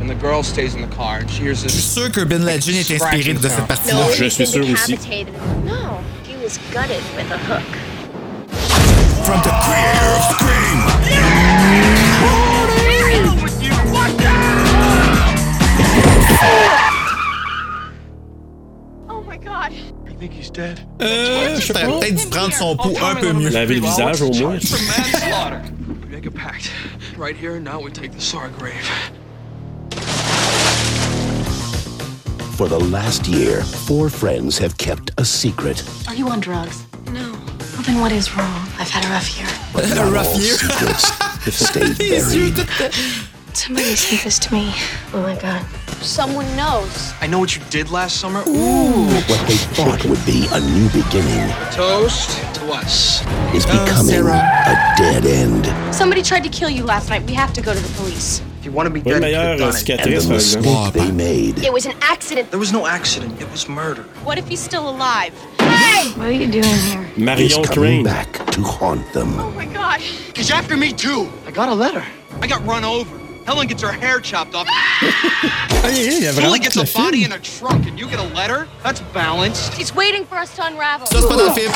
And the girl stays in the car, and she hears Je suis this. sûr que Ben Legend est inspiré de cette partie-là. No, Je suis sûr aussi. decapitated. No, he was gutted with a hook. From the creator of Scream. Oh Euh, je sais T'aurais pas. peut-être dû prendre son pouls un peu mieux. Laver le visage au moins. For manslaughter. We make a pact. Right here and now we take this to. For the last year, four friends have kept a secret. Are you on drugs? No. Well, then what is wrong? I've had a rough year. But A rough all year. secrets stay buried. Tout- Somebody say this to me. Oh my god. Someone knows. I know what you did last summer. Ooh. What they thought would be a new beginning Toast to us. is becoming Sarah. a dead end. Somebody tried to kill you last night. We have to go to the police. If you want to be dead, une you meilleure could've done it. And cicatrice, the par exemple. mistake they made It was an accident. There was no accident. It was murder. What if he's still alive? Hey! What are you doing here? Marion coming Crane. back to haunt them. Oh my god. He's after me too. I got a letter. I got run over. Helen gets her hair chopped off. Il y a vraiment Julie gets a body in a trunk, and you get a letter? That's balanced. He's waiting for us to unravel. Ça, c'est pas dans le film.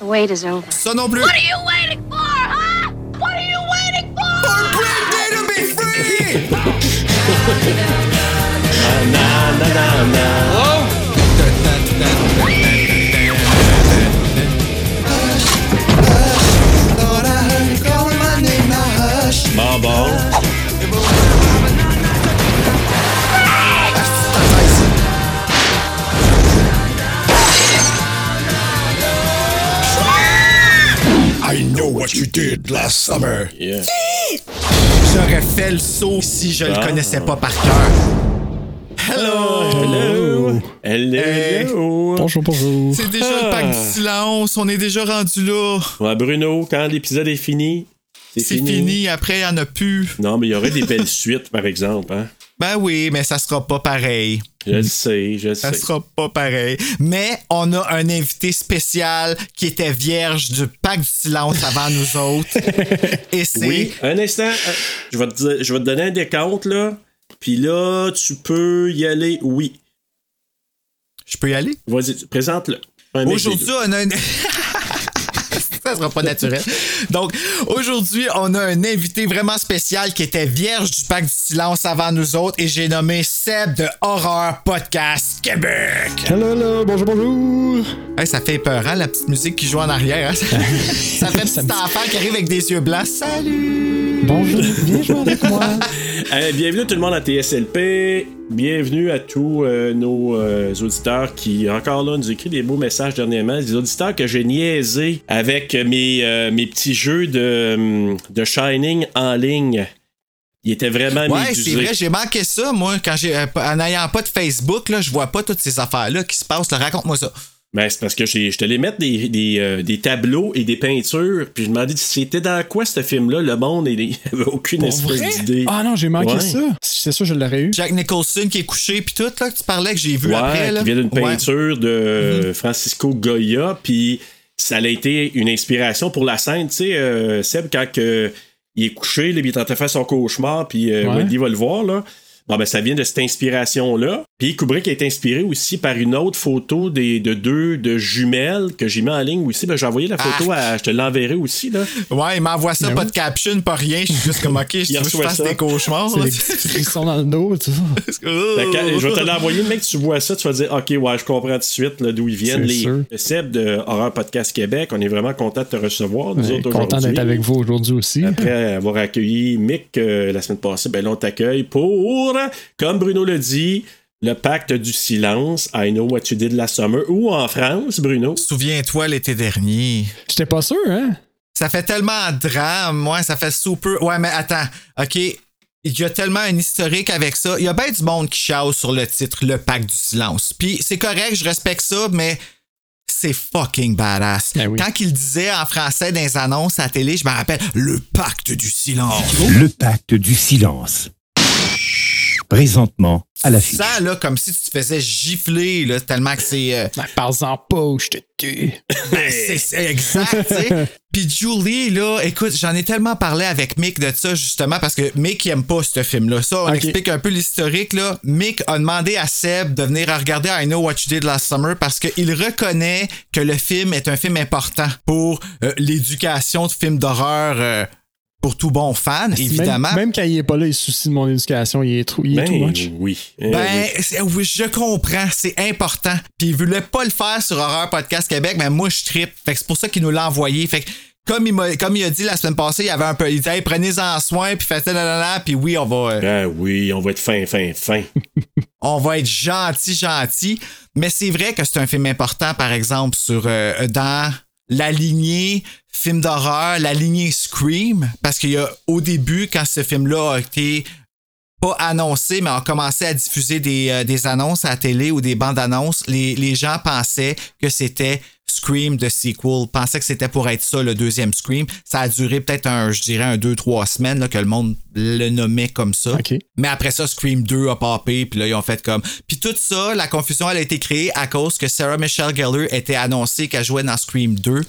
The wait is over. Ça non plus. What are you waiting for, huh? What are you waiting for? For Britney to be free! Hello? What you did last summer. Yeah. J'aurais fait le saut si je le Ah. connaissais pas par cœur. Hello! Hello. Hello. Hey. Bonjour, bonjour. C'est déjà le pack du silence, on est déjà rendu là. Ouais, Bruno, quand l'épisode est fini, c'est C'est fini. fini. après il y en a plus. Non, mais il y aurait des belles suites, par exemple. Hein? Ben oui, mais ça sera pas pareil. Je le sais, je le Ça sais. sera pas pareil. Mais on a un invité spécial qui était vierge du pack du silence avant nous autres. Et c'est. Oui, un instant. euh, Je vais, te dire- je vais te donner un décompte, là. Puis là, tu peux y aller. Oui. Je peux y aller? Vas-y, présente-le. Aujourd'hui, on a un. Ça sera pas naturel. Donc, aujourd'hui, on a un invité vraiment spécial qui était vierge du pack du silence avant nous autres et j'ai nommé Seb de Horror Podcast Québec. Hello, hello, bonjour, bonjour. Hey, ça fait peur, hein, la petite musique qui joue en arrière. hein? ça fait petit enfant qui arrive avec des yeux blancs. Salut! Bonjour, viens jouer avec moi. Euh, bienvenue tout le monde à TSLP. Bienvenue à tous euh, nos euh, auditeurs qui, encore là, nous écrivent des beaux messages dernièrement. Des auditeurs que j'ai niaisés avec mes, euh, mes petits jeux de, de Shining en ligne. Ils étaient vraiment Ouais, c'est vrai, j'ai manqué ça, moi. Quand j'ai, en n'ayant pas de Facebook, là, je vois pas toutes ces affaires-là qui se passent. Raconte-moi ça. Ben, c'est parce que j'ai- je te les mettre des, des, euh, des tableaux et des peintures. Puis je me demandais si c'était dans quoi ce film-là? Le monde, il avait aucune Pour espèce d'idée. Ah non, j'ai manqué Ouais. ça. C'est sûr, je l'aurais eu. Jack Nicholson qui est couché, puis tout, là, que tu parlais, que j'ai vu Ouais, après. Là. qui vient d'une Ouais. Mhm. peinture de Francisco Goya, puis ça a été une inspiration pour la scène, tu sais, euh, Seb, quand il est couché, là, il est en train de faire son cauchemar, puis euh, Ouais. Wendy va le voir, là. Bon, ben, ça vient de cette inspiration-là. Puis Kubrick est inspiré aussi par une autre photo des, de deux de jumelles que j'ai mis en ligne aussi. Ben, j'ai envoyé la photo à. Je te l'enverrai aussi, là. Ouais, il m'envoie ça, Ben pas oui. de caption, pas rien. Je suis juste comme, ok, je Il veux que je fasse ça. des cauchemars. C'est là. les petits frissons dans le dos, tout ça. Fait que, je vais te l'envoyer, mec, tu vois ça, tu vas dire, OK, ouais, je comprends tout de suite là, d'où ils viennent. C'est Les sûr. le Seb de Horror Podcast Québec, on est vraiment content de te recevoir, nous Ouais, autres, content aujourd'hui. d'être avec vous aujourd'hui aussi. Après avoir accueilli Mick euh, la semaine passée, ben là, on t'accueille pour comme Bruno le dit, le pacte du silence, I know what you did last summer, ou en France, Bruno? Souviens-toi l'été dernier. J'étais pas sûr, hein? Ça fait tellement drame, moi, ça fait super. Ouais, mais attends, OK. Il y a tellement un historique avec ça. Il y a bien du monde qui chasse sur le titre Le Pacte du Silence. Puis c'est correct, je respecte ça, mais c'est fucking badass. Ben oui. Quand il disait en français dans les annonces à la télé, je me rappelle Le Pacte du Silence. Le pacte du silence. Présentement à la fiche. Ça, là, comme si tu te faisais gifler, là, tellement que c'est. euh, Ben, parle-en pas ou je te tue. Ben, c'est c'est exact, tu sais. Puis Julie, là, écoute, j'en ai tellement parlé avec Mick de ça, justement, parce que Mick, il aime pas ce film-là. Ça, on explique un peu l'historique, là. Mick a demandé à Seb de venir regarder I Know What You Did Last Summer parce qu'il reconnaît que le film est un film important pour euh, l'éducation de films d'horreur euh, pour tout bon fan, évidemment. Même, même quand il est pas là, il se soucie de mon éducation. Il est, trop, il est Ben, too much. oui. Eh Ben, oui. je comprends, c'est important. Puis il voulait pas le faire sur Horreur Podcast Québec, mais moi je trippe. Fait que c'est pour ça qu'il nous l'a envoyé. Fait que comme il, m'a, comme il a dit la semaine passée, il y avait un peu. Il disait hey, prenez-en soin, puis faites nanana, puis oui, on va, euh, Ben oui, on va être fin, fin, fin. on va être gentil, gentil. Mais c'est vrai que c'est un film important, par exemple, sur euh, dans la lignée film d'horreur, la lignée Scream, parce qu'il y a au début, quand ce film-là a été pas annoncé, mais a commencé à diffuser des, euh, des annonces à la télé ou des bandes annonces, les gens pensaient que c'était Scream de sequel, pensaient que c'était pour être ça le deuxième Scream. Ça a duré peut-être un, je dirais, un deux, trois semaines là, que le monde le nommait comme ça. Mais après ça, Scream 2 a popé, puis là, ils ont fait comme. Puis tout ça, la confusion, elle a été créée à cause que Sarah Michelle Gellar était annoncée qu'elle jouait dans Scream 2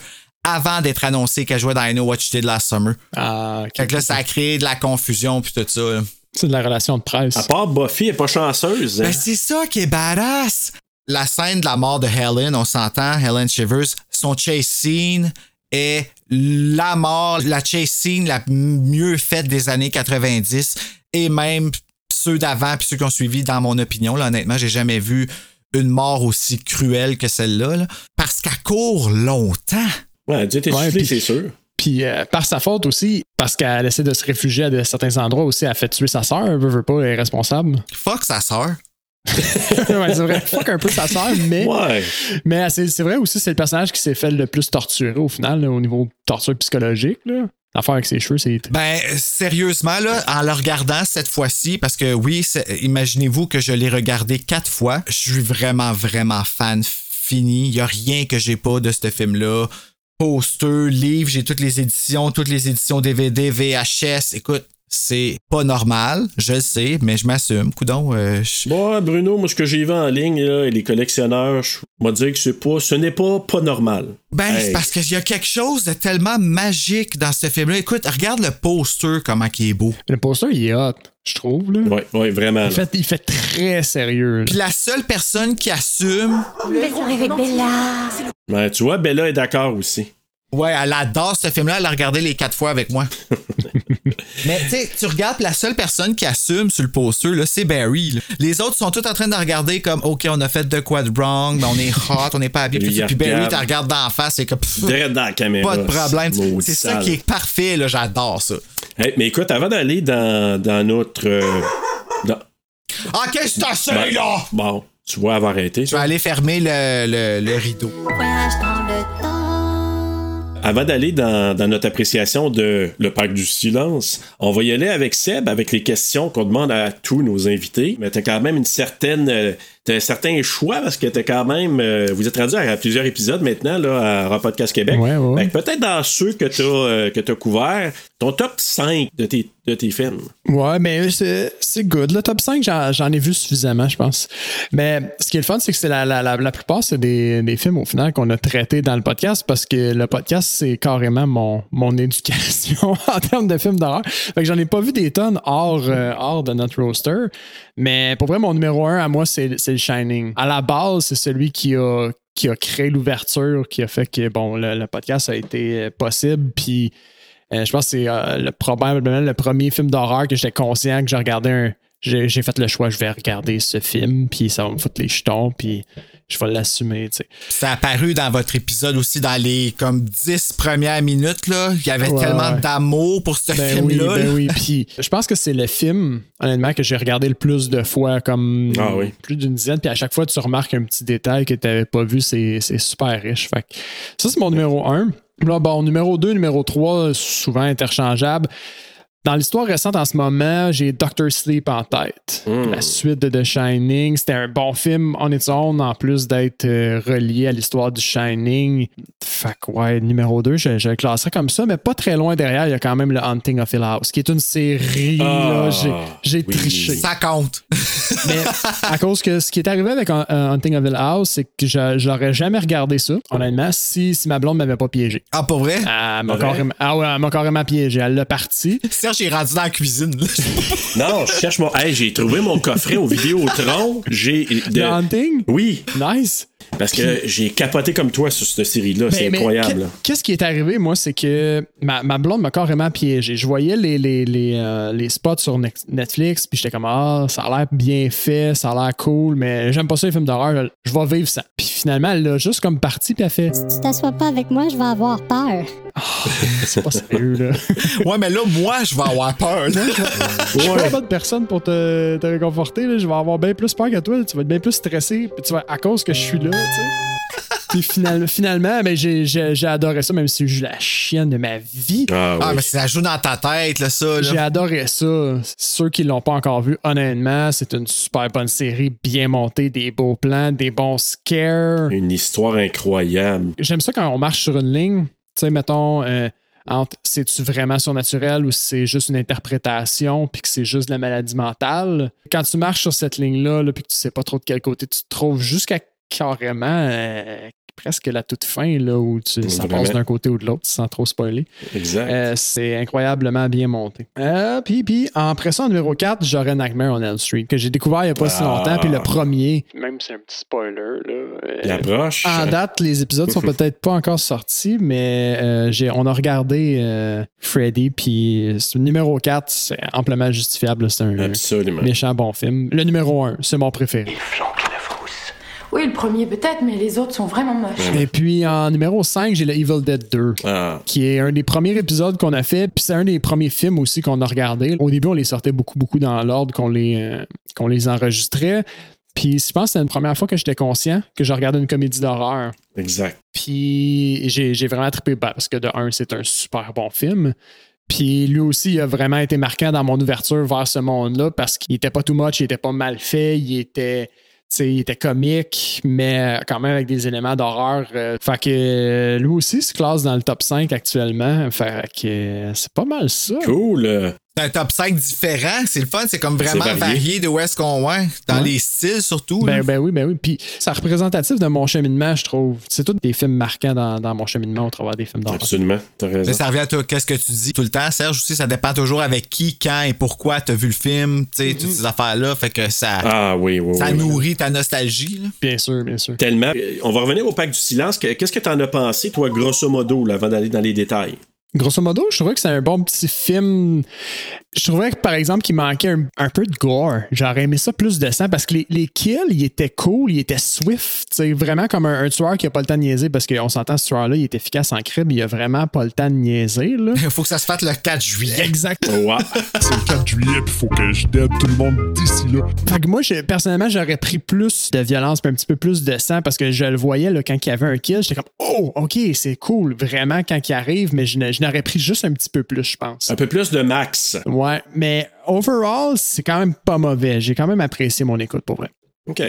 avant d'être annoncée qu'elle jouait dans I Know What You Did Last Summer. Ah, ok. Fait que là, ça a créé de la confusion, puis tout ça. là. C'est de la relation de presse. À part Buffy, elle est pas chanceuse. hein? Ben, c'est ça qui est badass. La scène de la mort de Helen, on s'entend, Helen Shivers, son chase scene est la mort, la chase scene la mieux faite des années 90 et même ceux d'avant puis ceux qui ont suivi, dans mon opinion. Là, honnêtement, j'ai jamais vu une mort aussi cruelle que celle-là. là. parce qu'elle court longtemps. Ouais, elle a dû être Ouais, c'est sûr. Puis euh, par sa faute aussi, parce qu'elle essaie de se réfugier à de- certains endroits aussi, elle a fait tuer sa sœur, veut, veut pas, elle est responsable. Fuck sa sœur. Ouais, c'est vrai. Fuck un peu sa sœur, mais, Ouais. mais c'est c'est vrai aussi, c'est le personnage qui s'est fait le plus torturer au final, là, au niveau torture psychologique. là. L'affaire avec ses cheveux, c'est. Ben, sérieusement, là, en le regardant cette fois-ci, parce que oui, c'est- imaginez-vous que je l'ai regardé quatre fois, je suis vraiment, vraiment fan fini. Il n'y a rien que j'ai pas de ce film-là. Poster, livre, j'ai toutes les éditions, toutes les éditions DVD, VHS. Écoute, c'est pas normal, je le sais, mais je m'assume. Coudon, euh, je- Bon, Bruno, moi, ce que j'ai vu en ligne, là, et les collectionneurs, je vais dire que c'est pas, ce n'est pas pas normal. Ben, Hey. c'est parce qu'il y a quelque chose de tellement magique dans ce film-là. Écoute, regarde le poster, comment il est beau. Le poster, il est hot, je trouve. Là. Ouais, ouais, vraiment. Il, là. fait, il fait très sérieux. Puis la seule personne qui assume avec Bella. Ouais, tu vois, Bella est d'accord aussi. Ouais, elle adore ce film-là. Elle a regardé les quatre fois avec moi. Mais tu sais, tu regardes la seule personne qui assume sur le poster, là, c'est Barry. là. Les autres sont tous en train de regarder comme OK, on a fait de quoi de wrong, mais on est hot, on n'est pas habillé. Puis, puis Barry, tu regardes d'en face, c'est comme pff, Direct dans la caméra. pas de problème. C'est ça qui est parfait, là, j'adore ça. Hey, mais écoute, avant d'aller dans, dans notre. euh, dans- Ah, qu'est-ce que t'as ça, Ben, là? Bon, tu vois, va arrêter. Je vais aller fermer le, le- le rideau. Avant d'aller dans, dans notre appréciation de Le Parc du Silence, on va y aller avec Seb, avec les questions qu'on demande à tous nos invités. Mais t'as quand même une certaine. T'as un certain choix parce que t'as quand même. euh, vous êtes rendu à plusieurs épisodes maintenant là, à Rap Podcast Québec. Ouais, ouais. Peut-être dans ceux que t'as euh, que t'as couverts, ton top 5 de tes, de tes films. Ouais, mais c'est c'est good. Le top 5, j'en j'en ai vu suffisamment, je pense. Mais ce qui est le fun, c'est que c'est la, la, la, la plupart, c'est des, des films au final qu'on a traités dans le podcast parce que le podcast, c'est carrément mon, mon éducation en termes de films d'horreur. Fait que j'en ai pas vu des tonnes hors, euh, hors de notre roster. Mais pour vrai, mon numéro un à moi, c'est Shining. À la base, c'est celui qui a, qui a créé l'ouverture, qui a fait que bon, le, le podcast a été euh, possible. Puis euh, je pense que c'est euh, le, probablement le premier film d'horreur que j'étais conscient que je regardais un. J'ai fait le choix, je vais regarder ce film, puis ça va me foutre les jetons, puis je vais l'assumer, tu sais. Ça a apparu dans votre épisode aussi, dans les comme 10 premières minutes, là. Il y avait Ouais, tellement ouais. d'amour pour ce Ben oui, film-là. ben oui. Puis je pense que c'est le film, honnêtement, que j'ai regardé le plus de fois, comme Ah oui. plus d'une dizaine. Puis à chaque fois, tu remarques un petit détail que tu n'avais pas vu. C'est c'est super riche. Fait que ça, c'est mon numéro un. Là, bon, numéro 2, numéro 3, souvent interchangeables. Dans l'histoire récente en ce moment, j'ai Doctor Sleep en tête. Hmm. La suite de The Shining. C'était un bon film on its own, en plus d'être euh, relié à l'histoire du Shining. Fait que, ouais, numéro 2, je, je le classerais comme ça, mais pas très loin derrière, il y a quand même le Hunting of Hill House, qui est une série. là, Ah, j'ai j'ai oui. triché. Ça compte. Mais à cause que ce qui est arrivé avec euh, Hunting of Hill House, c'est que je j'aurais jamais regardé ça, honnêtement, si, si ma blonde m'avait pas piégé. Ah, pour vrai? Elle m'a carrément, ah ouais, elle m'a carrément piégé. Elle l'a parti. Serge est rendu dans la cuisine. là. Non, je cherche mon. Hey, j'ai trouvé mon coffret au Vidéotron. J'ai. The de- Hunting? Oui, Nice. Parce que j'ai capoté comme toi sur cette série-là. C'est incroyable. Qu'est-ce qui est arrivé, moi, c'est que ma, ma blonde m'a carrément piégé. Je voyais les, les, les, euh, les spots sur Ne- Netflix, puis j'étais comme, ah, ça a l'air bien fait, ça a l'air cool, mais j'aime pas ça les films d'horreur, je vais vivre ça. Puis finalement, elle a juste comme parti, puis elle fait, tu t'assois pas avec moi, je vais avoir peur. c'est pas sérieux, là. ouais, mais là, moi, je vais avoir peur. là. Je suis pas la bonne personne pour te, te réconforter. Là. Je vais avoir bien plus peur que toi. Tu vas être bien plus stressé. Puis tu vas, à cause que je suis là, tu sais. Puis final- finalement, ben, j'ai, j'ai- j'ai adoré ça, même si j'ai eu la chienne de ma vie. Ah, Ah, mais ça joue dans ta tête, là, ça. J'ai adoré ça. Ceux qui l'ont pas encore vu, honnêtement, c'est une super bonne série, bien montée, des beaux plans, des bons scares. Une histoire incroyable. J'aime ça quand on marche sur une ligne. Tu sais, mettons, euh, entre c'est-tu vraiment surnaturel ou c'est juste une interprétation puis que c'est juste de la maladie mentale? Quand tu marches sur cette ligne-là, là, puis que tu sais pas trop de quel côté tu te trouves jusqu'à carrément euh, presque la toute fin là, où tu, ça passe d'un côté ou de l'autre sans trop spoiler. Exact. Euh, c'est incroyablement bien monté. Euh, puis, puis, après ça, en numéro 4, j'aurais Nightmare on Elm Street, que j'ai découvert il n'y a pas si Ah. longtemps. Puis le premier, même si c'est un petit spoiler, là, euh, Il approche. en date, les épisodes sont peut-être pas encore sortis, mais euh, j'ai, on a regardé euh, Freddy, puis numéro 4, c'est amplement justifiable. C'est un Absolument. méchant bon film. Le numéro 1, c'est mon préféré. Oui, le premier peut-être, mais les autres sont vraiment moches. Et puis en numéro 5, j'ai le Evil Dead 2. Ah. qui est un des premiers épisodes qu'on a fait, puis c'est un des premiers films aussi qu'on a regardé. Au début, on les sortait beaucoup, beaucoup dans l'ordre qu'on les, euh, qu'on les enregistrait. Puis je pense que c'était une première fois que j'étais conscient que je regardais une comédie d'horreur. Exact. Puis j'ai j'ai vraiment trippé parce que de un, c'est un super bon film. Puis lui aussi, il a vraiment été marquant dans mon ouverture vers ce monde-là parce qu'il était pas too much, il était pas mal fait, il était, il comique, mais quand même avec des éléments d'horreur. Euh, fait que euh, lui aussi se classe dans le top 5 actuellement. Fait que euh, c'est pas mal ça. Cool. C'est un top 5 différent. C'est le fun. C'est comme vraiment varié. varié. de où est-ce qu'on ouais, Dans Ouais. les styles surtout. Ben, ben oui, ben oui. Puis c'est représentatif de mon cheminement, je trouve. C'est tous des films marquants dans, dans mon cheminement au travers des films d'horreur. Absolument. T'as raison. Mais ça revient à toi, qu'est-ce que tu dis tout le temps, Serge aussi, ça dépend toujours avec qui, quand et pourquoi tu as vu le film, tu sais, toutes ces affaires-là, fait que ça, Ah oui, oui, ça oui. nourrit ta nostalgie. là. Bien sûr, bien sûr. Tellement. Euh, On va revenir au pacte du silence. Que- Qu'est-ce que t'en as pensé, toi, grosso modo, là, avant d'aller dans les détails? Grosso modo, je trouvais que c'est un bon petit film. Je trouvais que, par exemple, qu'il manquait un, un peu de gore. J'aurais aimé ça plus de sang parce que les, les kills, ils étaient cool, ils étaient swift. C'est vraiment comme un, un tueur qui a pas le temps de niaiser parce qu'on s'entend, ce tueur-là, il est efficace en crime, il a vraiment pas le temps de niaiser. Là. Il faut que ça se fasse le 4 juillet. Exact. Ouais. C'est le 4 juillet, puis faut que je dead tout le monde d'ici là. Fait que moi, je- personnellement, j'aurais pris plus de violence, puis un petit peu plus de sang parce que je le voyais là, quand il y avait un kill. J'étais comme, oh, OK, c'est cool, vraiment, quand il arrive, mais je, je n'aurais pris juste un petit peu plus, je pense. Un peu plus de max. Ouais, mais overall, c'est quand même pas mauvais. J'ai quand même apprécié mon écoute pour vrai. OK.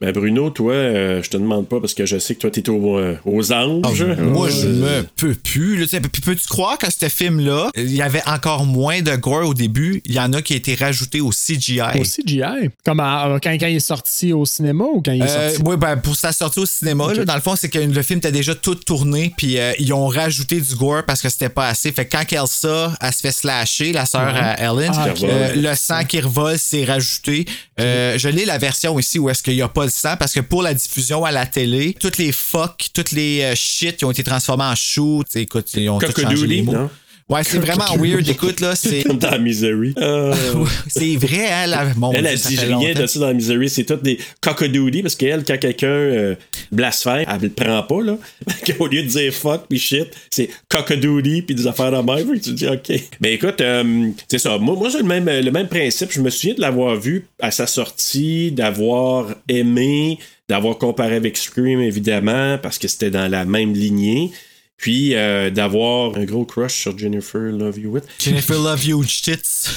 Ben Bruno, toi, euh, je te demande pas parce que je sais que toi, t'es au, euh, aux anges. Ah, Moi, je Euh, me peux plus. là, tu sais, Puis peux-tu croire que ce film-là, il y avait encore moins de gore au début? Il y en a qui a été rajouté au CGI. Au CGI. Comme à- quand, quand il est sorti au cinéma ou quand il est Euh, sorti? oui, ben, pour sa sortie au cinéma, là, dans le fond, c'est que le film était déjà tout tourné, puis euh, ils ont rajouté du gore parce que c'était pas assez. Fait que quand Elsa, elle se fait slasher, la sœur Ouais. à Ellen, Ah, ok. euh, le sang qui revole, c'est rajouté. Euh, je lis la version ici où est-ce qu'il y a pas le sang parce que pour la diffusion à la télé, toutes les fuck, toutes les euh, shit qui ont été transformés en sais, écoute, ils ont tout changé les mots. non? Ouais, c'est vraiment weird. Écoute, là, c'est. Comme dans Misery. Euh, c'est vrai. Mon elle Dieu, a ça dit rien de ça dans Misery. C'est tout des cockadoodie parce qu'elle, quand quelqu'un euh, blasphème, elle le prend pas, là. Au lieu de dire fuck puis shit, c'est cockadoodie puis des affaires de même. Tu dis OK. Ben écoute, euh, c'est ça. Moi, moi c'est le même, le même principe. Je me souviens de l'avoir vu à sa sortie, d'avoir aimé, d'avoir comparé avec Scream, évidemment, parce que c'était dans la même lignée. Puis euh, d'avoir un gros crush sur Jennifer Love Hewitt. Jennifer Love You Tits.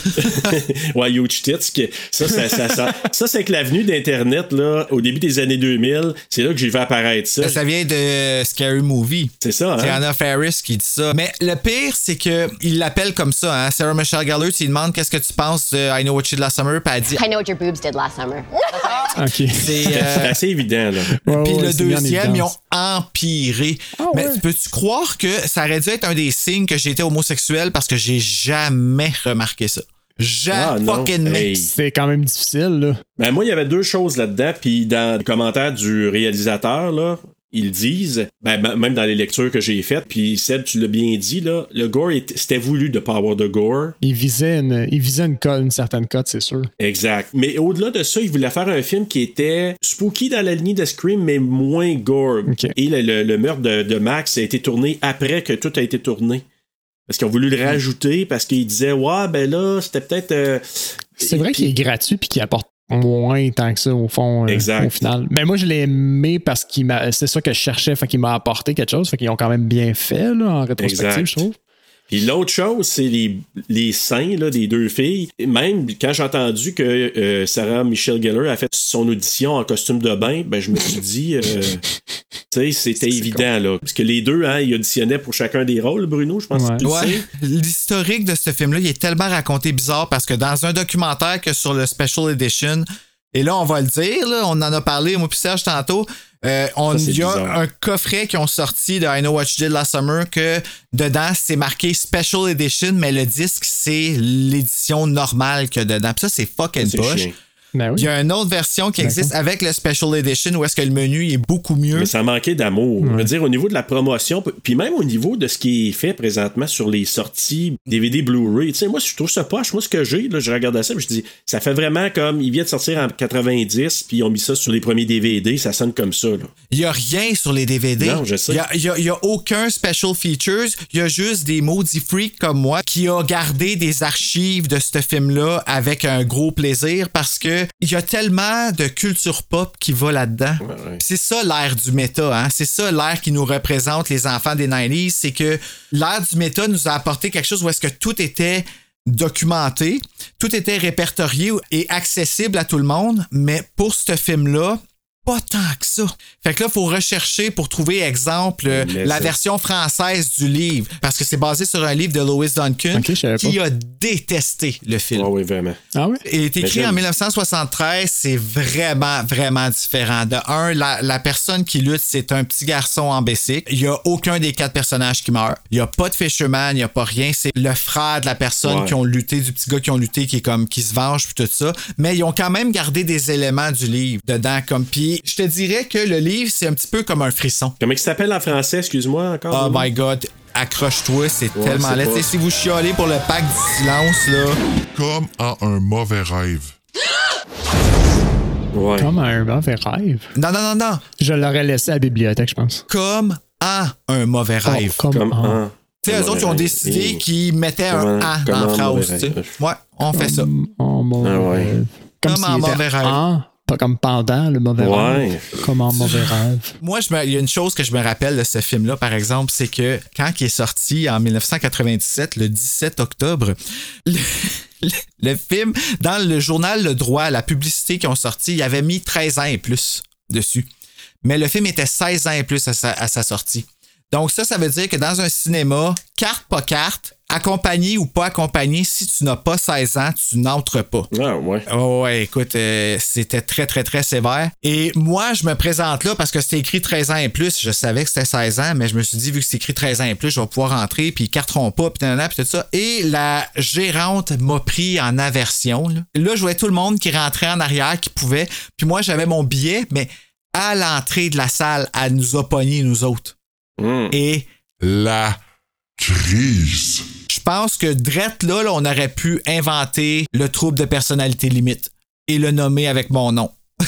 ouais, Huge Tits. que Ça, ça, ça, ça, ça, c'est que l'avenue d'Internet, là, au début des années 2000, c'est là que j'ai vu apparaître ça. Ça vient de Scary Movie. C'est ça, hein? C'est Anna Faris qui dit ça. Mais le pire, c'est que il l'appelle comme ça. Hein? Sarah Michelle Gellar, tu lui demandes qu'est-ce que tu penses de I Know What You Did Last Summer, puis elle dit. I know what your boobs did last summer. OK. C'est euh, assez évident, là. Puis ouais, le deuxième, ils ont. Empiré. Ah Mais ouais. tu peux-tu croire que ça aurait dû être un des signes que j'étais homosexuel parce que j'ai jamais remarqué ça? Jamais Ah, Hey. C'est quand même difficile, là. Ben, moi, il y avait deux choses là-dedans. Puis dans les commentaires du réalisateur, là, ils disent, ben, même dans les lectures que j'ai faites, puis Seb, tu l'as bien dit, là, le gore, c'était voulu de pas avoir de gore. Il visait une, il visait une, une certaine cote, c'est sûr. Exact. Mais au-delà de ça, il voulait faire un film qui était spooky dans la lignée de Scream, mais moins gore. Et le, le- le meurtre de, de Max a été tourné après que tout a été tourné. Parce qu'ils ont voulu le rajouter parce qu'ils disaient, ouais, ben là, c'était peut-être. euh, C'est vrai qu'il est gratuit puis qu'il apporte moins tant que ça au fond euh, Exact. au final. Mais moi je l'ai aimé parce qu'il m'a c'est ça que je cherchais fait qu'il m'a apporté quelque chose fait qu'ils ont quand même bien fait là, en rétrospective Exact. je trouve. Puis l'autre chose, c'est les, les seins là, des deux filles. Et même quand j'ai entendu que euh, Sarah Michelle Gellar a fait son audition en costume de bain, ben je me suis dit, euh, tu sais, c'était évident là, parce que les deux, hein, ils auditionnaient pour chacun des rôles. Bruno, je pense Ouais. que tu Ouais, sais. l'historique de ce film-là, il est tellement raconté bizarre parce que dans un documentaire que sur le Special Edition, et là, on va le dire, là, on en a parlé, moi puis Serge tantôt, euh, on, Ça, y a bizarre. un coffret qui ont sorti de I Know What You Did Last Summer que dedans, c'est marqué Special Edition, mais le disque, c'est l'édition normale a dedans. Puis ça, c'est fucking poche. Ben oui. Il y a une autre version qui existe avec le Special Edition où est-ce que le menu est beaucoup mieux. Mais ça manquait d'amour. Je veux dire, au niveau de la promotion, puis même au niveau de ce qui est fait présentement sur les sorties DVD Blu-ray, tu sais, moi, je trouve ça poche. Moi, ce que j'ai, là, je regardais ça, puis je dis, ça fait vraiment comme, il vient de sortir en 90, puis ils ont mis ça sur les premiers DVD, ça sonne comme ça, là. Il n'y a rien sur les DVD. Non, je sais. Il n'y a, a- aucun special features. Il y a juste des maudits freaks comme moi qui a gardé des archives de ce film-là avec un gros plaisir parce que il y a tellement de culture pop qui va là-dedans. ouais. C'est ça l'ère du méta. Hein? C'est ça l'ère qui nous représente les enfants des 90s. C'est que l'ère du méta nous a apporté quelque chose où est-ce que tout était documenté, tout était répertorié et accessible à tout le monde, mais pour ce film-là, pas tant que ça. Fait que là, il faut rechercher pour trouver, exemple, euh, Mais la ça- version française du livre. Parce que c'est basé sur un livre de Lois Duncan qui pas. a détesté le film. Ah oui, vraiment. Ah ouais? Il est écrit en 1973, c'est vraiment, vraiment différent. De un, la, la personne qui lutte, c'est un petit garçon en bicycle. Il n'y a aucun des quatre personnages qui meurt. Il n'y a pas de fisherman, il n'y a pas rien. C'est le frère de la personne Ouais. qui ont lutté, du petit gars qui ont lutté, qui est comme, qui se venge, puis tout ça. Mais ils ont quand même gardé des éléments du livre dedans, comme, puis je te dirais que le livre, c'est un petit peu comme un frisson. Comment il s'appelle en français, excuse-moi encore? Oh my god, accroche-toi, c'est Ouais, tellement laid. pas- Tu sais, Si vous chialez pour le pack du silence, là. Comme en un mauvais rêve. Ouais. Comme un mauvais rêve? Non, non, non, non. Je l'aurais laissé à la bibliothèque, je pense. Comme en un mauvais rêve. Oh, comme, Comme un. Tu sais, eux autres, ils ont décidé qu'ils mettaient un A dans la phrase. Ouais, on fait ça. en mauvais Ah ouais. rêve. Comme, Comme en mauvais rêve. en, pas comme pendant le mauvais Ouais. rêve. Comme en mauvais rêve. Moi, je me- il y a une chose que je me rappelle de ce film-là, par exemple, c'est que quand il est sorti en 1997, le 17 octobre, le, le- le film, dans le journal Le Droit, la publicité qu'ils ont sorti, il avait mis 13 ans et plus dessus. Mais le film était 16 ans et plus à sa, à sa sortie. Donc ça, ça veut dire que dans un cinéma, carte pas carte, accompagné ou pas accompagné, si tu n'as pas 16 ans, tu n'entres pas. Ah ouais. Oh ouais, écoute, euh, c'était très, très, très sévère. Et moi, je me présente là parce que c'était écrit 13 ans et plus. Je savais que c'était 16 ans, mais je me suis dit, vu que c'est écrit 13 ans et plus, je vais pouvoir rentrer, puis ils carteront pas, puis nanana, puis tout ça. Et la gérante m'a pris en aversion. Là. là, je voyais tout le monde qui rentrait en arrière, qui pouvait. Puis moi, j'avais mon billet, mais à l'entrée de la salle, elle nous a pognés, nous autres. Hum. Et La crise. je pense que drette là, là, on aurait pu inventer le trouble de personnalité limite et le nommer avec mon nom.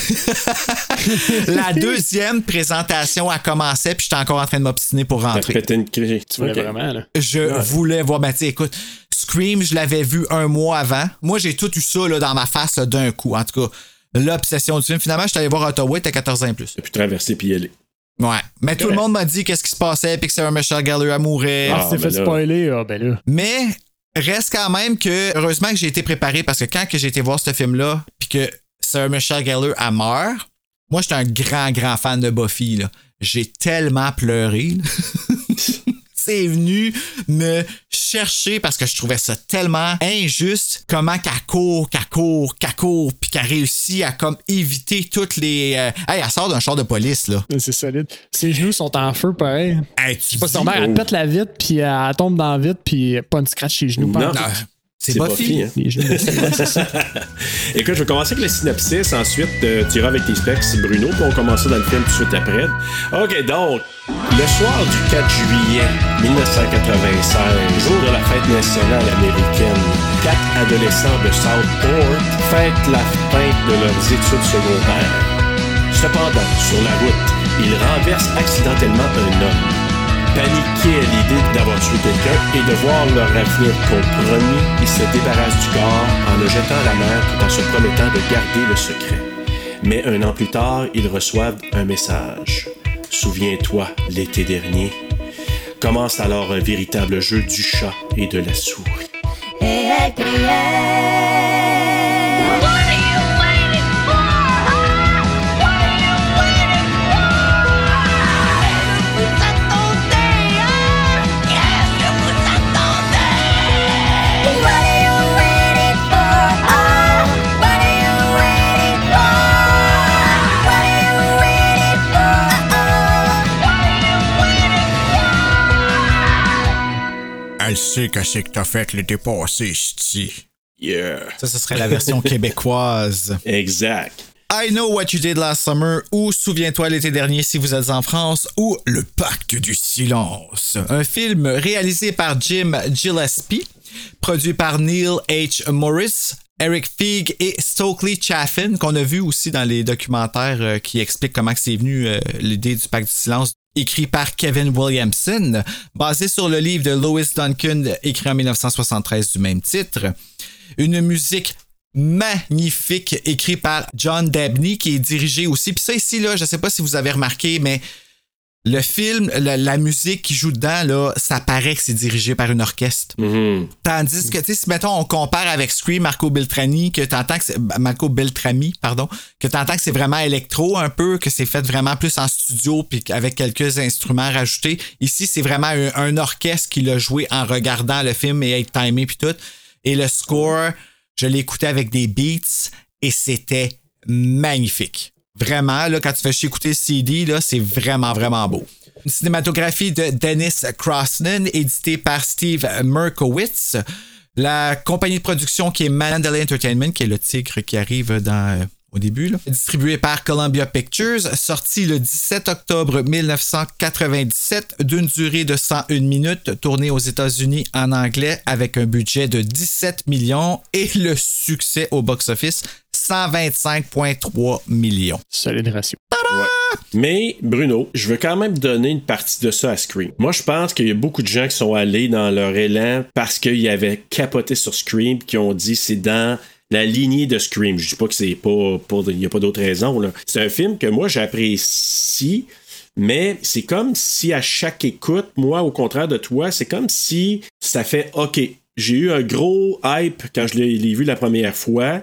la deuxième présentation a commencé, puis j'étais encore en train de m'obstiner pour rentrer. Pété une cri- Tu voulais vraiment, là. Je voulais voir, ben tu sais, écoute, Scream, je l'avais vu un mois avant. Moi, j'ai tout eu ça là, dans ma face d'un coup. En tout cas, l'obsession du film. Finalement, je suis allé voir Ottawa, t'as 14 ans et plus. J'ai pu traverser puis y aller. Ouais. Mais tout le monde m'a dit qu'est-ce qui se passait, puis que Sarah Michelle Gellar mourait. Ah, t'es ben fait là. spoiler, ah, ben là. Mais reste quand même que, heureusement que j'ai été préparé parce que quand que j'ai été voir ce film-là, puis que Sarah Michelle Gellar a meurt, moi, j'étais un grand, grand fan de Buffy. là. J'ai tellement pleuré. C'est venu me chercher parce que je trouvais ça tellement injuste comment qu'elle court, qu'elle court, qu'elle court, puis qu'elle réussit à comme éviter toutes les... euh, Hey, elle sort d'un char de police, là. C'est solide. Ses genoux sont en feu, pareil. Hey, tu Je sais pas, dis- sûrement, elle pète la vitre, puis elle tombe dans la vitre, puis pas une scratch les genoux. Non. Pas C'est C'est Buffy. Buffy, hein. Écoute, je vais commencer avec le synopsis. Ensuite, euh, tu iras avec tes specs, Bruno, puis on commencera dans le film tout de suite après. OK, donc, le soir du 4 juillet 1996, jour de la fête nationale américaine, quatre adolescents de Southport fêtent la fin de leurs études secondaires. Cependant, sur la route, ils renversent accidentellement un homme. Paniqués à l'idée d'avoir tué quelqu'un et de voir leur avenir compromis, ils se débarrassent du corps en le jetant à la mer tout en se promettant de garder le secret. Mais un an plus tard, ils reçoivent un message. Souviens-toi, l'été dernier. Commence alors un véritable jeu du chat et de la souris. Elle sait que c'est que t'as fait l'été passé, c'ti. Yeah. Ça, ce serait la version québécoise. Exact. I Know What You Did Last Summer ou Souviens-toi l'été dernier si vous êtes en France ou Le Pacte du Silence. Un film réalisé par Jim Gillespie, produit par Neil H. Morris, Eric Feig et Stokely Chaffin, qu'on a vu aussi dans les documentaires euh, qui expliquent comment c'est venu euh, l'idée du Pacte du Silence écrit par Kevin Williamson, basé sur le livre de Lois Duncan écrit en 1973 du même titre. Une musique magnifique écrit par John Dabney qui est dirigé aussi. Puis ça ici là, je sais pas si vous avez remarqué mais le film, la, la musique qui joue dedans là, ça paraît que c'est dirigé par une orchestre. Tandis que tu sais si mettons on compare avec Scream Marco Beltrami que t'entends que c'est Marco Beltrami pardon, que t'entends que c'est vraiment électro un peu, que c'est fait vraiment plus en studio puis avec quelques instruments rajoutés. Ici c'est vraiment un, un orchestre qui l'a joué en regardant le film et être timé puis tout. Et le score, je l'ai écouté avec des beats et c'était magnifique. Vraiment, là, quand tu fais écouter CD, là, c'est vraiment, vraiment beau. Une cinématographie de Dennis Crosnan, éditée par Steve Merkowitz. La compagnie de production qui est Mandalay Entertainment, qui est le tigre qui arrive dans, euh, au début, là. distribuée par Columbia Pictures, sorti le 17 octobre 1997, d'une durée de 101 minutes, tournée aux États-Unis en anglais avec un budget de 17 millions et le succès au box-office 125,3 millions. Solide ratio. Mais, Bruno, je veux quand même donner une partie de ça à Scream. Moi, je pense qu'il y a beaucoup de gens qui sont allés dans leur élan parce qu'ils avaient capoté sur Scream, qui ont dit c'est dans la lignée de Scream. Je dis pas que c'est pas pour. Il n'y a pas d'autre raison. C'est un film que moi, j'apprécie. Mais c'est comme si à chaque écoute, moi, au contraire de toi, c'est comme si ça fait OK. J'ai eu un gros hype quand je l'ai l'ai vu la première fois.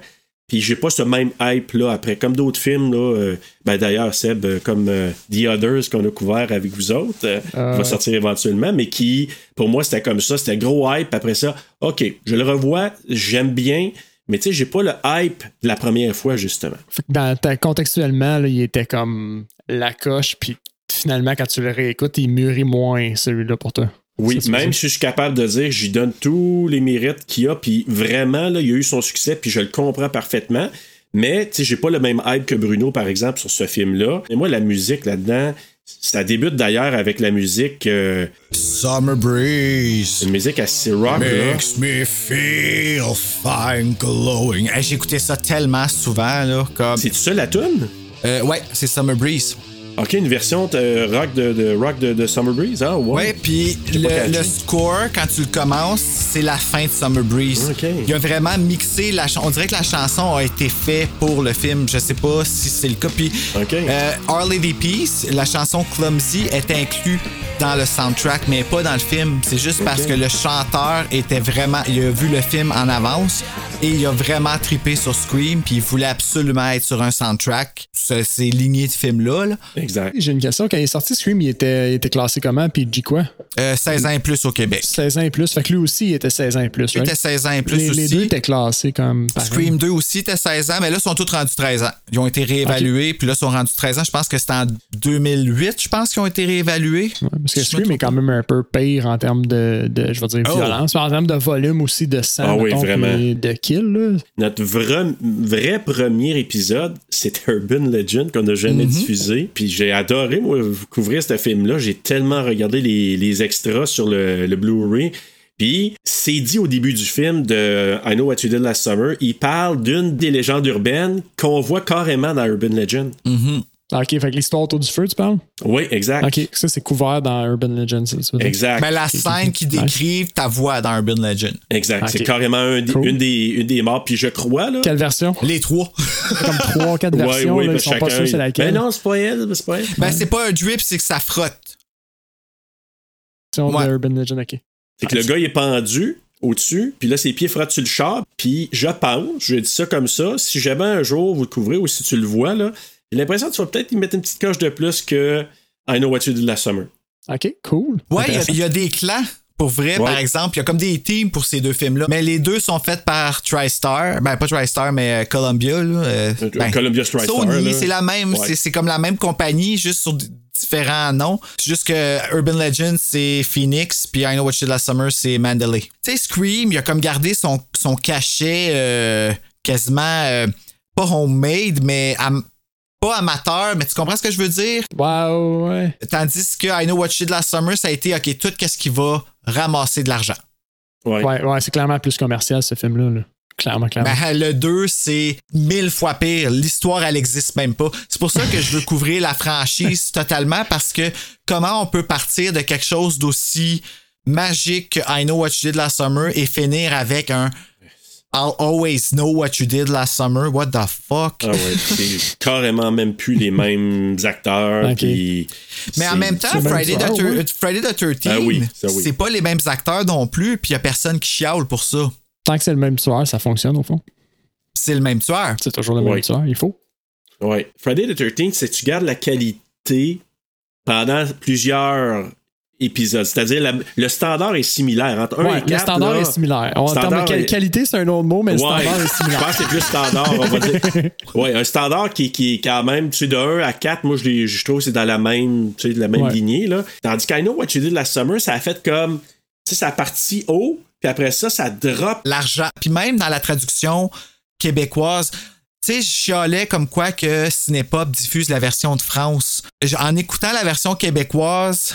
Puis j'ai pas ce même hype là après, comme d'autres films là. euh, ben d'ailleurs Seb, euh, comme euh, The Others qu'on a couvert avec vous autres, euh, Ah. va sortir éventuellement, mais qui pour moi c'était comme ça, c'était gros hype. Après ça, ok, je le revois, j'aime bien, mais tu sais j'ai pas le hype de la première fois justement. Fait que dans, ta- contextuellement, là, il était comme la coche, puis finalement, quand tu le réécoutes, il mûrit moins celui-là pour toi. Oui, Ça, même si je suis capable de dire, j'y donne tous les mérites qu'il a, puis vraiment, là, il a eu son succès, puis je le comprends parfaitement. Mais, tu sais, j'ai pas le même hype que Bruno, par exemple, sur ce film-là. Et moi, la musique là-dedans, Ça débute d'ailleurs avec la musique. euh, Summer Breeze. une musique assez rock, là. Makes me feel fine glowing. Hey, J'écoutais ça tellement souvent, là. Comme... C'est ça la tune? Euh, ouais, c'est Summer Breeze. Ok, une version de rock de, de rock de, de Summer Breeze, hein? Ouais. Ouais, puis le, le score, quand tu le commences, c'est la fin de Summer Breeze. Ok. Il a vraiment mixé la chanson. On dirait que la chanson a été faite pour le film. Je sais pas si c'est le cas. Puis, Ok. euh, Our Lady Peace, la chanson Clumsy est inclue dans le soundtrack, mais pas dans le film. C'est juste parce que le chanteur était vraiment. Il a vu le film en avance et il a vraiment trippé sur Scream, puis il voulait absolument être sur un soundtrack. C'est c'est ligné de film-là. là. Exact. J'ai une question. Quand il est sorti, Scream, il était, il était classé comment? Puis il dit quoi? Euh, 16 ans et plus au Québec. 16 ans et plus. Fait que lui aussi, il était 16 ans et plus. Il right? était 16 ans et plus les, aussi. les deux étaient classés comme. pareil. Scream 2 aussi était 16 ans, mais là, ils sont tous rendus 13 ans. Ils ont été réévalués, puis là, ils sont rendus 13 ans. Je pense que c'était en 2008, je pense qu'ils ont été réévalués. Ouais, parce que Je Scream est quand même un peu pire en termes de, de je vais dire, Oh. violence, mais en termes de volume aussi, de sang, Ah oui, mettons, vraiment. puis de kill. Là. Notre vrai, vrai premier épisode, c'était Urban Legend qu'on n'a jamais Mhm. diffusé. Puis j'ai adoré, moi, couvrir ce film-là. J'ai tellement regardé les, extras sur le, Blu-ray. Puis c'est dit au début du film de I Know What You Did Last Summer, il parle d'une des légendes urbaines qu'on voit carrément dans Urban Legend. Ah, Ok, fait que l'histoire autour du feu, tu parles? Oui, exact. Ok, ça c'est couvert dans Urban Legends. ça. Exact. Mais la scène qui décrivent ta voix dans Urban Legend. Exact. C'est carrément un des- Cool. une, des, une des morts. Puis je crois, là. Quelle version? Les trois. Comme trois, quatre Ouais, versions, ouais, là, ils sont pas sûrs c'est laquelle. Ben non, c'est pas elle, c'est pas elle. Ben, c'est pas un drip, c'est que ça frotte. Ouais. Urban Legend, ok. C'est que le gars il est pendu au-dessus, puis là ses pieds frottent sur le char, puis je pense, je dis ça comme ça, si jamais un jour vous le couvrez ou si tu le vois là, j'ai l'impression que tu vas peut-être y mettre une petite coche de plus que I Know What You Did Last Summer. Ok, cool. Ouais, il y a- y, des clans. Pour vrai, Ouais. par exemple, il y a comme des teams pour ces deux films-là. Mais les deux sont faits par TriStar. Ben, pas TriStar, mais euh, Columbia. Là. Euh, Euh, ben, Columbia TriStar, Sony, c'est la même. Ouais. c'est- comme la même compagnie, juste sur différents noms. C'est juste que Urban Legend, c'est Phoenix, puis I Know What You Did Last Summer, c'est Mandalay. Tu sais, Scream, il a comme gardé son, son cachet euh, quasiment euh, pas homemade, mais pas amateur, mais tu comprends ce que je veux dire? Wow, ouais. Tandis que I Know What You Did Last Summer, ça a été, OK, tout qu'est-ce qui va ramasser de l'argent. Ouais. Ouais, ouais, c'est clairement plus commercial ce film-là. là. Clairement, clairement. Ben, le 2, c'est mille fois pire. L'histoire, elle existe même pas. C'est pour ça que je veux couvrir la franchise totalement parce que comment on peut partir de quelque chose d'aussi magique que I Know What You Did Last Summer et finir avec un I'll always know what you did last summer. What the fuck? Ah ouais, c'est carrément même plus les mêmes acteurs. Mais en même temps, même the, ah ouais. Friday the 13, Ah oui, ça oui. c'est pas les mêmes acteurs non plus, puis il y a personne qui chiale pour ça. Tant que c'est le même tueur, ça fonctionne au fond. C'est le même tueur. C'est toujours le Ouais. même tueur, il faut. Ouais. Friday the 13th, c'est que tu gardes la qualité pendant plusieurs épisodes. C'est-à-dire, la- le standard est similaire. Entre 1 Ouais, et 4, le standard là, est similaire. En termes de est- qualité, c'est un autre mot, mais le standard est je similaire. pense que c'est plus standard, on va dire. Ouais, un standard qui, qui est quand même, tu sais, de 1 à 4, moi, je, l'ai- je trouve que c'est dans la même, tu sais, la même Ouais. lignée, là. Tandis qu'I Know What You Did Last Summer, ça a fait comme, tu sais, ça a parti haut, puis après ça, ça drop. l'argent. Puis même dans la traduction québécoise, tu sais, je chialais comme quoi que Cinépop diffuse la version de France. En écoutant la version québécoise,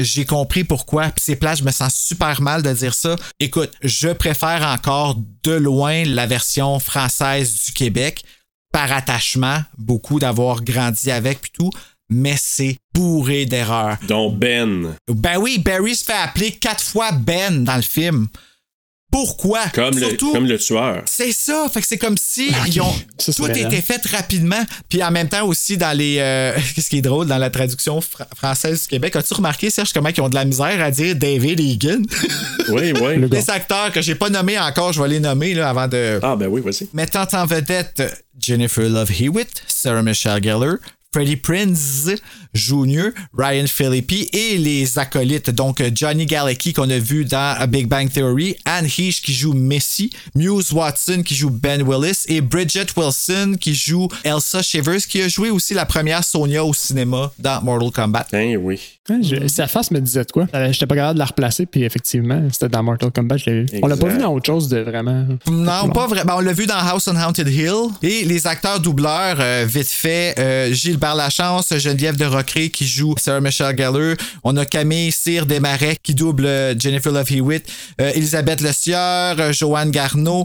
j'ai compris pourquoi. Puis c'est plat, je me sens super mal de dire ça. Écoute, je préfère encore de loin la version française du Québec par attachement, beaucoup d'avoir grandi avec puis tout, mais c'est bourré d'erreurs. dont Ben. Ben oui, Barry se fait appeler quatre fois Ben dans le film. Pourquoi? Comme le, Surtout, comme le tueur. c'est ça. Fait que c'est comme si ils ont, Ça, tout était hein. fait rapidement. Puis en même temps aussi dans les... euh, Qu'est-ce qui est drôle dans la traduction fra- française du Québec? As-tu remarqué, Serge, comment ils ont de la misère à dire David Egan? Oui, oui. Le les acteurs que j'ai pas nommés encore, je vais les nommer là, avant de... Ah, ben oui, vas-y. Mettant en vedette Jennifer Love Hewitt, Sarah Michelle Gellar, Freddie Prinze Jr., Ryan Phillippe et les acolytes, donc Johnny Galecki qu'on a vu dans A Big Bang Theory, Anne Heche qui joue Missy, Muse Watson qui joue Ben Willis et Bridget Wilson qui joue Elsa Shivers qui a joué aussi la première Sonia au cinéma dans Mortal Kombat. Ben oui. Je- sa face me disait de quoi? Euh, J'étais pas capable de la replacer, puis effectivement, c'était dans Mortal Kombat, je l'ai vu. On l'a pas vu dans autre chose de vraiment. Non, pas vraiment. On l'a vu dans House on Haunted Hill. Et les acteurs doubleurs, euh, vite fait, euh, Gilles Gilbert Lachance, Geneviève de Rocré qui joue Sarah Michelle Gellar. On a Camille Cyr Desmarais qui double euh, Jennifer Love Hewitt. Euh, Elisabeth Le Sieur, euh, Joanne Garneau.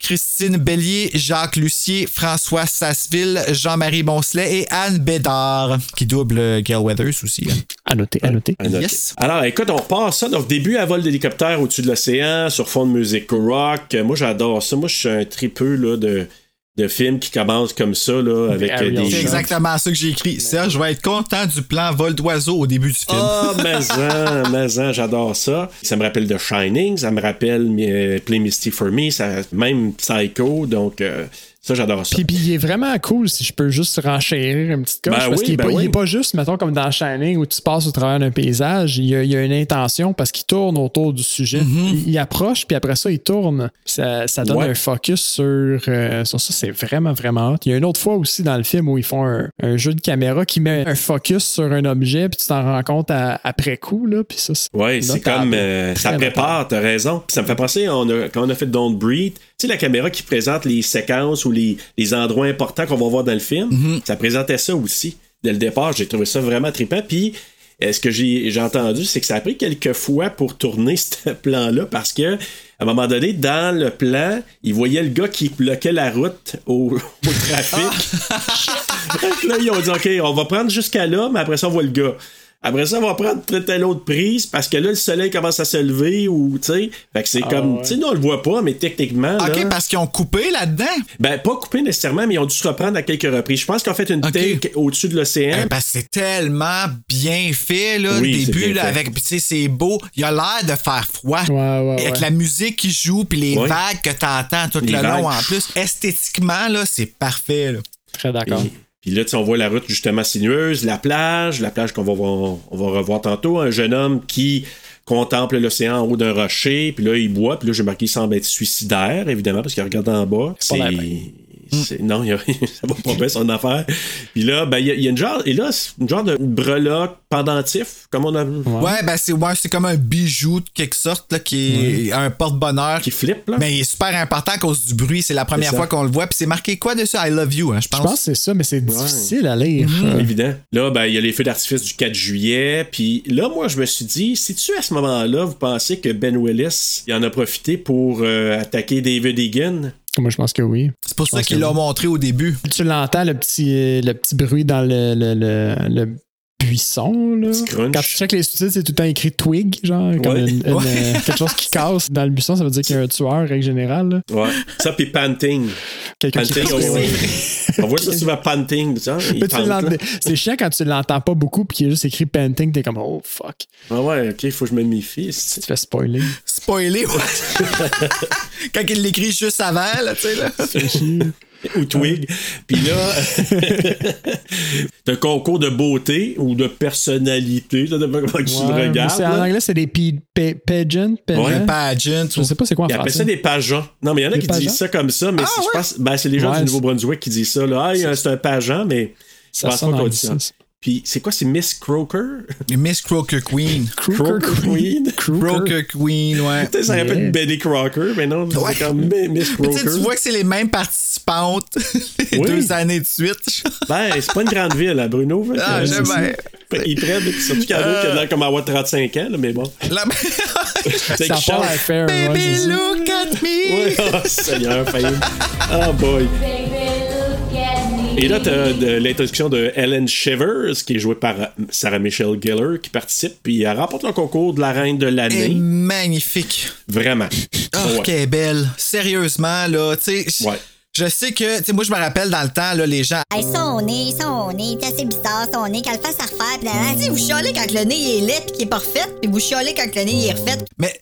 Christine Bellier, Jacques Lucier, François Sasseville, Jean-Marie Boncelet et Anne Bédard, qui double Gail Weathers aussi. hein. À noter, à noter. À noter. Yes. Alors, écoute, on passe ça. Donc, début à vol d'hélicoptère au-dessus de l'océan, sur fond de musique rock. Moi, j'adore ça. Moi, je suis un tripeux là, de, de films qui commencent comme ça, là, avec euh, des C'est gens. exactement ça que j'ai écrit. Serge, je vais être content du plan vol d'oiseau au début du film. Ah, mais mais j'adore ça. Ça me rappelle The Shining, ça me rappelle euh, Play Misty for Me, ça, même Psycho, donc euh, ça, j'adore ça. Puis, puis il est vraiment cool si je peux juste renchérir une petite coche. Ben parce oui, qu'il est, ben pas, il oui. est pas juste, mettons, comme dans Shining où tu passes au travers d'un paysage. Il y, a, il y a une intention parce qu'il tourne autour du sujet. il, il approche, puis après ça, il tourne. Ça, ça donne Ouais. un focus sur, euh, sur ça. C'est vraiment, vraiment hot. Il y a une autre fois aussi dans le film où ils font un, un jeu de caméra qui met un focus sur un objet, puis tu t'en rends compte à- après coup. Là, puis ça, Ouais, c'est comme euh, ça prépare, t'as raison. Puis ça me fait penser, on a- quand on a fait Don't Breathe, sais, la caméra qui présente les séquences ou les, les endroits importants qu'on va voir dans le film, Mm-hmm. ça présentait ça aussi. Dès le départ, j'ai trouvé ça vraiment trippant. Puis ce que j'ai entendu, c'est que ça a pris quelques fois pour tourner ce plan-là parce que à un moment donné, dans le plan, il voyait le gars qui bloquait la route au, au trafic. Que là, ils ont dit OK, on va prendre jusqu'à là, mais après ça, on voit le gars. Après ça, on va prendre telle, telle autre prise parce que là, le soleil commence à se lever ou, tu sais. Fait que c'est comme, tu sais, nous, on le voit pas, mais techniquement. OK, là, parce qu'ils ont coupé là-dedans? ben, pas coupé nécessairement, mais ils ont dû se reprendre à quelques reprises. Je pense qu'ils ont fait une OK. take au-dessus de l'océan. Eh, parce que c'est tellement bien fait, là, Oui, le début, là, fait. avec, tu sais, c'est beau. Il a l'air de faire froid. Ouais, ouais, Avec la musique qui joue, puis les Ouais. vagues que t'entends tout Les le vagues. long en plus. Esthétiquement, là, c'est parfait, là. Très d'accord. Et- Puis là, on voit la route justement sinueuse, la plage, la plage qu'on va, voir- on va revoir tantôt. Un jeune homme qui contemple l'océan en haut d'un rocher, puis là, il boit, puis là, j'ai marqué, il semble être suicidaire, évidemment, parce qu'il regarde en bas. C'est. C'est- Non, y a- ça va pas bien son affaire. Puis là, ben, il y, a- il y a une genre, et là, c'est une genre de breloque pendentif, comme on a. Ouais, ben c'est ouais, c'est comme un bijou de quelque sorte, là, qui est un porte-bonheur. Qui flippe, là. Mais il est super important à cause du bruit. C'est la première fois qu'on le voit. Puis c'est marqué quoi dessus? I love you, hein, je pense. Je pense que c'est ça, mais c'est difficile à lire. Euh, Évident. Là, ben, il y a les feux d'artifice du 4 juillet. Puis là, moi, je me suis dit, si tu à ce moment-là, vous pensez que Ben Willis, il en a profité pour euh, attaquer David Egan? Moi, je pense que oui. C'est pour Je ça qu'il l'a oui. montré au début. Tu l'entends, le petit, le petit bruit dans le, le, le, le buisson. Là. Quand tu checkes les sous-titres, c'est tout le temps écrit twig, genre, comme Ouais. une- une, Ouais. euh, quelque chose qui casse dans le buisson. Ça veut dire qu'il y a un tueur, règle générale. là. Ouais. Ça, puis panting. Quelqu'un qui Panting, ouais. On voit ça souvent panting. là. C'est chiant quand tu l'entends pas beaucoup puis qu'il y a juste écrit painting, t'es comme oh fuck. Ah ouais, ok, faut que je me méfie. Tu c'est- te fais spoiler. Spoiler, ouais. Quand il l'écrit juste avant, là, tu sais, là. Ou Twig. Puis là, t'as un concours de beauté ou de personnalité. Ça dépend comment tu le regardes. c'est- en anglais, c'est des pageants. pageants. Ouais. Pageant. Je sais pas c'est quoi en Ils appellent français. ça des pageants. Non, mais il y en a qui pageants? disent ça comme ça, mais c'est- je pense, ben, c'est les gens Ouais, du Nouveau-Brunswick qui disent ça. Là. Ah, a- c'est un pageant, mais je Ça pense pas qu'on dit ça. Puis c'est quoi, c'est Miss Croker? Miss Croker Queen. Crooker Queen. Croker Queen, ouais. Peut-être ça Yeah. répète Betty Crocker, mais non, Ouais. c'est comme Mi- Miss Croker. tu vois que c'est les mêmes participantes les Oui. deux années de suite. Ben, c'est pas une grande ville, à Bruno. Ah, j'aime c'est- bien. Prennent, puis surtout qu'il y en a qui a l'air comme avoir 35 ans, là, mais bon. Là, C'est Ça pas l'air fair. ouais, Baby, look at me. Ouais, oh, Seigneur, failli. Oh boy. Et là, t'as l'introduction de Ellen Shivers, qui est jouée par Sarah Michelle Gellar, qui participe, puis elle remporte le concours de la reine de Elle est l'année. magnifique. Vraiment. Oh, Ouais. qu'elle est belle. Sérieusement, là, tu sais. Ouais. Je sais que, tu sais, moi, je me rappelle dans le temps, là, les gens. Hey, son nez, son nez, t'es assez bizarre, son nez, qu'elle le fasse à refaire. Pis là, tu sais, vous chialez quand le nez il est laid pis qu'il est pas refait, pis vous chialez quand le nez il est refait. Mais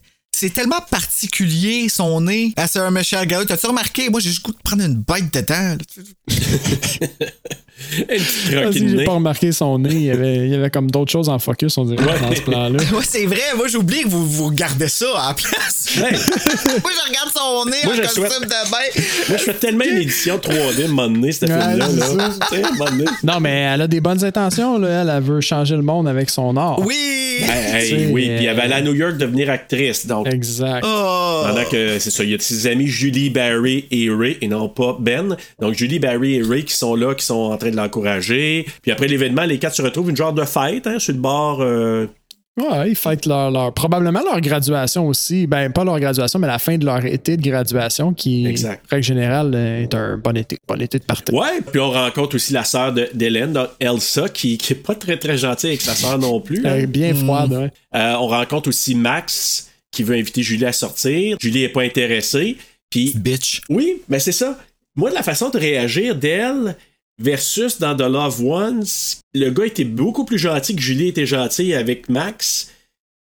c'est tellement particulier, son nez, à Sarah Michelle Gellar. T'as-tu remarqué? Moi, j'ai juste goût de prendre une bite dedans. là, j'ai nez. pas remarqué son nez. Il y avait, il y avait comme d'autres choses en focus, on dirait, dans ce plan-là. Ouais, c'est vrai. Moi, j'oublie que vous, vous regardez ça à la place. Ouais. moi, je regarde son nez Moi, en je costume souhaite- de bain. Moi, je fais tellement une édition 3D, à un moment donné, cette Ouais, Là. Non, mais elle a des bonnes intentions. Là. Elle, elle veut changer le monde avec son art. Oui! Hey, hey, C'est- oui, puis elle va aller à New York devenir actrice. Donc, Exact. Oh! Pendant que c'est ça, il y a ses amis Julie, Barry et Ray, et non pas Ben. Donc Julie, Barry et Ray qui sont là, qui sont en train de l'encourager. Puis après l'événement, les quatre se retrouvent une genre de fête hein, sur le bord. euh, Ouais, ils fêtent leur, leur- probablement leur graduation aussi. Ben, pas leur graduation, mais la fin de leur été de graduation, qui, Exact. règle générale, euh, est un bon été. Bon été de partage. Ouais, puis on rencontre aussi la sœur d'Hélène, donc Elsa, qui, qui est pas très très gentille avec sa sœur non plus. hein. Elle est bien froide, ouais. Euh, on rencontre aussi Max qui veut inviter Julie à sortir. Julie est pas intéressée. Puis Bitch. oui, mais c'est ça. Moi, de la façon de réagir d'elle versus dans The Love Ones, le gars était beaucoup plus gentil que Julie était gentille avec Max.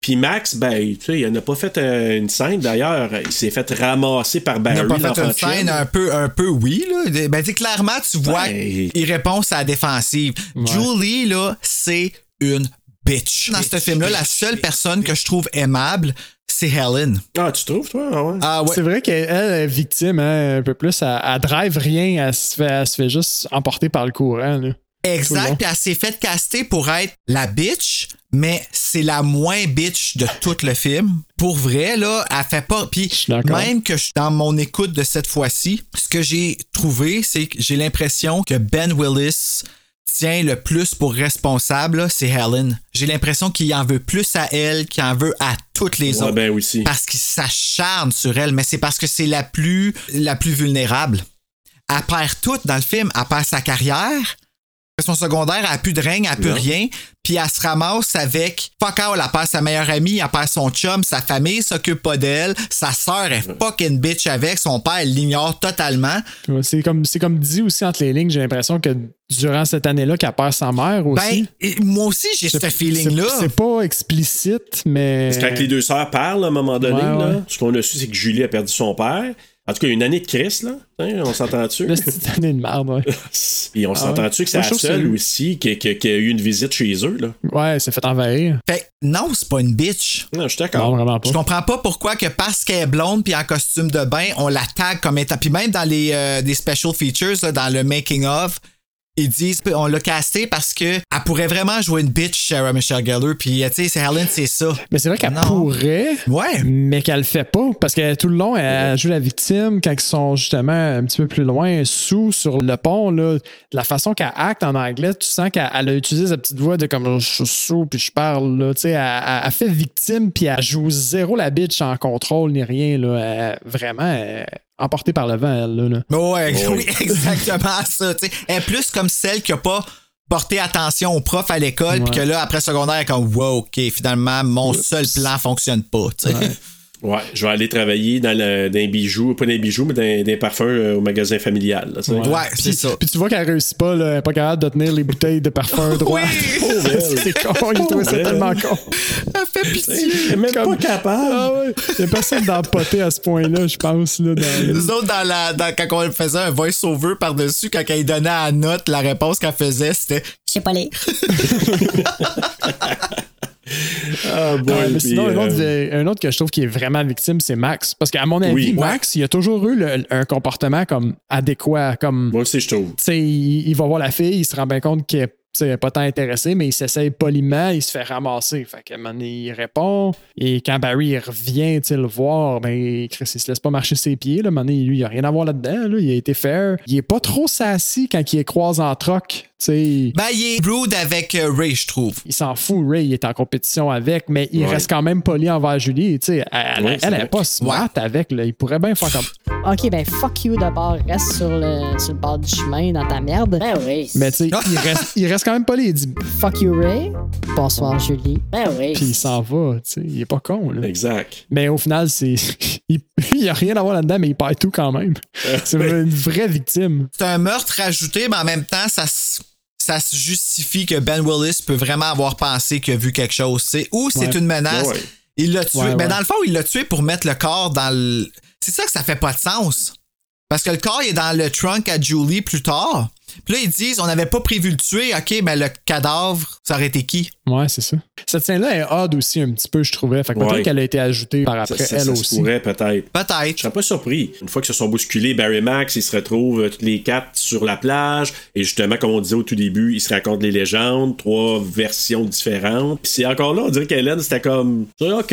Puis Max, ben, tu sais, il n'a pas fait euh, une scène d'ailleurs. Il s'est fait ramasser par Il Barry. n'a pas fait une scène un peu, un peu oui, là. Ben, clairement, tu vois Ben. qu'il répond à la défensive. Julie, là, c'est une bitch. Dans ce film-là, la seule personne que je trouve aimable, c'est Helen. Ah, tu trouves, toi? Ah ouais. Ah ouais. C'est vrai qu'elle est victime hein, un peu plus. Elle, elle drive rien, elle se, fait, elle se fait juste emporter par le courant. là. Exact, puis elle s'est faite caster pour être la bitch, mais c'est la moins bitch de tout le film. Pour vrai, là, elle fait pas. Puis même que je- dans mon écoute de cette fois-ci, ce que j'ai trouvé, c'est que j'ai l'impression que Ben Willis tient le plus pour responsable, c'est Helen. J'ai l'impression qu'il en veut plus à elle qu'il en veut à toutes les Ouais, autres. ben aussi. Parce qu'il s'acharne sur elle, mais c'est parce que c'est la plus, la plus vulnérable. Elle perd tout dans le film. Elle perd sa carrière. Son secondaire, elle a plus de règne, elle a plus rien. Puis elle se ramasse avec fuck all, elle perd sa meilleure amie, elle perd son chum, sa famille s'occupe pas d'elle, sa sœur est fucking bitch avec, son père elle l'ignore totalement. C'est comme, c'est comme dit aussi entre les lignes, j'ai l'impression que durant cette année-là, qu'elle perd sa mère aussi. Ben, et moi aussi j'ai ce feeling-là. C'est pas explicite, mais. Parce que quand les deux sœurs parlent à un moment donné, Ouais, là, ce qu'on a su, c'est que Julie a perdu son père. En tout cas, une année de crise, là. Hein, on s'entend-tu? Une année de merde, ouais. Puis on Ah s'entend-tu ouais. que c'est la seule aussi qui, qui- qui a eu une visite chez eux, là? Ouais, c'est fait envahir. Fait que non, c'est pas une bitch. Non, je suis Non, d'accord. vraiment pas. Je comprends pas pourquoi que parce qu'elle est blonde puis en costume de bain, on la tag comme étant. Puis même dans les euh, des special features, là, dans le making of, ils disent on l'a casté parce que elle pourrait vraiment jouer une bitch, Sarah Michelle Gellar. Puis euh, tu sais, c'est Helen, c'est ça. Mais c'est vrai qu'elle pourrait, Ouais. mais qu'elle le fait pas. Parce que tout le long, elle joue la victime quand ils sont justement un petit peu plus loin, sous, sur le pont. Là, la façon qu'elle acte en anglais, tu sens qu'elle elle a utilisé sa petite voix de comme je suis sous puis je parle. Là, Tu sais, elle, fait victime puis elle joue zéro la bitch en contrôle ni rien. Là. Elle- vraiment, elle emportée par le vent, elle. Là, là. Ouais, Oh, oui, exactement ça. tu sais. Elle est plus comme celle qui a pas porté attention au prof à l'école, puis que là, après secondaire, elle est comme, wow, OK, finalement, mon seul plan fonctionne pas. Ouais, je vais aller travailler dans, le, dans les bijoux, pas dans les bijoux, mais dans, dans les parfums euh, au magasin familial. Là, tu sais. Ouais, c'est ça. puis tu vois qu'elle réussit pas, là, elle est pas capable de tenir les bouteilles de parfum droit. c'est con, il trouvait ça Pauvre tellement elle. con. Elle fait pitié. Elle est même Comme- pas capable. Ah ouais. Il y a personne d'empoter à ce point-là, je pense. Là, dans- Nous autres, dans la, dans- quand on faisait un voice-over par-dessus, quand elle donnait à la note, la réponse qu'elle faisait, c'était Je sais pas lire. Ah, boy, mais puis, sinon, un, autre, euh, un autre que je trouve qui est vraiment victime, c'est Max. Parce qu'à mon avis, Oui. Max, il a toujours eu le- un comportement comme adéquat. Comme, Moi aussi, je trouve. il, il va voir la fille, il se rend bien compte qu'il est tu sais, il est pas tant intéressé, mais il s'essaye poliment, il se fait ramasser. Fait qu'à un moment donné, il répond. Et quand Barry il revient le voir, ben, Chris, il se laisse pas marcher ses pieds. Là. À un moment donné, lui, il a rien à voir là-dedans. là. Il a été fair. Il est pas trop sassy quand il est croise en troc. Tu sais, Ben, il est rude avec euh, Ray, je trouve. il s'en fout, Ray, il est en compétition avec, mais il Ouais. reste quand même poli envers Julie. Tu sais, elle, Ouais, elle, c'est elle vrai. est pas smart avec. Là. Il pourrait bien faire comme. Ok, ben fuck you d'abord. Reste sur le, sur le bord du chemin dans ta merde. Ben oui. Mais tu sais, il reste, il reste quand même poli. Il dit Fuck you, Ray. Bonsoir, Julie. Ben oui. puis il s'en va. Tu sais, il est pas con. Là. Exact. Mais au final, c'est. il n'y a rien à voir là-dedans, mais il perd tout quand même. C'est une vraie victime. C'est un meurtre ajouté, mais en même temps, ça se ça se justifie que Ben Willis peut vraiment avoir pensé qu'il a vu quelque chose. c'est Ou c'est Ouais. une menace. Ouais, ouais. Il l'a tué. Ouais, mais dans le fond, il l'a tué pour mettre le corps dans le. C'est ça que ça fait pas de sens. Parce que le corps il est dans le trunk à Julie plus tard. Puis là, ils disent on n'avait pas prévu le tuer. OK, mais le cadavre, ça aurait été qui? Ouais, c'est ça. Cette scène-là est odd aussi un petit peu, je trouvais. Fait que peut-être Ouais. qu'elle a été ajoutée par Ça, après ça- elle ça aussi. pourrait peut-être. Peut-être. Je serais pas surpris. Une fois qu'ils se sont bousculés, Barry Max, ils se retrouvent euh, tous les quatre sur la plage. Et justement, comme on disait au tout début, ils se racontent les légendes, trois versions différentes. Puis c'est encore là, on dirait qu'Hélène, c'était comme, OK,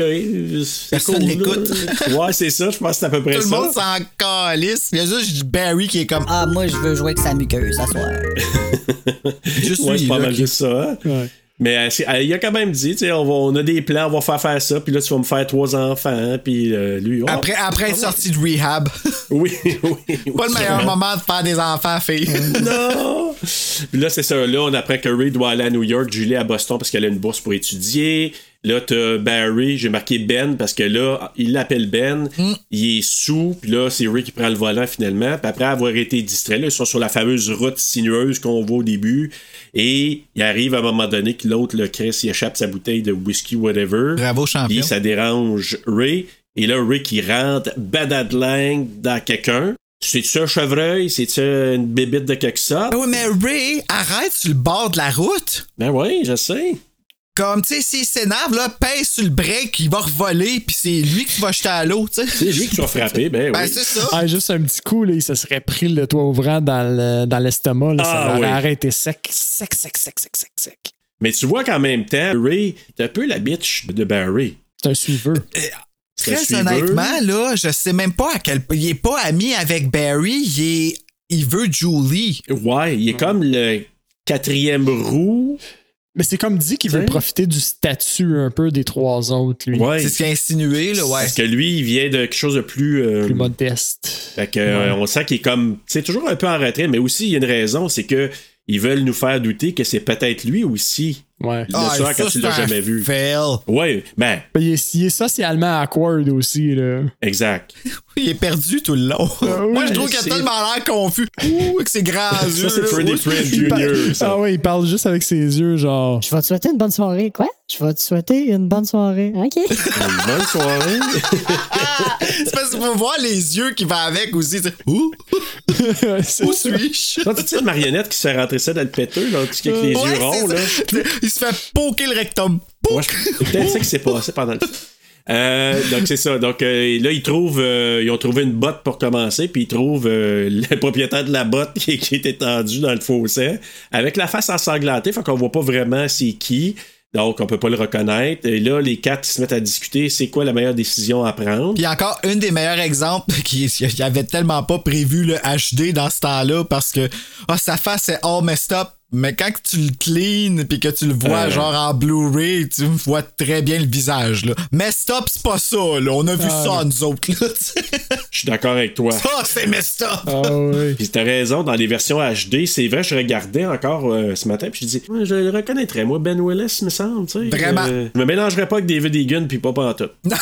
c'est Personne cool, là. l'écoute. Ouais, c'est ça, je pense que c'est à peu près Tout le ça. monde s'en calisse. Il y a juste Barry qui est comme Ah, moi, je veux jouer avec sa muqueuse. Soir. Juste Ouais, c'est pas mal juste ça. hein? Mais euh, euh, il a quand même dit, tu sais, on, va- on a des plans, on va faire faire ça, puis là, tu vas me faire trois enfants, puis euh, lui... oh, Après, après être sorti de rehab. Oui, oui. Pas le meilleur moment de faire des enfants, fille. non! Puis là, c'est ça. Là, on apprend que Ray doit aller à New York, Julie à Boston parce qu'elle a une bourse pour étudier. Là, t'as Barry, j'ai marqué Ben parce que là, il l'appelle Ben. Il est sous, puis là, c'est Ray qui prend le volant finalement. Puis après avoir été distrait, là, ils sont sur la fameuse route sinueuse qu'on voit au début. Et il arrive à un moment donné que l'autre, le Chris, il échappe sa bouteille de whisky, whatever. Bravo, champion. Puis ça dérange Ray. Et là, Ray qui rentre badadlang dans quelqu'un. C'est-tu un chevreuil? C'est-tu une bébite de quelque sorte? Ah oui, mais Ray, arrête sur le bord de la route. Ben oui, je sais. Comme, tu sais, s'il s'énerve, là, pèse sur le break, il va revoler, puis c'est lui qui va jeter à l'eau, tu sais. C'est lui qui va frapper, ben, Ben, oui. c'est ça. Ah, juste un petit coup, là, il se serait pris le toit ouvrant dans le- dans l'estomac. là, Ah, ça l'aurait oui. arrêté sec, sec, sec, sec, sec, sec, sec. Mais tu vois qu'en même temps, Ray est un peu la bitch de Barry. C'est un suiveur. Un Très suiveur. honnêtement, là, je sais même pas à quel point. Il est pas ami avec Barry, il, est... il veut Julie. Ouais, il est comme le quatrième roue. Mais c'est comme dit qu'il veut profiter du statut un peu des trois autres, lui. Ouais. C'est ce qu'il a insinué, là, ouais. Parce que lui, il vient de quelque chose de plus. euh, Plus modeste. Fait que, euh, on sent qu'il est comme. C'est toujours un peu en retrait, mais aussi, il y a une raison, c'est que ils veulent nous faire douter que c'est peut-être lui aussi. Ouais. Le Ah, soir, ça, quand tu c'est l'as jamais vu. fail. Ouais, ben, Ben, Il est, il est socialement awkward aussi, là. exact. Il est perdu tout le long. Moi, je trouve qu'il a c'est- tellement l'air confus. Ouh, avec ses grands yeux. Ça, c'est Oui. Prinze Il parle- Jr. ça. Ah ouais, il parle juste avec ses yeux, genre. Je vais te souhaiter une bonne soirée. Quoi? Je vais te souhaiter une bonne soirée. OK. Une bonne soirée. C'est parce qu'il faut voir les yeux qui vont avec aussi. Ouh, C'est où suis-je? Quand tu sais, une marionnette qui se fait rentrer ça dans le péteux, là, avec les Ouais, yeux c'est ronds, là. Il se fait poker le rectum. Moi, je- c'est peut-être ça qui s'est passé pendant le. Euh, donc c'est ça. Donc euh, là ils trouvent, euh, ils ont trouvé une botte pour commencer, puis ils trouvent euh, le propriétaire de la botte qui, qui est étendu dans le fossé avec la face ensanglantée, fait qu'on voit pas vraiment c'est qui. Donc on peut pas le reconnaître. Et là les quatre se mettent à discuter, c'est quoi la meilleure décision à prendre? Puis encore un des meilleurs exemples qui avait tellement pas prévu le HD dans ce temps-là parce que ah, sa face est all messed up. Mais quand tu le clean puis que tu le vois Euh. genre en Blu-ray, tu vois très bien le visage là. Messed up, c'est pas ça là. On a vu Ah, ça nous autres là. tu sais. Je suis d'accord avec toi. ça c'est messed up. Ah ouais. Puis t'as raison, dans les versions HD, c'est vrai, je regardais encore euh, ce matin, puis je dis, Ouais, je le reconnaîtrais, moi, Ben Willis, me semble, tu sais. Vraiment. Euh, je me mélangerais pas avec David Egan, puis pas pantoute. Non,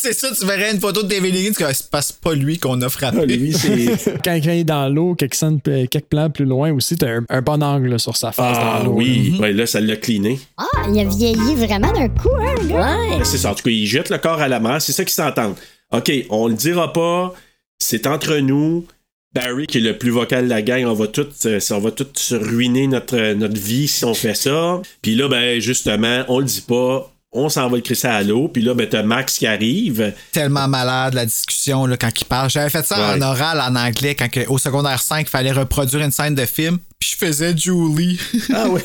c'est ça, tu verrais une photo de David Higgins que c'est pas- c'est pas lui qu'on a frappé. Ah, lui, c'est. Quand, quand il est dans l'eau, quelques, scènes- quelques plans plus loin aussi, t'as un, un bon angle là, sur sa face Ah dans oui, ouais, là, ça l'a cleané. Ah, il a vieilli vraiment d'un coup, hein, le gars? Ouais. C'est ça, en tout cas, il jette le corps à la mer, c'est ça qu'ils s'entendent. OK, on le dira pas, c'est entre nous. Barry, qui est le plus vocal de la gang, on va tout, euh, on va tout se ruiner notre, euh, notre vie si on fait ça. Puis là, ben, justement, on le dit pas. On s'en va le crisser à l'eau. Puis là, ben, t'as Max qui arrive. Tellement malade la discussion là, quand il parle. J'avais fait ça Ouais. en oral en anglais quand au secondaire 5, il fallait reproduire une scène de film. Puis je faisais Julie. Ah ouais.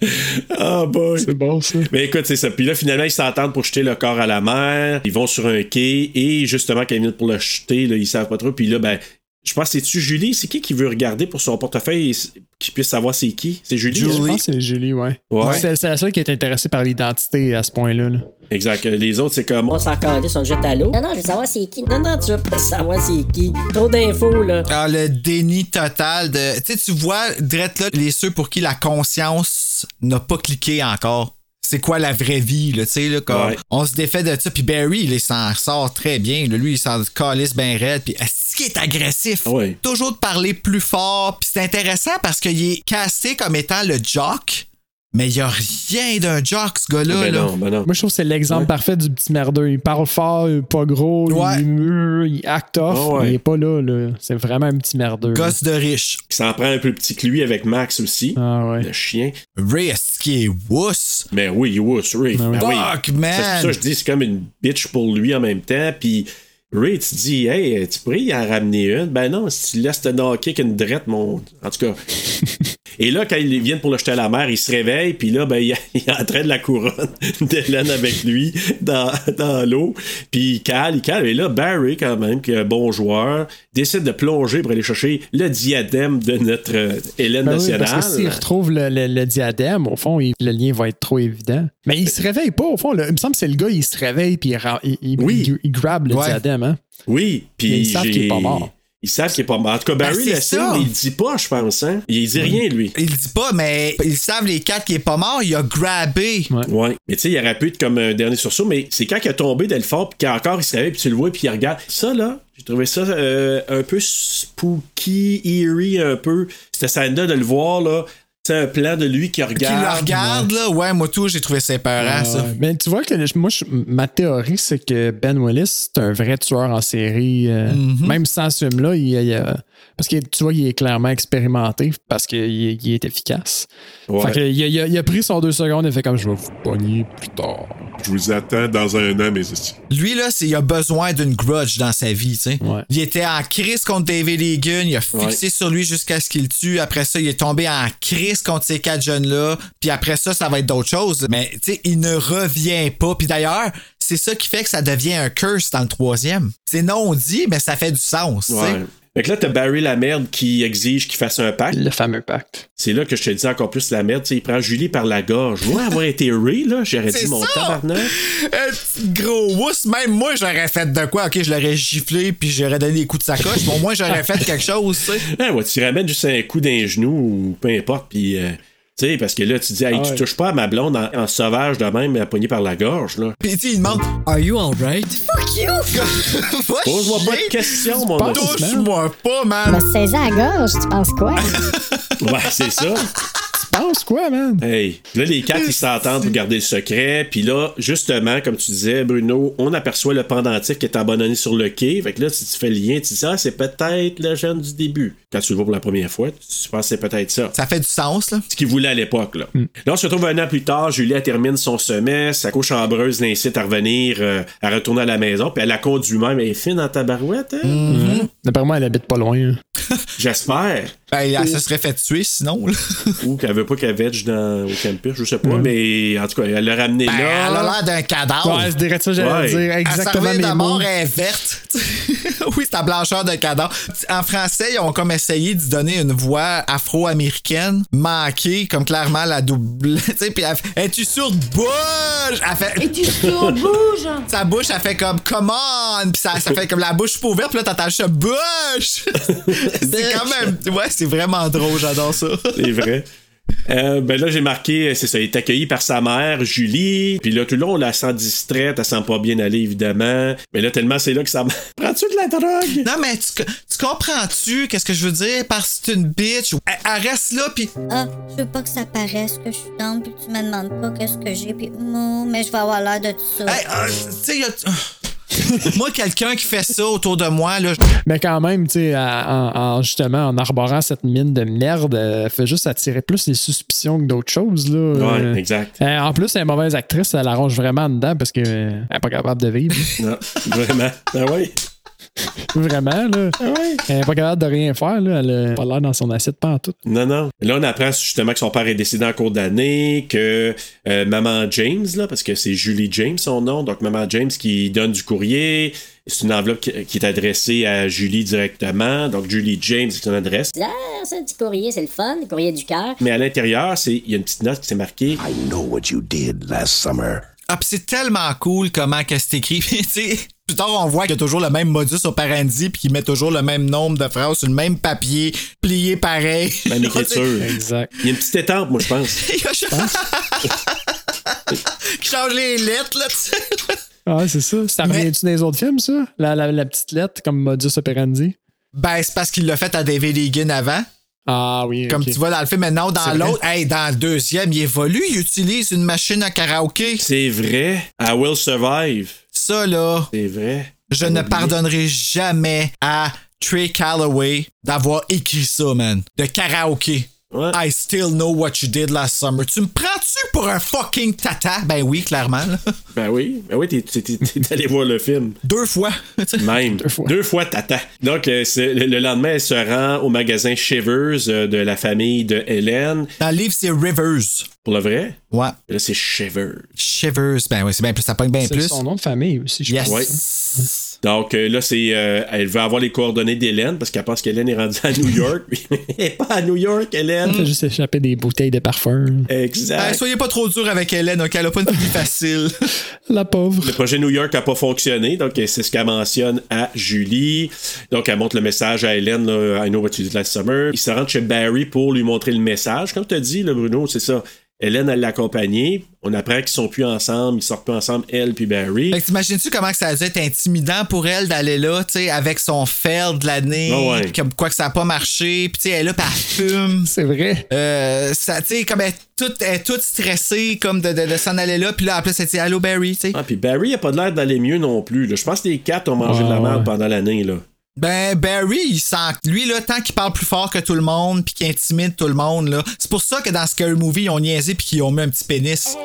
ah boy. C'est bon, ça. Mais écoute, c'est ça. Puis là, finalement, ils s'entendent pour jeter le corps à la mer. Ils vont sur un quai. Et justement, quand ils viennent pour le jeter, là, ils savent pas trop. Puis là, ben, je pense que c'est-tu Julie? C'est qui qui veut regarder pour son portefeuille et qu'il puisse savoir c'est qui? C'est Julie? Julie. Je pense que c'est Julie, ouais. Ouais. C'est c'est la seule qui est intéressée par l'identité à ce point-là. là. Exact. Les autres, c'est comme. On s'en calisse, on jette à l'eau. Non, non, je veux savoir c'est qui. Non, non, tu veux pas savoir c'est qui. Trop d'infos, là. Ah, le déni total de. Tu sais, tu vois, direct là, les ceux pour qui la conscience n'a pas cliqué encore. C'est quoi la vraie vie, là, tu sais, là, comme. Ouais. On se défait de ça, puis Barry, il s'en sort très bien. là. lui, il s'en calisse bien raide, puis qu'il est agressif? Toujours de parler plus fort, puis c'est intéressant parce qu'il est casté comme étant le jock, mais il y a rien d'un jock, ce gars-là. Ben là. non, ben non. Moi, je trouve que c'est l'exemple Ouais. parfait du petit merdeux. Il parle fort, il est pas gros, Ouais. il, il acte off, Ah ouais. mais il est pas là. là. C'est vraiment un petit merdeux. là. Gosse de riche. Il s'en prend un peu petit que lui avec Max aussi. Ah ouais. Le chien. Ray, est-ce qu'il est wuss? Mais oui, il was Ray. Ah. Ben oui. Fuck, man. C'est pour ça que je dis, c'est comme une bitch pour lui en même temps. Puis Ray, tu dis, hey, tu pourrais y en ramener une. Ben non, si tu laisses te knocker qu'une drette, mon. En tout cas, Et là, quand ils viennent pour le jeter à la mer, il se réveille, puis là, ben, il, il entraîne la couronne d'Hélène avec lui dans, dans l'eau. Puis il cale, il cale. Et là, Barry, quand même, qui est un bon joueur, décide de plonger pour aller chercher le diadème de notre euh, Hélène Ben oui, nationale. parce que s'il retrouve le, le- le diadème, au fond, il- le lien va être trop évident. Mais il se réveille pas, au fond. là. Il me semble que c'est le gars, il se réveille puis il, il, grabe le Ouais. diadème. Hein? Oui, puis Mais ils savent qu'il est pas mort. Ils savent qu'il est pas mort. En tout cas, Ben, Barry ça. mais il dit pas, je pense. Hein? Il dit rien, lui. Il dit pas, mais ils savent les quatre qui est pas mort, il a grabé. Ouais. Mais tu sais, il aurait pu être comme un dernier sursaut, mais c'est quand il a tombé Delfort, puis qu'encore il se réveille, puis tu le vois, puis il regarde. Ça, là, j'ai trouvé ça euh, un peu spooky, eerie, un peu. Cette scène-là, de le voir, là. C'est un plan de lui qui Qui regarde. le regarde, là, ouais, moi tout, j'ai trouvé ça épeurant, ça. Mais tu vois que le- moi, je- ma théorie, c'est que Ben Willis, c'est un vrai tueur en série. euh, Mhm. Même sans ce film-là, il, il a- parce que tu vois, il est clairement expérimenté parce qu'il est, il est efficace. Ouais. Fait que il, a, il a- il a pris son deux secondes et fait comme je vais vous pogner plus tard. Je vous attends dans un an, mes. Lui, là, c'est- il a besoin d'une grudge dans sa vie, tu sais. Ouais. Il était en crise contre David Egan, il a fixé sur lui jusqu'à ce qu'il le tue. Après ça, il est tombé en crise contre ces quatre jeunes-là. Puis après ça, ça va être d'autres choses. Mais, tu sais, il ne revient pas. Puis d'ailleurs, c'est ça qui fait que ça devient un curse dans le troisième. C'est non dit, mais ça fait du sens, tu sais. Ouais. Fait que là, t'as Barry la merde qui exige qu'il fasse un pacte. Le fameux pacte. C'est là que je te dis encore plus la merde. Tu sais, il prend Julie par la gorge. Moi, avoir été Ray, là, j'aurais dit mon tabarnak. Un petit gros wuss, même moi, j'aurais fait de quoi? Ok, je l'aurais giflé, puis j'aurais donné des coups de sacoche. Mais au moins, j'aurais fait quelque chose, tu sais. Ah, ouais, tu ramènes juste un coup d'un genou ou peu importe, puis. euh, tu sais, parce que là, tu dis, hey, Ah tu ouais. touches pas à ma blonde en, en sauvage de même, mais pognée par la gorge, là. Sais, il demande Are you alright? Fuck you! Pose-moi pas de questions, mon homme. Touche-moi pas, Me man. saisir à la gorge, tu penses quoi? Ouais, c'est ça. Quoi, man? Hey, là, les quatre, ils s'entendent pour garder le secret. Puis là, justement, comme tu disais, Bruno, on aperçoit le pendentif qui est abandonné sur le quai. Fait que là, si tu fais le lien, tu dis, ah, c'est peut-être le jeune du début. Quand tu le vois pour la première fois, tu penses que c'est peut-être ça. Ça fait du sens, là. Ce qu'il voulait à l'époque. Là. là, on se retrouve un an plus tard. Julia termine son semestre. Sa cochambreuse l'incite à revenir, euh, à retourner à la maison. Puis elle la conduit même. Elle est fine dans ta barouette, hein? D'après moi, elle habite pas loin. là. J'espère. Ben, elle se serait fait tuer sinon, là. Ou qu'elle veut pas qu'elle veg dans, au campus. Je sais pas. Mais en tout cas, elle l'a ramené Ben, là. elle a l'air d'un cadavre. Ouais, je dirais ça, j'allais Ouais. dire exactement mes de mort, elle est verte. oui, c'est la blancheur de cadavre. En français, ils ont comme essayé d'y donner une voix afro-américaine, manquée, comme clairement la double. Tu sais, puis elle fait Es-tu sur bouge Elle fait Es-tu sur bouge? Sa bouche, elle fait comme Come on Puis ça, ça fait comme la bouche pas ouverte, puis là, t'entends juste bouche C'est quand même. Ouais, c'est vraiment drôle, j'adore ça. C'est vrai. Euh, ben là, j'ai marqué, c'est ça, il est accueilli par sa mère, Julie. Puis là, tout le long, on la sent distraite, elle sent pas bien aller, évidemment. Mais là, tellement c'est là que ça m'a. Prends-tu de la drogue? Non, mais tu, tu comprends-tu qu'est-ce que je veux dire? Parce que c'est une bitch. Elle, elle reste là, puis Ah, je veux pas que ça paraisse que je suis down, puis tu me demandes pas qu'est-ce que j'ai, puis mou, mais je vais avoir l'air de tout ça. Hey, euh, tu sais, y a- moi, quelqu'un qui fait ça autour de moi, là, Mais quand même, tu sais, en, en- justement, en arborant cette mine de merde, elle fait juste attirer plus les suspicions que d'autres choses. Là. Ouais, Euh, exact. euh, en plus, elle est mauvaise actrice, elle arrange vraiment dedans parce qu'elle n'est pas capable de vivre. Non, vraiment. Ah oui. vraiment, là. Elle n'est pas capable de rien faire, là. Elle a pas l'air dans son assiette pas en tout. Non, non. Là, on apprend justement que son père est décédé en cours d'année, que euh, maman James, là, parce que c'est Julie James son nom, donc maman James qui donne du courrier. C'est une enveloppe qui, qui est adressée à Julie directement. Donc, Julie James, c'est son adresse. Ah, ça, un petit courrier, c'est le fun, le courrier du cœur. Mais à l'intérieur, c'est il y a une petite note qui s'est marquée I know what you did last summer. Ah, pis c'est tellement cool comment que c'est écrit. Tu sais, plus tard, on voit qu'il y a toujours le même modus operandi, puis qu'il met toujours le même nombre de phrases sur le même papier, plié pareil. Même écriture. Exact. Il y a une petite étampe, moi, je pense. Il y a qui change les lettres, là, tu sais. Ah, c'est ça. Ça Mais- revient-tu dans les autres films, ça? La, la, la petite lettre comme modus operandi? Ben, c'est parce qu'il l'a fait à David Egan avant. Ah oui. Comme tu vois dans le film, maintenant, dans C'est l'autre, hey, dans le deuxième, il évolue, il utilise une machine à karaoké. C'est vrai. I will survive. Ça, là, C'est vrai. je ne pardonnerai jamais à Trey Calloway d'avoir écrit ça, man. De karaoké. Ouais. I still know what you did last summer. Tu me prends prends-tu pour un fucking tata? Ben oui, clairement. là. Ben oui, ben oui, t'es, t'es- t'es- t'es allé voir le film. Deux fois. Même. Deux fois. tata. Donc, euh, c'est- le, le lendemain, elle se rend au magasin Shivers euh, de la famille de Hélène. Dans le livre, c'est Rivers. Pour le vrai? Ouais. Et Là, c'est Shivers. Shivers. Ben oui, c'est bien plus. Ça pogne bien C'est plus. son nom de famille aussi, je Yes. pense. Ouais. Donc euh, là, c'est, euh, elle veut avoir les coordonnées d'Hélène parce qu'elle pense qu'Hélène est rendue à New York. Elle est pas à New York, Hélène. Elle fait juste échapper des bouteilles de parfum. Exact. Soyez pas trop dur avec Hélène, ok? Elle a pas une vie facile. La pauvre. Le projet New York n'a pas fonctionné, donc c'est ce qu'elle mentionne à Julie. Donc elle montre le message à Hélène, là, I know what you did last summer. Il se rend chez Barry pour lui montrer le message. Comme tu as dit, là, Bruno, c'est ça. Hélène, elle l'accompagnait. On apprend qu'ils sont plus ensemble, ils sortent plus ensemble, elle puis Barry. Fait que t'imagines-tu comment que ça a dû être intimidant pour elle d'aller là, tu sais, avec son fail de l'année, ouais. comme quoi que ça a pas marché, puis tu sais, elle est là, puis elle fume. C'est vrai. Euh, ça, tu sais, comme elle est toute, elle est toute stressée, comme de, de, de s'en aller là, puis là, après, c'est Allô Barry, tu sais. Ah, puis Barry a pas l'air d'aller mieux non plus. là. Je pense que les quatre ont mangé de la merde ouais. pendant l'année. là. Ben, Barry, il sent. Lui, là, tant qu'il parle plus fort que tout le monde, puis qu'il intimide tout le monde, là. C'est pour ça que dans Scary Movie, ils ont niaisé, puis qu'ils ont mis un petit pénis.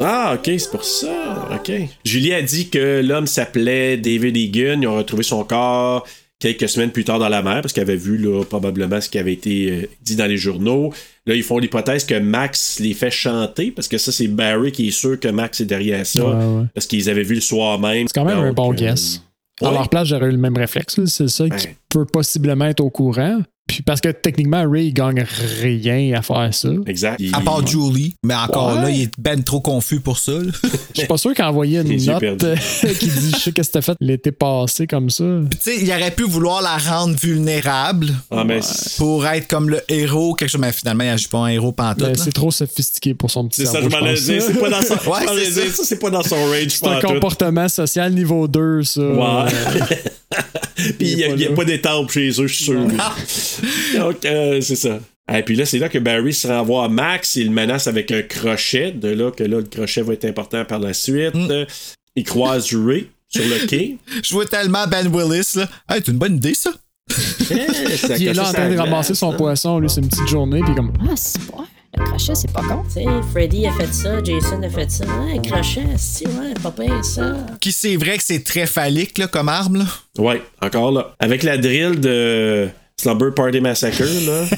Ah, ok, c'est pour ça. Ok. Julie a dit que l'homme s'appelait David Egan. Ils ont retrouvé son corps quelques semaines plus tard dans la mer parce qu'ils avaient vu là, probablement ce qui avait été euh, dit dans les journaux. Là, ils font l'hypothèse que Max les fait chanter parce que ça, c'est Barry qui est sûr que Max est derrière ça. Ouais, ouais. Parce qu'ils avaient vu le soir même. C'est quand même un bon euh, guess. À ouais. leur place, j'aurais eu le même réflexe. C'est ça qui Ouais. peut possiblement être au courant. Puis parce que techniquement, Ray, il gagne rien à faire ça. Exact. À part Julie. Mais encore Ouais. là, il est ben trop confus pour ça. Je suis pas sûr qu'envoyer une Les yeux note euh, qui dit Je sais qu'est-ce que t'as fait l'été passé comme ça. Puis, tu sais, il aurait pu vouloir la rendre vulnérable Ah, mais pour être comme le héros, quelque chose. Mais finalement, il agit pas un héros pantoute. Ben, c'est trop sophistiqué pour son petit c'est ça, je pas dans son, Ouais, c'est dire, ça. ça, c'est pas dans son range. C'est un comportement social niveau 2, ça. Ouais. Puis il n'y a, a pas d'étampe chez eux, je suis sûr. Donc, euh, c'est ça. Et puis là, c'est là que Barry se renvoie à Max. Il le menace avec un crochet. De là que là, le crochet va être important par la suite. Mm. Il croise Ray sur le quai. Je vois tellement Ben Willis, là. Hey, c'est une bonne idée, ça. Eh, Il est là en train de ramasser son hein. poisson, lui, c'est une petite journée, puis comme. Ah, c'est pas. Le crochet, c'est pas con. Tu sais, Freddy a fait ça, Jason a fait ça. Ouais, crochet, c'est ouais, pas pire ça. Qui c'est vrai que c'est très phallique, là, comme arme, là. Ouais, encore là. Avec la drill de Slumber Party Massacre, là.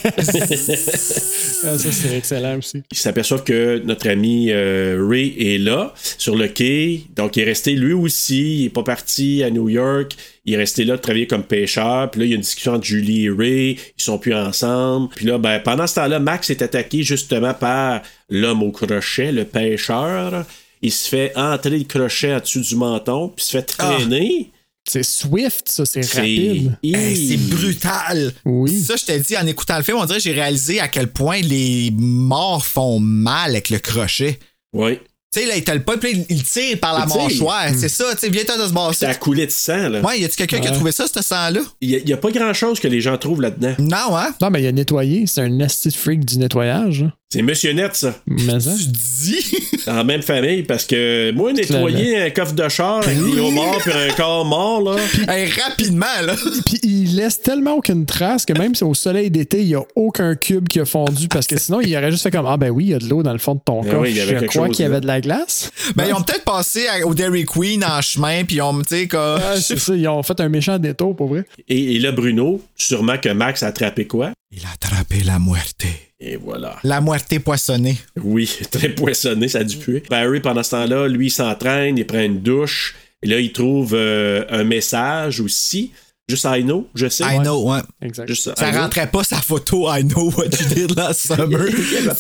Ah, ça, c'est excellent aussi. Ils s'aperçoivent que notre ami euh, Ray est là, sur le quai. Donc, il est resté lui aussi. Il est pas parti à New York. Il est resté là de travailler comme pêcheur. Puis là, il y a une discussion entre Julie et Ray. Ils sont plus ensemble. Puis là, ben, pendant ce temps-là, Max est attaqué justement par l'homme au crochet, le pêcheur. Il se fait entrer le crochet en dessous du menton, puis se fait traîner. C'est swift, ça, c'est rapide. Hey, c'est brutal. Oui. Ça, je t'ai dit, en écoutant le film, on dirait que j'ai réalisé à quel point les morts font mal avec le crochet. Oui. Tu sais, là, il te le pas, puis là, il tire par la Il mâchoire. C'est ça, tu sais, viens-toi de se Ça passer. a coulé de sang, là. Ouais, y a-tu quelqu'un qui a trouvé ça, ce sang-là? Il n'y a, pas grand-chose que les gens trouvent là-dedans. Non, hein? Non, mais il a nettoyé. C'est un nasty freak du nettoyage. hein. C'est Monsieur Net, ça. Mais ça. Tu dis? En même famille, parce que moi, nettoyer un coffre de char avec des homards puis un corps mort, là. Hey, rapidement, là. Puis il laisse tellement aucune trace que même si au soleil d'été, il n'y a aucun cube qui a fondu parce que sinon, il aurait juste fait comme Ah ben oui, il y a de l'eau dans le fond de ton Ben oui, avait Je crois qu'il y avait de la glace. Ben, ils ont peut-être passé à- au Dairy Queen en chemin, puis ils ont, tu sais, comme. Ah, c'est ça, ils ont fait un méchant détour pour vrai. Et, et là, Bruno, sûrement que Max a attrapé quoi? Il a attrapé la muerte. Et voilà. La muerte poissonnée. Oui, très poissonné, ça a dû puer. Barry, pendant ce temps-là, lui, il s'entraîne, il prend une douche. Et là, il trouve euh, un message aussi. Juste I know, je sais. I know, ouais. Exact. Juste Ça I know. rentrait pas sa photo I know what you did last summer.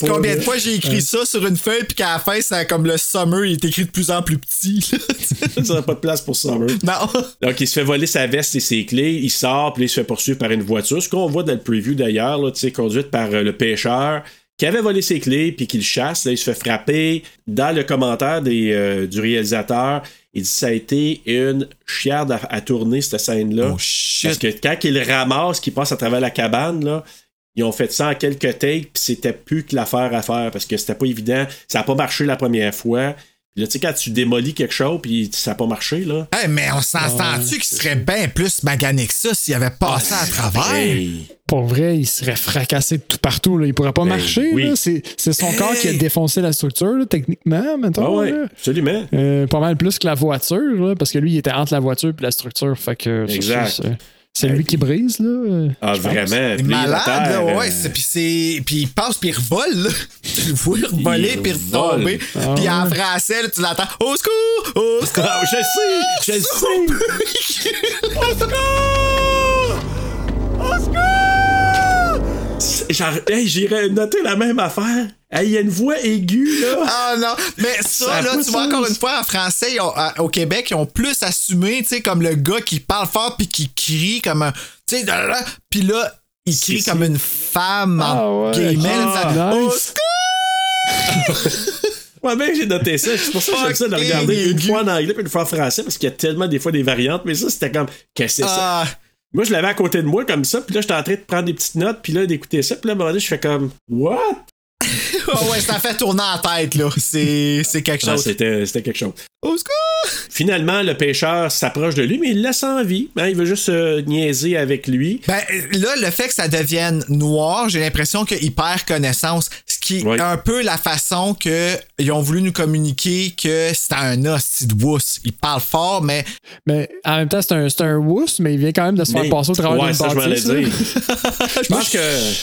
Combien de fois j'ai écrit ça sur une feuille puis qu'à la fin, c'est comme le summer, il est écrit de plus en plus petit. ça n'a pas de place pour Summer. non. Donc, il se fait voler sa veste et ses clés. Il sort, puis il se fait poursuivre par une voiture. Ce qu'on voit dans le preview d'ailleurs, là, tu sais, conduite par euh, le pêcheur qui avait volé ses clés, puis qui le chasse. Là, il se fait frapper. Dans le commentaire des, euh, du réalisateur, il dit que ça a été une chierde à, à tourner, cette scène-là. Oh. Parce que quand il ramasse, qu'il passe à travers la cabane, là, ils ont fait ça en quelques takes, puis c'était plus que l'affaire à faire, parce que c'était pas évident. Ça n'a pas marché la première fois. Là, tu sais, quand tu démolis quelque chose, puis ça n'a pas marché, là. Hey, mais on s'entend-tu qu'il serait bien plus magané que ça s'il avait passé à travers? Hey. Pour vrai, il serait fracassé de tout partout. Là. Il pourrait pas Ben, marcher. oui. là. C'est c'est son corps qui a défoncé la structure, là, techniquement, mettons. Ah ouais, absolument. Euh, pas mal plus que la voiture, là, parce que lui, il était entre la voiture et la structure. Fait que c'est- Exact. c'est- C'est lui qui brise, là. euh, Ah, vraiment. C'est Puis malade, là, ouais. euh, c'est- Puis c'est- puis il passe, puis il revole, là. Tu le vois revoler, Il puis retomber. Ah Puis en français, là, tu l'entends. Au secours! Au secours! Ah, je sais, je sais. Au secours! hey, j'irais noter la même affaire. Hey, il y a une voix aiguë, là. Ah non, mais Ça là, tu vois, sens. encore une fois, en français, ils ont- à- au Québec, ils ont plus assumé, tu sais, comme le gars qui parle fort puis qui crie comme un. Tu sais, puis là, il crie comme une femme, Ah en ouais, guillemets, ah, ça- Au nice. secours! Moi, bien, j'ai noté ça. C'est pour ça que j'aime ça de regarder une fois en anglais puis une fois en français parce qu'il y a tellement des fois des variantes. Mais ça, c'était comme, qu'est-ce que c'est ça? Moi, je l'avais à côté de moi comme ça, puis là, j'étais en train de prendre des petites notes, puis là, d'écouter ça, puis là, à un moment donné, je fais comme, what? ah ouais, ça fait tourner en tête, là. C'est quelque Ah, chose. c'était quelque chose. Au secours! Finalement, le pêcheur s'approche de lui, mais il le laisse en vie. hein, il veut juste euh, niaiser avec lui. Ben là, le fait que ça devienne noir, j'ai l'impression qu'il perd connaissance. Ce qui est un peu la façon que ils ont voulu nous communiquer que c'était un hostie de wuss. Il parle fort, mais Mais en même temps, c'est un, c'est un wuss, mais il vient quand même de se faire Mais- passer au travers ouais, d'une je bâtisse. Je pense que.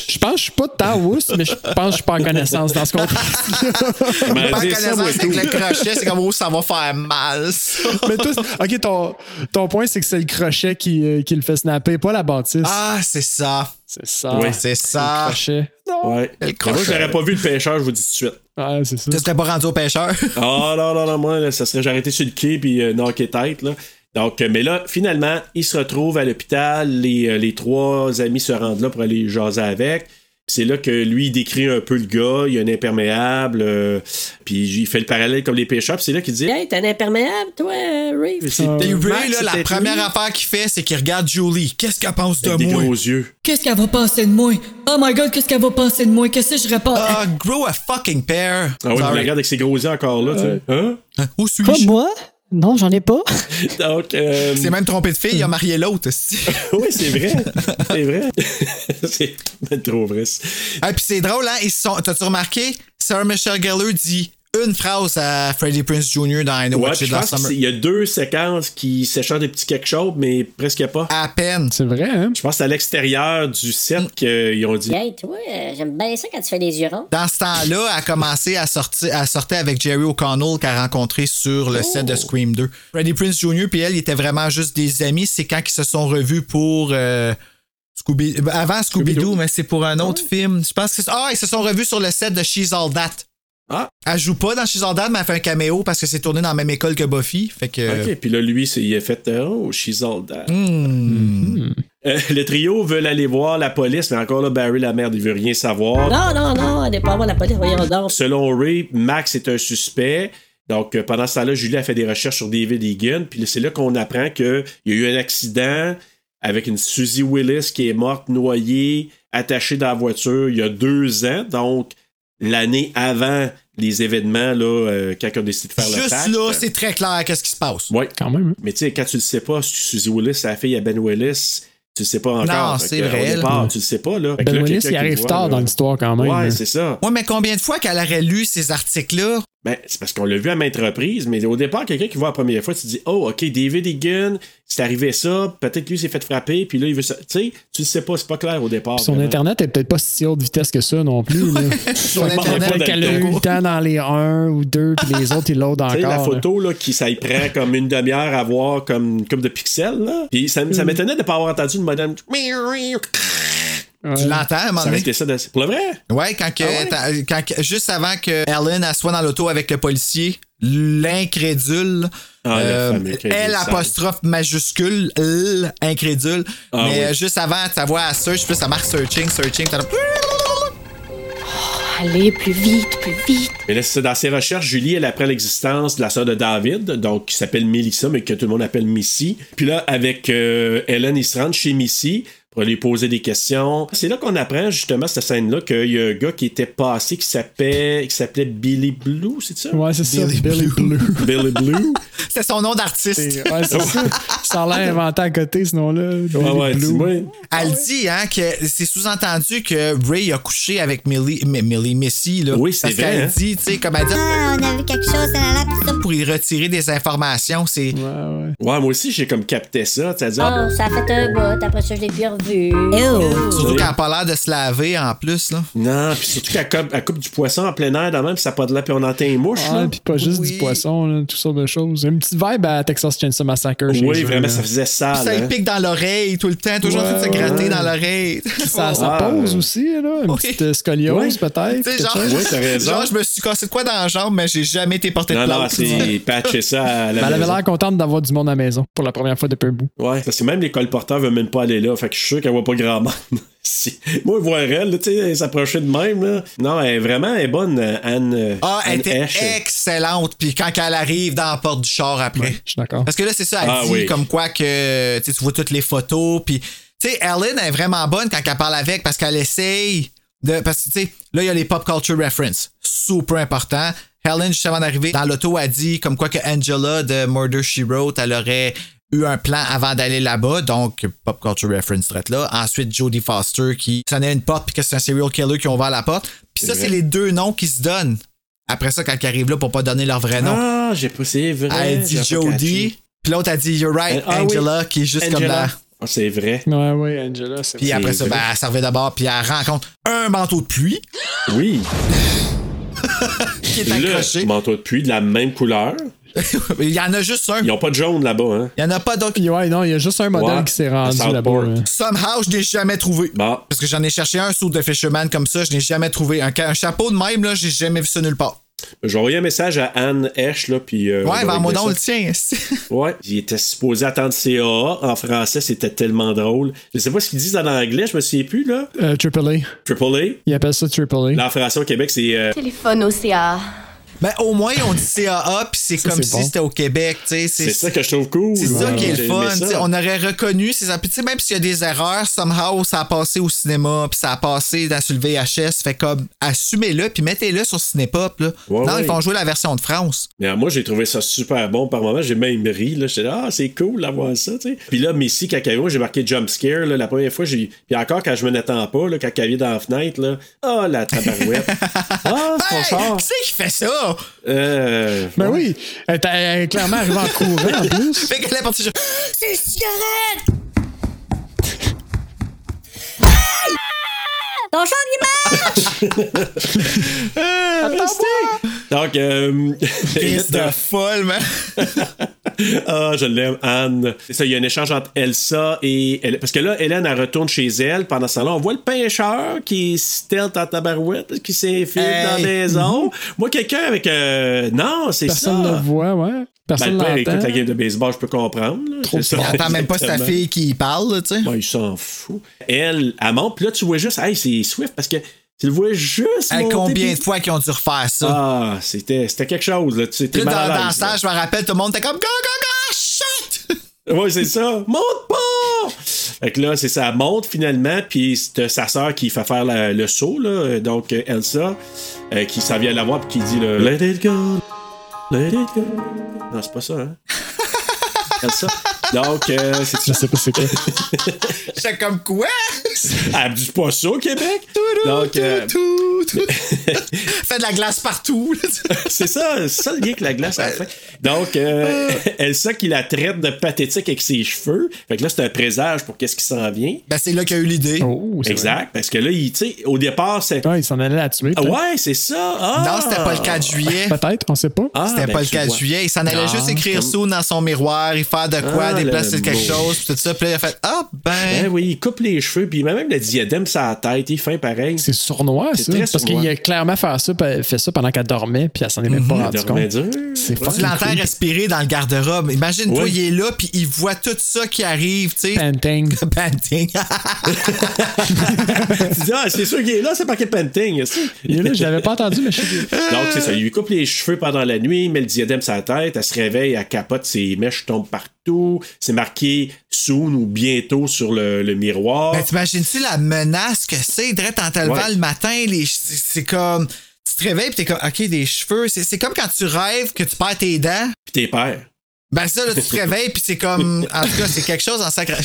Je pense que je suis pas tant wuss, mais je pense que je suis pas en connaissance dans ce contexte. ça, moi, connaissance avec le crochet, c'est comme oh, ça va faire mal. ça. mais toi, ok, ton, ton point, c'est que c'est le crochet qui, euh, qui le fait snapper, pas la bâtisse. Ah, c'est ça. C'est ça. Ouais. C'est Le ça. crochet. Non. Ouais. Le moi, crochet. je n'aurais pas vu le pêcheur, je vous dis tout de suite. Ouais, c'est ça. Tu serais pas rendu au pêcheur. Ah non, non, non, moi, là, ça serait j'ai arrêté sur le quai puis euh, knocké tête, là. Donc, euh, mais là, finalement, il se retrouve à l'hôpital. Les, euh, les trois amis se rendent là pour aller jaser avec. C'est là que lui, il décrit un peu le gars. Il y a un imperméable. euh, puis il fait le parallèle comme les pêcheurs. Puis c'est là qu'il dit Hey, t'es un imperméable, toi, Ray? C'est Ah. Et peut-être Ray, là, c'est la première lui. affaire qu'il fait, c'est qu'il regarde Julie. Qu'est-ce qu'elle pense de Avec des moi? gros yeux. Qu'est-ce qu'elle va penser de moi? Oh my god, qu'est-ce qu'elle va penser de moi? Qu'est-ce que je réponds? Ah, grow a fucking pair. Ah oui, il regarde avec ses gros yeux encore là. tu sais. Hein? Hein? Où Pas suis-je? moi? Non, j'en ai pas. Donc, euh, Il s'est même trompé de fille, il a marié l'autre. esti. oui, c'est vrai. C'est vrai. c'est trop vrai. Ah, puis c'est drôle, hein? Ils sont... T'as-tu remarqué? Sarah Michelle Gellar dit une phrase à Freddie Prince Jr. dans I Know Ouais, What You Did Last Summer. qu'il y a deux séquences qui s'échangent des petits quelque chose, mais presque pas. À peine. C'est vrai, hein? Je pense que c'est à l'extérieur du set qu'ils ont dit. Hey, toi, euh, j'aime bien ça quand tu fais les yeux ronds. Dans ce temps-là, elle a commencé à sortir, à sortir avec Jerry O'Connell qu'elle a rencontré sur le set de Scream 2. Freddie Prince Jr. puis elle, ils étaient vraiment juste des amis. C'est quand ils se sont revus pour euh, Scooby... euh, avant Scooby-Doo, Scooby-Doo. mais c'est pour un autre film. Je pense que c'est... Ah, ils se sont revus sur le set de She's All That. Ah. Elle joue pas dans She's All mais elle fait un caméo parce que c'est tourné dans la même école que Buffy. Fait que... Ok, puis là, lui, c'est- il a fait euh, Oh, she's all. Hmm. Euh, le trio veut aller voir la police, mais encore là, Barry, la merde, il veut rien savoir. Non, non, non, elle n'est pas voir la police, voyons donc. Selon Ray, Max est un suspect. Donc, euh, pendant ce temps-là, Julie a fait des recherches sur David Egan. Puis là, c'est là qu'on apprend qu'il y a eu un accident avec une Susie Willis qui est morte noyée, attachée dans la voiture il y a deux ans. Donc, l'année avant les événements, là, euh, quand on a décidé de faire le Juste là, c'est très clair qu'est-ce qui se passe. Ouais. Quand même. hein. Mais tu sais, quand tu le sais pas, si Susie Willis, c'est la fille à Ben Willis, tu le sais pas encore. Non, c'est vrai, Au départ, là. tu le sais pas, là. Ben là, Willis, il arrive voit, tard là. dans l'histoire quand même. Ouais, hein. c'est ça. Ouais, mais combien de fois qu'elle aurait lu ces articles-là? Ben, c'est parce qu'on l'a vu à maintes reprises, mais au départ, quelqu'un qui voit la première fois, tu te dis, oh, OK, David Egan, c'est arrivé ça, peut-être lui s'est fait frapper, puis là, il veut ça. Tu sais, tu le sais pas, c'est pas clair au départ. Puis Son vraiment. Internet est peut-être pas si haute vitesse que ça non plus. Son Peut-être Internet, qu'elle a eu le temps dans les 1 ou 2, puis les autres, ils Tu encore. sais, la photo, là, qui, ça y prend comme une demi-heure à voir comme, comme de pixels, là. Puis ça, ça m'étonnait de pas avoir entendu une madame. Ouais. Tu l'entends à un moment Ça donné? ça de... Pour le vrai? Ouais, quand, que, Ah ouais? quand juste avant que Ellen elle soit dans l'auto avec le policier, l'incrédule, Ah, le euh, fameux crédule L apostrophe majuscule, L incrédule. Ah mais oui. euh, juste avant, ta voix à search, puis ça marque searching, searching. t'as- Allez, plus vite, plus vite. Mais là, c'est ça, dans ses recherches, Julie, elle apprend l'existence de la sœur de David, donc qui s'appelle Melissa, mais que tout le monde appelle Missy. Puis là, avec euh, Ellen, ils se rendent chez Missy pour lui poser des questions. C'est là qu'on apprend justement cette scène-là qu'il y a un gars qui était passé qui s'appelait qui s'appelait Billy Blue, c'est ça? Ouais, c'est ça, Billy Blue. Billy Blue. C'est son nom d'artiste. Ouais, c'est ça. Ça a l'air inventé à côté, ce nom-là. Ouais, ouais, Blue. dis-moi. Elle dit hein, que c'est sous-entendu que Ray a couché avec Millie, Millie Missy. Là, Oui, c'est Parce vrai, qu'elle hein. dit, tu sais, comme elle dit, Ah, on a vu quelque chose, là, là, pour y retirer des informations, c'est. Ouais, ouais. Ouais, moi aussi, j'ai comme capté ça. Ah, Oh, ça a fait un bout, après ça, je l'ai Surtout qu'elle n'a pas l'air de se laver en plus. Là. Non, puis surtout qu'elle coupe, du poisson en plein air, dans même, puis ça n'a pas de là, puis on entend une mouche. Ah, là. puis pas juste du poisson, là, toutes sortes de choses. Une petite vibe à Texas Chainsaw Massacre. Oui, vraiment, là. ça faisait sale. Ça lui hein. pique dans l'oreille tout le temps, toujours Ouais, en train de se gratter ouais. dans l'oreille. Ça, ça Ah. pose aussi, là. Une Oui. petite euh, scoliose, peut-être. Tu sais, quelque genre. Oui, t'as raison. genre, je me suis cassé de quoi dans la jambe, mais j'ai jamais été porté de Non, non, plainte. c'est patché ça à la Ben, elle avait l'air contente d'avoir du monde à la maison pour la première fois depuis un bout. Ouais, parce que même les colporteurs veulent même pas aller là. Fait que je suis sûr qu'elle voit pas grand monde. Si- Moi, voir elle, là, tu sais, elle s'approcher de même, là. Non, elle est vraiment elle est bonne, Anne. Ah, elle était excellente. Puis quand elle arrive dans la porte du char après. Je suis d'accord. Parce que là, c'est ça, elle Ah dit oui. comme quoi que tu vois toutes les photos. Puis, tu sais, Ellen est vraiment bonne quand elle parle avec parce qu'elle essaye de. Parce que, tu sais, là, il y a les pop culture reference. Super important. Helen, juste avant d'arriver dans l'auto, a dit comme quoi que Angela de Murder She Wrote, elle aurait eu un plan avant d'aller là-bas, donc pop culture reference traite là. Ensuite, Jodie Foster qui sonnait une porte puis que c'est un serial killer qui a ouvert la porte. Puis ça, C'est les deux noms qui se donnent. Après ça, quand ils arrivent là pour pas donner leur vrai nom. Ah, j'ai pas, c'est vrai. Elle dit Jodie, puis l'autre a dit You're right, Ah oui. Angela, qui est juste comme la. Ah, c'est vrai. Ouais, ouais, Angela, c'est Puis après ça, ben, elle servait d'abord, puis elle rencontre un manteau de pluie Oui. qui est accroché. Le manteau de pluie de la même couleur. Il y en a juste un. Ils ont pas de jaune là-bas, hein. Il y en a pas d'autres. Ouais, non, il y a juste un modèle Ouais, qui s'est rendu là-bas. là. Somehow, je n'ai jamais trouvé. Bon. Parce que j'en ai cherché un sous de Fisherman comme ça, je n'ai jamais trouvé. Un, chapeau de même, là, j'ai jamais vu ça nulle part. J'ai envoyé un message à Anne Hesh, là, puis. euh, Ouais, ben, moi donc le tien. Ouais, il était supposé attendre CAA. En français, c'était tellement drôle. Je sais pas ce qu'ils disent en anglais, je me souviens plus, là. Euh, Triple A. Triple A. Il appelle ça Triple A. Là, en français au Québec, c'est. euh, Téléphone au CA. Ben, au moins, on dit CAA, puis c'est comme si bon. c'était au Québec, tu sais. c'est ça que je trouve cool. C'est ça Ouais, qui est le fun. On aurait reconnu ces puis tu sais, même s'il y a des erreurs, somehow ça a passé au cinéma, puis ça a passé dans sur le VHS. Fait comme assumez-le, puis mettez-le sur Cinépop. Là. Ouais, non, ouais. ils font jouer la version de France. Mais euh, moi, j'ai trouvé ça super bon par moment. J'ai même ri. Là. J'étais là, ah, c'est cool d'avoir ça. tu sais. Puis là, est moi, j'ai marqué jump scare. Là, la première fois, j'ai. Puis encore, quand je me n'attends pas, là, quand dans la fenêtre, là, ah, la tabarouette. ah, c'est Hey, qui c'est qui fait ça? Euh, Ben oui, elle est clairement arrivée en courant en plus. Fait qu'elle est partie genre, C'est une cigarette! Ton il marche! Donc, euh, Crise de folle, man. ah, je l'aime, Anne. C'est ça, il y a un échange entre Elsa et. Elle- Parce que là, Hélène, elle retourne chez elle. Pendant ce temps-là, on voit le pêcheur qui est stealth en tabarouette, qui s'infiltre Hey. dans la maison. Moi, quelqu'un avec. euh, Non, c'est ça. Personne ne le voit, ouais. Ben, Personne père écoute la game de baseball, je peux comprendre. là. Trop ça, Il même pas sa fille qui parle, tu sais. Ouais, il s'en fout. Elle, elle monte, puis là, tu vois juste, hey, c'est Swift parce que tu le vois juste. Hey, combien de fois qu'ils ont dû refaire ça? Ah, c'était c'était quelque chose, là. Tu dans, dans ça, je me rappelle, tout le monde était comme Go, go, go, shit! Ouais, c'est ça. Monte pas! Fait que là, c'est ça. Elle monte finalement, puis c'est sa sœur qui fait faire la- le saut, là. Donc, Elsa, euh, qui s'en vient la voir, puis qui dit, là, Let it go. Non, c'est pas ça, hein? Donc, euh, c'est Je sais pas c'est quoi. J'étais comme quoi? Elle dit pas ça au Québec. Donc, euh, Tout, tout. Fait de la glace partout. c'est ça, c'est ça le lien avec la glace la fin. Donc, euh, Elsa qui la traite de pathétique avec ses cheveux. Fait que là, c'est un présage pour qu'est-ce qui s'en vient. Ben, c'est là qu'il a eu l'idée. Oh, c'est Exact. Parce que là, il, tu sais, au départ, c'est. Ouais, il s'en allait la tuer. Ah ouais, c'est ça. Ah! Non, c'était pas le 4 juillet. Peut-être, on sait pas. Ah, C'était ben, pas le tu 4 vois. juillet. Il s'en allait Ah, juste écrire comme- sous dans son miroir, il faire de quoi, Ah, déplacer le quelque chose, pis tout ça. Puis là, il a fait Ah, Ben ben. oui, il coupe les cheveux, puis il met même le diadème sur la tête, il fait pareil. C'est sournois, C'est ça. très Parce qu'il a clairement fait ça, fait ça pendant qu'elle dormait, puis elle s'en est même pas Il rendu dormait compte. dur. C'est Tu l'entends respirer dans le garde-robe. Imagine-toi, il est là, puis il voit tout ça qui arrive, tu sais. Panting. Panting. tu dis, ah, c'est sûr qu'il est là, c'est marqué sais. Il est là, je l'avais pas entendu, mais je que- Donc, c'est ça. Il lui coupe les cheveux pendant la nuit, il met le diadème sur la tête, elle se réveille, elle capote, ses mèches tombent partout. Partout. C'est marqué soon ou bientôt sur le, le miroir. Ben, t'imagines-tu la menace que c'est, direct en te levant Ouais. le matin, les, c'est comme, tu te réveilles pis t'es comme, ok, des cheveux, c'est c'est comme quand tu rêves que tu perds tes dents. Puis tes pères. Ben ça, là, tu te réveilles puis c'est comme, en tout cas, c'est quelque chose en sacré.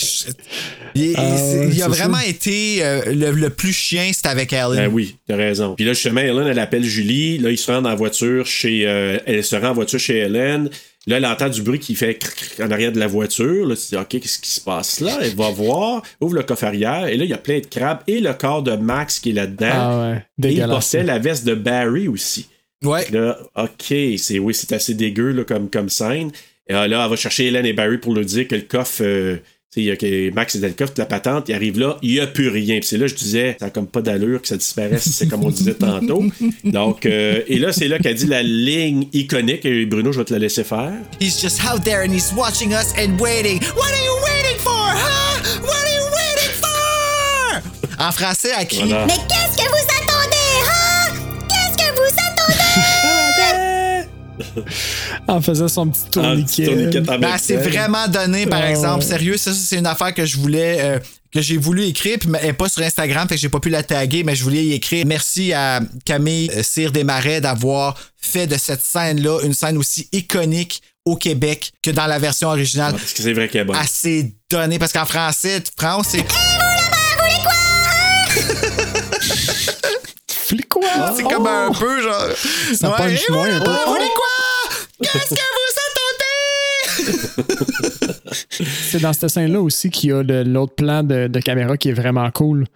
Il, il a c'est vraiment ça. été euh, le, le plus chien, c'était avec Ellen. Ben oui, t'as raison. Puis là, justement, Helen, elle appelle Julie. Là, ils se rendent en voiture chez. euh, elle se rend en voiture chez Helen. Là, elle entend du bruit qui fait cric, cric en arrière de la voiture. Là, tu te dis, OK, qu'est-ce qui se passe là? Elle va voir, ouvre le coffre arrière, et là, il y a plein de crabes et le corps de Max qui est là-dedans. Ah ouais, et il portait la veste de Barry aussi. Ouais. Là, OK, c'est oui, c'est assez dégueu là, comme, comme scène. Et euh, là, elle va chercher Hélène et Barry pour lui dire que le coffre. euh, il y a que Max est dans le coffre de la patente, il arrive là, il n'y a plus rien. Puis c'est là, je disais, ça a comme pas d'allure que ça disparaisse, c'est comme on disait tantôt. Donc, euh, et là, c'est là qu'elle dit la ligne iconique, et Bruno, je vais te la laisser faire. He's just out there and he's watching us and waiting. What are you waiting for, huh? What are you waiting for? En français, elle crie. Voilà. Mais qu'est-ce que vous attendez, hein? Qu'est-ce que vous attendez? En faisant son petit tourniquet. Ben, c'est vraiment donné, par Ah, exemple. ouais. Sérieux, ça, ça, c'est une affaire que je voulais. euh, que j'ai voulu écrire, puis elle est pas sur Instagram, fait que j'ai pas pu la taguer, mais je voulais y écrire. Merci à Camille euh, Cyr Desmarais d'avoir fait de cette scène-là une scène aussi iconique au Québec que dans la version originale. Parce que c'est vrai qu'elle est bonne. Assez donné, parce qu'en français, France, c'est. C'est comme un peu genre. Ça punch et moins un peu. voilà, vous voulez quoi? Qu'est-ce que vous attendez? C'est dans cette scène-là aussi qu'il y a l'autre plan de caméra qui est vraiment cool.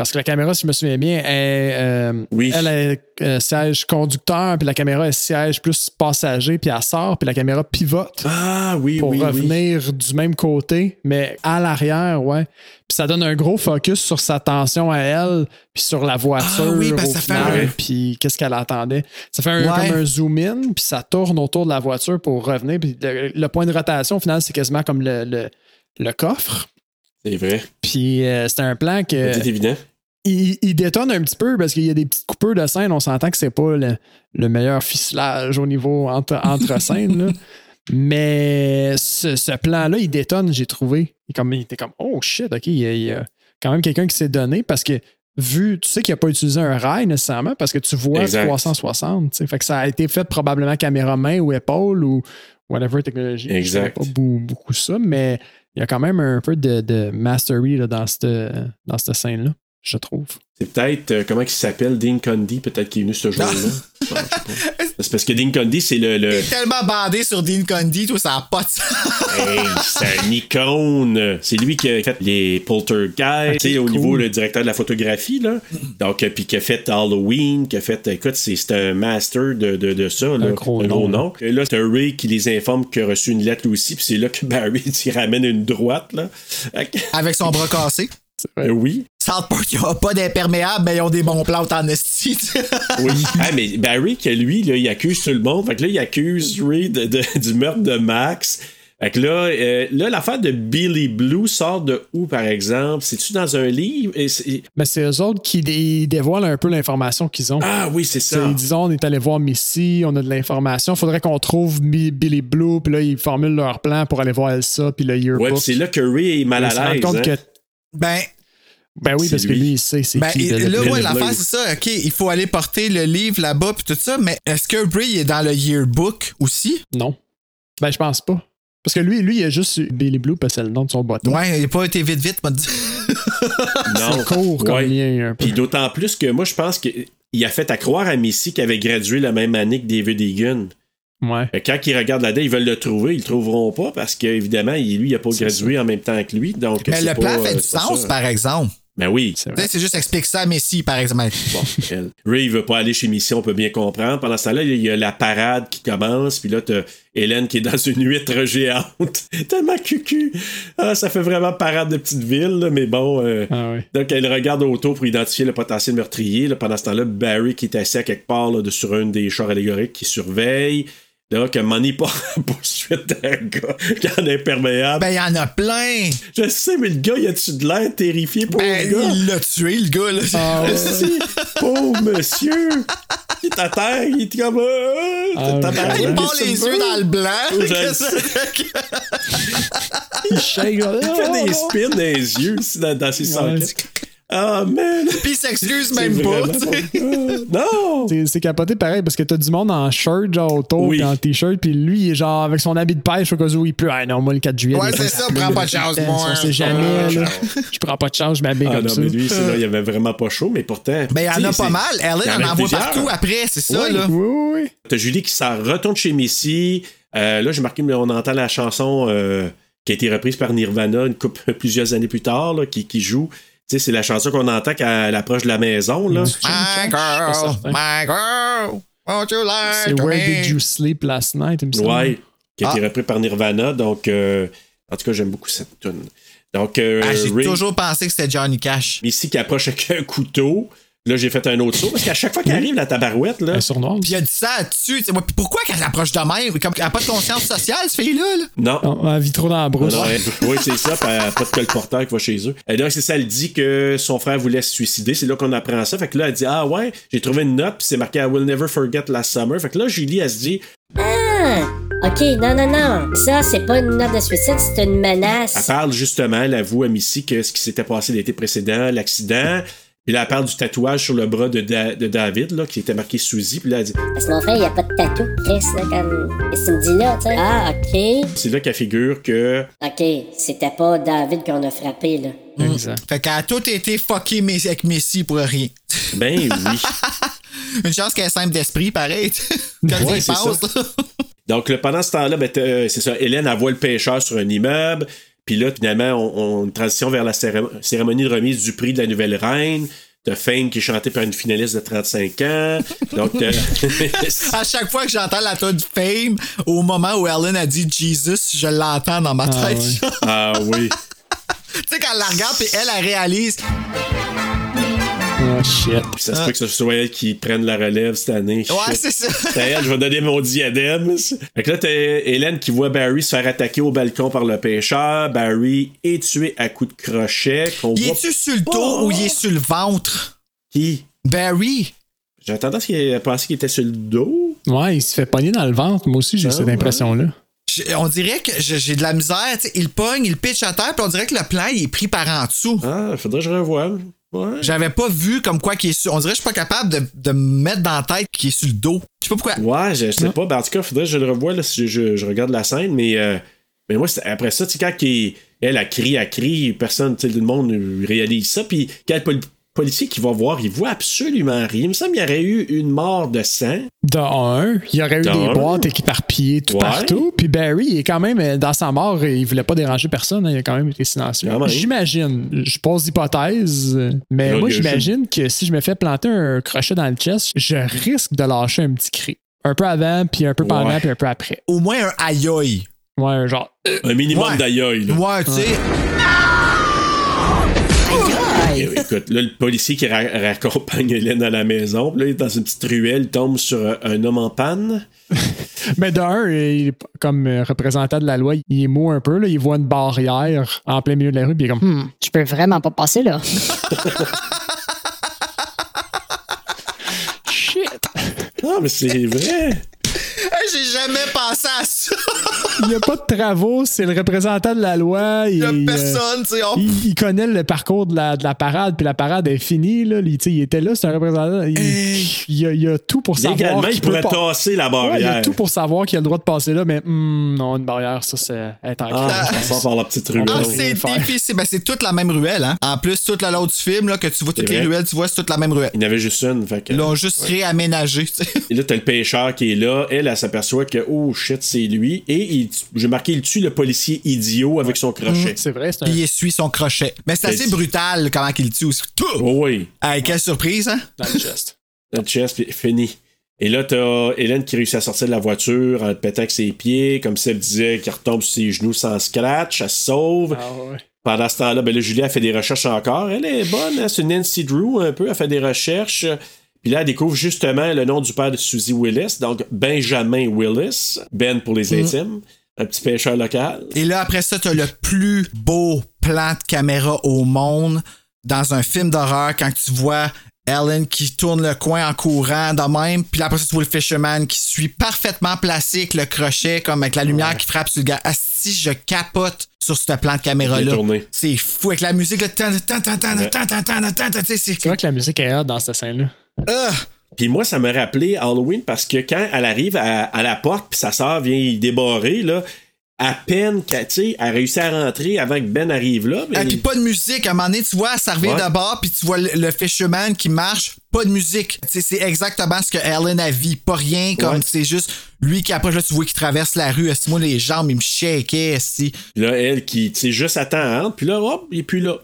Parce que la caméra, si je me souviens bien, est, euh, elle est euh, siège conducteur, puis la caméra est siège plus passager, puis elle sort, puis la caméra pivote. Ah oui, Pour oui, oui. revenir du même côté, mais à l'arrière, ouais. Puis ça donne un gros focus sur sa tension à elle, puis sur la voiture. Ah oui, parce au ça fait final, un- puis qu'est-ce qu'elle attendait. Ça fait un, Ouais. comme un zoom-in, puis ça tourne autour de la voiture pour revenir. Puis le, le point de rotation, au final, c'est quasiment comme le, le, le coffre. C'est vrai. Puis euh, c'est un plan que. C'est évident. Il, il détonne un petit peu parce qu'il y a des petites coupures de scène. On s'entend que c'est pas le, le meilleur ficelage au niveau entre, entre scènes. là. Mais ce, ce plan-là, il détonne, j'ai trouvé. Il, est comme, il était comme Oh shit, ok, il y a, il y a quand même quelqu'un qui s'est donné parce que vu, tu sais qu'il n'a pas utilisé un rail nécessairement parce que tu vois Exact. 360. tu sais. Fait que ça a été fait probablement caméra main ou épaule ou whatever technologie. Je Exact. savais pas beaucoup ça, mais il y a quand même un peu de, de mastery là, dans cette, dans cette scène-là, je trouve. C'est peut-être, euh, comment il s'appelle, Dean Condy, peut-être qui est venu ce jour-là. C'est parce que Dean Condy, c'est le. le... Tellement bandé sur Dean Condy, tout ça a pas de sens. Hey, c'est un icône. C'est lui qui a fait les poltergeists, tu sais, au cool. niveau le directeur de la photographie, là. Donc, euh, puis qui a fait Halloween, qui a fait, écoute, c'est un master de, de, de ça, là. Un gros nom, nom. Et là, c'est un Ray qui les informe qu'il a reçu une lettre lui aussi, puis c'est là que Barry il ramène une droite, là. Avec son bras cassé. Euh, oui. South Park, il n'y a pas d'imperméable, mais ils ont des bons plans en esti. Oui. Ah, mais Barry, que lui, là, il accuse tout le monde. Fait que là, il accuse Ray de- de- du meurtre de Max. Fait que là, euh, là l'affaire de Billy Blue sort de où, par exemple? C'est-tu dans un livre? Et Mais c'est eux autres qui dé- dévoilent un peu l'information qu'ils ont. Ah oui, c'est ça. Ils disent on est allé voir Missy, on a de l'information. Faudrait qu'on trouve Mi- Billy Blue, puis là, ils formulent leur plan pour aller voir Elsa, puis le yearbook. Ouais, c'est là que Ray est mal à l'aise. compte hein? que- Ben, Ben oui, parce que lui. il sait c'est ben, qui. et- là, ouais, l'affaire, c'est ça. OK, il faut aller porter le livre là-bas, puis tout ça, mais est-ce que Bray est dans le yearbook aussi? Non. Ben, je pense pas. Parce que lui, lui, il a juste Billy Blue, parce que c'est le nom de son bâton. Ouais, il n'a pas été vite, vite, m'a dit. Non. C'est court comme Ouais. lien un peu. Puis d'autant plus que moi, je pense qu'il a fait à croire à Missy qu'il avait gradué la même année que David Egan. Ouais. Que Quand ils regardent là-dedans, ils veulent le trouver, ils le trouveront pas parce qu'évidemment, lui, il n'a pas gradué en même temps que lui. Donc, Mais le plan pas, fait euh, du sens, ça. par exemple. Ben oui. C'est Tu vrai. sais, c'est juste explique ça à Messi, par exemple. Bon, elle. Ray, il veut pas aller chez Missy, on peut bien comprendre. Pendant ce temps-là, il y a la parade qui commence, puis là, t'as Hélène qui est dans une huître géante. Tellement cucu. Ah, ça fait vraiment parade de petite ville, là, mais bon. euh, Ah ouais. Donc, elle regarde autour pour identifier le potentiel meurtrier. Là, pendant ce temps-là, Barry qui est assis à quelque part là, de, sur un des chars allégoriques qui surveille. Là, que Money part poursuite d'un gars qui en est imperméable. Ben, il y en a plein. Je sais, mais le gars, il a-tu de l'air terrifié pour Ben, le gars? il l'a tué, le gah, là. Ah ouais. Pauvre monsieur! il est à terre, il est comme. euh, Ah, Il part les yeux dans le blanc. Je Qu'est-ce sais. Il shake. là. Il fait des spins dans les yeux aussi dans, dans ses Ouais. Ah, man! Puis il s'excuse même pas. vraiment tu sais. pas- Non! C'est capoté pareil parce que t'as du monde en shirt genre autour Oui. pis en t-shirt puis lui il est genre avec son habit de pêche au cas où il pleut. Ah non moi le 4 juillet. Ouais, c'est ça, prends pas de chance, moi. On sait jamais là. Je prends pas de chance, je m'habille Ah comme non, ça. mais lui, c'est là, il avait vraiment pas chaud, mais pourtant. Ben, il y en a pas mal. Ellen en en a envoie plusieurs. partout après, c'est ça, là. Oui, oui, oui. T'as Julie qui s'en retourne chez Missy. Euh, là, j'ai marqué, mais on entend la chanson euh, qui a été reprise par Nirvana une couple, plusieurs années plus tard, là, qui, qui joue. Tu sais, c'est la chanson qu'on entend quand elle approche de la maison. Là. My girl, my girl, won't you lie C'est Where me? Did You Sleep Last Night, il me semble. Ouais, qui a été Ah. repris par Nirvana. Donc, euh, en tout cas, j'aime beaucoup cette tune. Donc, euh, Ah, J'ai toujours pensé que c'était Johnny Cash. Missy qui approche avec un couteau. Là, j'ai fait un autre saut parce qu'à chaque fois qu'elle arrive, la tabarouette, là. Puis il a dit ça dessus. tu sais, moi, puis pourquoi qu'elle s'approche de même? Comme elle n'a pas de conscience sociale, cette fille-là. là? Non. Non, elle vit trop dans la brousse. Non, elle- oui, c'est ça, puis elle pas de colporteur qui va chez eux. Et donc, c'est ça, elle dit que son frère voulait se suicider. C'est là qu'on apprend ça. Fait que là, elle dit Ah ouais, j'ai trouvé une note, puis c'est marqué I will never forget last summer. Fait que là, Julie, elle se dit Ah! Ok, non, non, non. Ça, c'est pas une note de suicide, c'est une Elle menace. parle justement, elle avoue à Missy que ce qui s'était passé l'été précédent, l'accident. Puis là, elle parle du tatouage sur le bras de, Da- de David, là, qui était marqué Suzy. Puis là, elle dit Parce que mon frère, il a pas de tatou, Chris, là, comme. Qu'est-ce que tu me dis là, tu sais? Ah, ok. C'est là qu'elle figure que. Ok, c'était pas David qu'on a frappé, là. Exact. Fait qu'elle a tout été fucké Messi- avec Messi pour rien. Ben oui. Une chance qu'elle est simple d'esprit, pareil. Quand Ouais, il pense. Donc, là, pendant ce temps-là, ben, c'est ça, Hélène, elle voit le pêcheur sur un immeuble. Puis là, finalement, on, on une transition vers la cérémonie, cérémonie de remise du prix de la nouvelle reine. T'as Fame qui est chanté par une finaliste de 35 ans. Donc, À chaque fois que j'entends la tune de Fame, au moment où Ellen a dit Jesus, je l'entends dans ma Ah, tête. ouais. ah oui. tu sais, quand elle la regarde, puis elle, elle réalise. Oh shit. Puis ça se peut que ce soit elle qui prenne la relève cette année. Ouais, Shit. c'est ça. C'est elle, je vais donner mon diadème. Fait que là, t'as Hélène qui voit Barry se faire attaquer au balcon par le pêcheur. Barry est tué à coups de crochet. qu'on Il voit est-tu sur le dos ou il est sur le ventre? Qui? Barry. J'ai tendance qu'il a pensé qu'il était sur le dos. Ouais, il se fait pogner dans le ventre. Moi aussi, j'ai Ah, cette ouais. impression-là. On dirait que j'ai j'ai de la misère. Il pogne, il pitch à terre, puis on dirait que le plan il est pris par en dessous. Ah, faudrait que je revoie. Ouais. J'avais pas vu comme quoi qu'il est sur. On dirait que je suis pas capable de, de me mettre dans la tête qu'il est sur le dos. Je sais pas pourquoi. Ouais, je sais pas. Ben, en tout cas, faudrait que je le revoie là, si je, je- je regarde la scène, mais, euh, mais moi, après ça, tu sais, quand il- elle a crié, a crié, personne, tu sais, le monde réalise ça, puis quand le poli- policier qui va voir, il voit absolument rien. Il me semble qu'il y aurait eu une mort de sang. De un, il y aurait eu De des un. boîtes éparpillées tout Ouais. partout. Puis Barry, il est quand même, euh, dans sa mort, il voulait pas déranger personne. hein, il a quand même été silencieux. J'imagine, je pose l'hypothèse, euh, mais moi, a j'imagine que si je me fais planter un crochet dans le chest, je risque de lâcher un petit cri. Un peu avant, puis un peu pendant, Ouais. puis un peu après. Au moins un aïe aïe. Ouais, un genre. Un minimum Ouais. d'aïe là. Ouais, tu sais. Écoute, là, le policier qui ra- raccompagne Hélène à la maison, là, il est dans une petite ruelle, il tombe sur euh, un homme en panne. Mais d'un, comme euh, représentant de la loi, il est mou un peu. Là, il voit une barrière en plein milieu de la rue, puis il est comme. Hmm, je peux vraiment pas passer là. Shit! Ah, mais c'est vrai. J'ai jamais pensé à ça. Il n'y a pas de travaux, c'est le représentant de la loi. Il y a euh, personne, tu sais. on- il, il connaît le parcours de la, de la parade, puis la parade est finie. Là. Il, sais, était là, c'est un représentant. Il, il a, il a tout pour savoir. Légalement, qu'il il pourrait pas- tasser la Ouais, il barrière. a tout pour savoir qu'il a le droit de passer là, mais hmm, non, une barrière, ça, c'est être en Ah, crainte. on passe par la petite ruelle. Ah, c'est difficile. Ben, c'est toute la même ruelle, hein. En plus, toute la l'autre du film, là, que tu vois toutes les ruelles, tu vois, c'est toute la même ruelle. Il y en avait juste une. Fait que, Ils l'ont juste réaménagé, tu sais. Et là, t'as le pêcheur qui est là. Elle, elle s'aperçoit que, oh shit, c'est lui. Et il, j'ai marqué, il tue le policier idiot avec son crochet. C'est vrai, c'est un. Puis il essuie son crochet. Mais c'est Ben, assez brutal comment qu'il le tue aussi. Tout! Oh oui, Hey, quelle surprise, hein? Dans le chest. le chest, puis fini. Et là, t'as Hélène qui réussit à sortir de la voiture en le pétant avec ses pieds, comme Seb disait, qui retombe sur ses genoux sans scratch, elle se sauve. Ah ouais. Pendant ce temps-là, ben là, Julie a fait des recherches encore. Elle est bonne, hein, c'est Nancy Drew un peu, elle fait des recherches. Puis là, elle découvre justement le nom du père de Suzy Willis, donc Benjamin Willis, Ben pour les intimes, le petit pêcheur local. Et là, après ça, t'as le plus beau plan de caméra au monde dans un film d'horreur quand tu vois Ellen qui tourne le coin en courant de même, puis après ça, tu vois le Fisherman qui suit parfaitement placé avec le crochet, comme avec la lumière qui frappe sur le gars. Ah, Si je capote sur ce plan de caméra-là. C'est fou avec la musique. C'est vrai que la musique est hard dans cette scène-là. Ah! Puis moi, ça me rappelait Halloween parce que quand elle arrive à, à la porte, puis sa sœur vient y débarrer, là, à peine sais, elle réussit à rentrer avant que Ben arrive là. Mais Et puis pas de musique. À un moment donné, tu vois, ça revient Ouais. de bord, puis tu vois le, le fisherman qui marche, pas de musique. C'est exactement ce que Ellen a vit. Pas rien, comme Ouais. c'est juste lui qui, après, là, tu vois qu'il traverse la rue. Est-ce moi, les jambes, ils me shakaient, là, elle qui, tu sais, juste attend, entre, puis là, hop, il est plus là.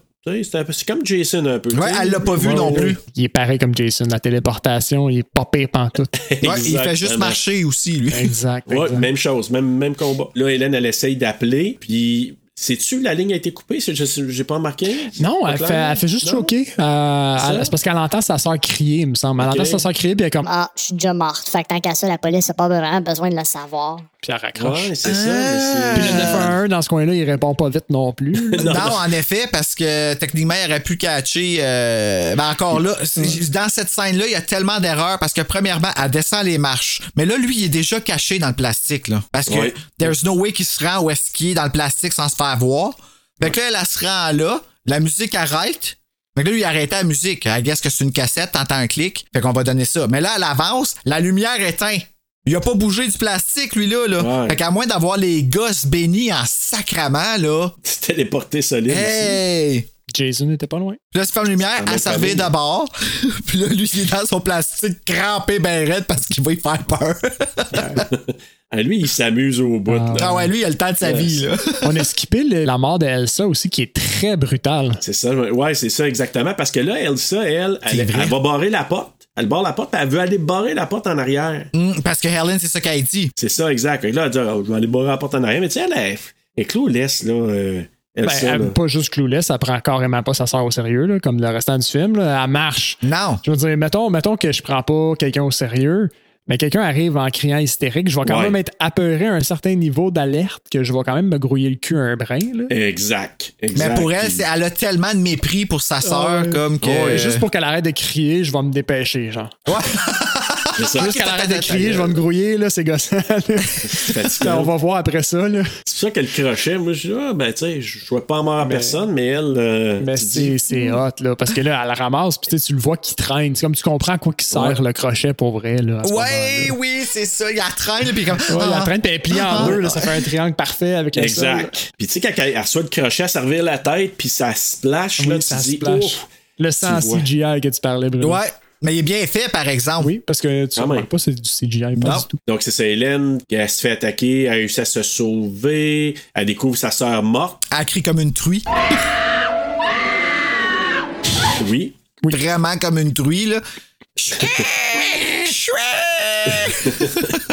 C'est comme Jason un peu. Ouais, elle l'a pas vu Ouais, non ouais. plus. Il est pareil comme Jason. La téléportation, il est pas pire pantoute. Ouais, il fait juste marcher aussi, lui. Exact. Ouais, exact. même chose, même, même combat. Là, Hélène, elle essaye d'appeler, puis sais-tu, la ligne a été coupée? J'ai pas remarqué? Non, elle fait, elle fait juste Non? choquer. Euh, c'est parce qu'elle entend sa soeur crier, il me semble. Elle Ok. entend sa soeur crier, puis elle est comme. Ah, je suis déjà morte. Fait que tant qu'à ça, la police n'a pas vraiment besoin de le savoir. Puis elle raccroche. Ouais, c'est ça. Ah. Puis mais le 911 dans ce coin-là, il répond pas vite non plus. Non, en effet, parce que techniquement, il aurait pu catcher. euh, ben encore là, c'est- dans cette scène-là, il y a tellement d'erreurs parce que premièrement, elle descend les marches. Mais là, lui, il est déjà caché dans le plastique. Là, parce que Ouais. there's no way qu'il se rend où est-ce qu'il est dans le plastique sans se faire voir. Fait que là, elle, elle se rend là, la musique arrête. Fait que là, lui, il a arrêté la musique. I guess que c'est une cassette, t'entends un clic. Fait qu'on va donner ça. Mais là, elle avance, la lumière éteint. Il a pas bougé du plastique, lui, là. Ouais. Fait qu'à moins d'avoir les gosses bénis en sacrament, là. C'est téléporté solide aussi. Hey! Jason n'était pas loin. Puis là, c'est pas une lumière, Ah, elle servait d'abord. Puis là, lui, il est dans son plastique crampé ben raide parce qu'il va y faire peur. Ah, lui, il s'amuse au bout. là. ah ouais, lui, il a le temps de sa Ouais, vie, là. On a skippé le- la mort de Elsa aussi, qui est très brutale. C'est ça, ouais, c'est ça exactement. Parce que là, Elsa, elle, elle, vrai. elle va barrer la porte. Elle barre la porte, elle veut aller barrer la porte en arrière. Hum, parce que Helen, c'est ça qu'elle dit. C'est ça, exact. Que là, elle dit, oh, je vais aller barrer la porte en arrière. Mais tu sais, elle est, clouless, là. euh, Ben, elle là. est pas juste clouless, elle prend carrément pas sa soeur au sérieux, là, comme le restant du film. là. Elle marche. Non. Je veux dire, mettons, mettons que je prends pas quelqu'un au sérieux, mais quelqu'un arrive en criant hystérique, je vais quand Ouais. même être apeuré à un certain niveau d'alerte que je vais quand même me grouiller le cul un brin. Là. Exact, exact. Mais pour elle, elle a tellement de mépris pour sa sœur, Ouais. comme que. Ouais, Juste pour qu'elle arrête de crier, je vais me dépêcher, genre. c'est ça. Juste qu'elle arrête de crier, je vais me grouiller, là, c'est gossant. On va voir après ça, là. C'est pour ça qu'elle crochet. Moi, je dis, ah, ben, tu sais, je vois pas mort à personne, mais elle. euh, Mais c'est dis, c'est hot, là, parce que là, elle ramasse, puis tu le vois qui traîne. C'est comme tu comprends à quoi qui sert Ouais. le crochet pour vrai, là. à ce Ouais, moment-là. oui, c'est ça. Il la traîne, puis comme. Ouais, la Ah. traîne, puis elle est pliée en deux, là, ça fait un triangle parfait avec là. Exact. Puis tu sais, quand elle, elle reçoit le crochet à servir la tête, puis ça splash, Oui, là, ça tu dis, splash. ouf. Le sang. CGI que tu parlais, Bruno. Ouais. Mais il est bien fait, par exemple. Oui, parce que tu Quand remarques pas, c'est du CGI, pas Non. du tout. Donc, c'est ça, Hélène, elle se fait attaquer, elle réussit à se sauver, elle découvre sa sœur morte. Elle crie comme une truie. Oui. Vraiment comme une truie, là.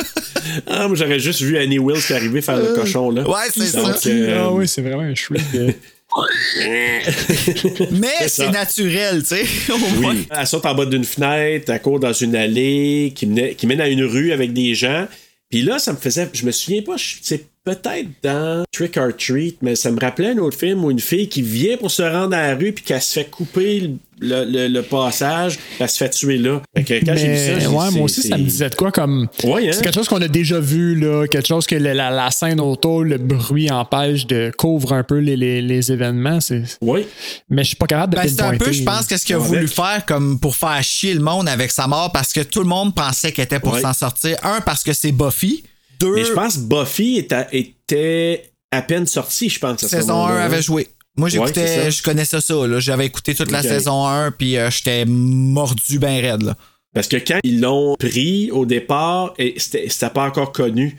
Ah, moi, j'aurais juste vu Annie Wills qui arrivait faire le cochon, là. Ouais, c'est ça. euh, Ah oui, c'est vraiment un euh. Mais C'est naturel, tu sais. au moins. Oui. Elle saute en bas d'une fenêtre, elle court dans une allée qui, menait- qui mène à une rue avec des gens. Puis là, ça me faisait. Je me souviens pas, je- c'est peut-être dans Trick or Treat, mais ça me rappelait un autre film où une fille qui vient pour se rendre à la rue puis qu'elle se fait couper le, le- le passage, elle se fait tuer là. Fait que quand j'ai vu Mais, ça, j'ai dit, ouais, c'est- moi aussi, ça me c'est- disait de quoi comme. Ouais, hein? C'est quelque chose qu'on a déjà vu, là. Quelque chose que la, la- la scène autour, le bruit empêche de couvre un peu les, les- les événements. C'est... Oui. Mais je suis pas capable de Ben, c'est un peu, je pense, qu'est-ce qu'il a Avec. voulu faire comme pour faire chier le monde avec sa mort parce que tout le monde pensait qu'elle était pour Ouais. s'en sortir. Un, parce que c'est Buffy. Deux, Mais je pense que Buffy était, était à peine sortie, je pense. ce saison 1 moment-là. avait joué. Moi, c'est j'écoutais, je connaissais ça. Là. J'avais écouté toute la saison 1, puis euh, j'étais mordu ben raide. Là. Parce que quand ils l'ont pris au départ, et c'était c'était pas encore connu.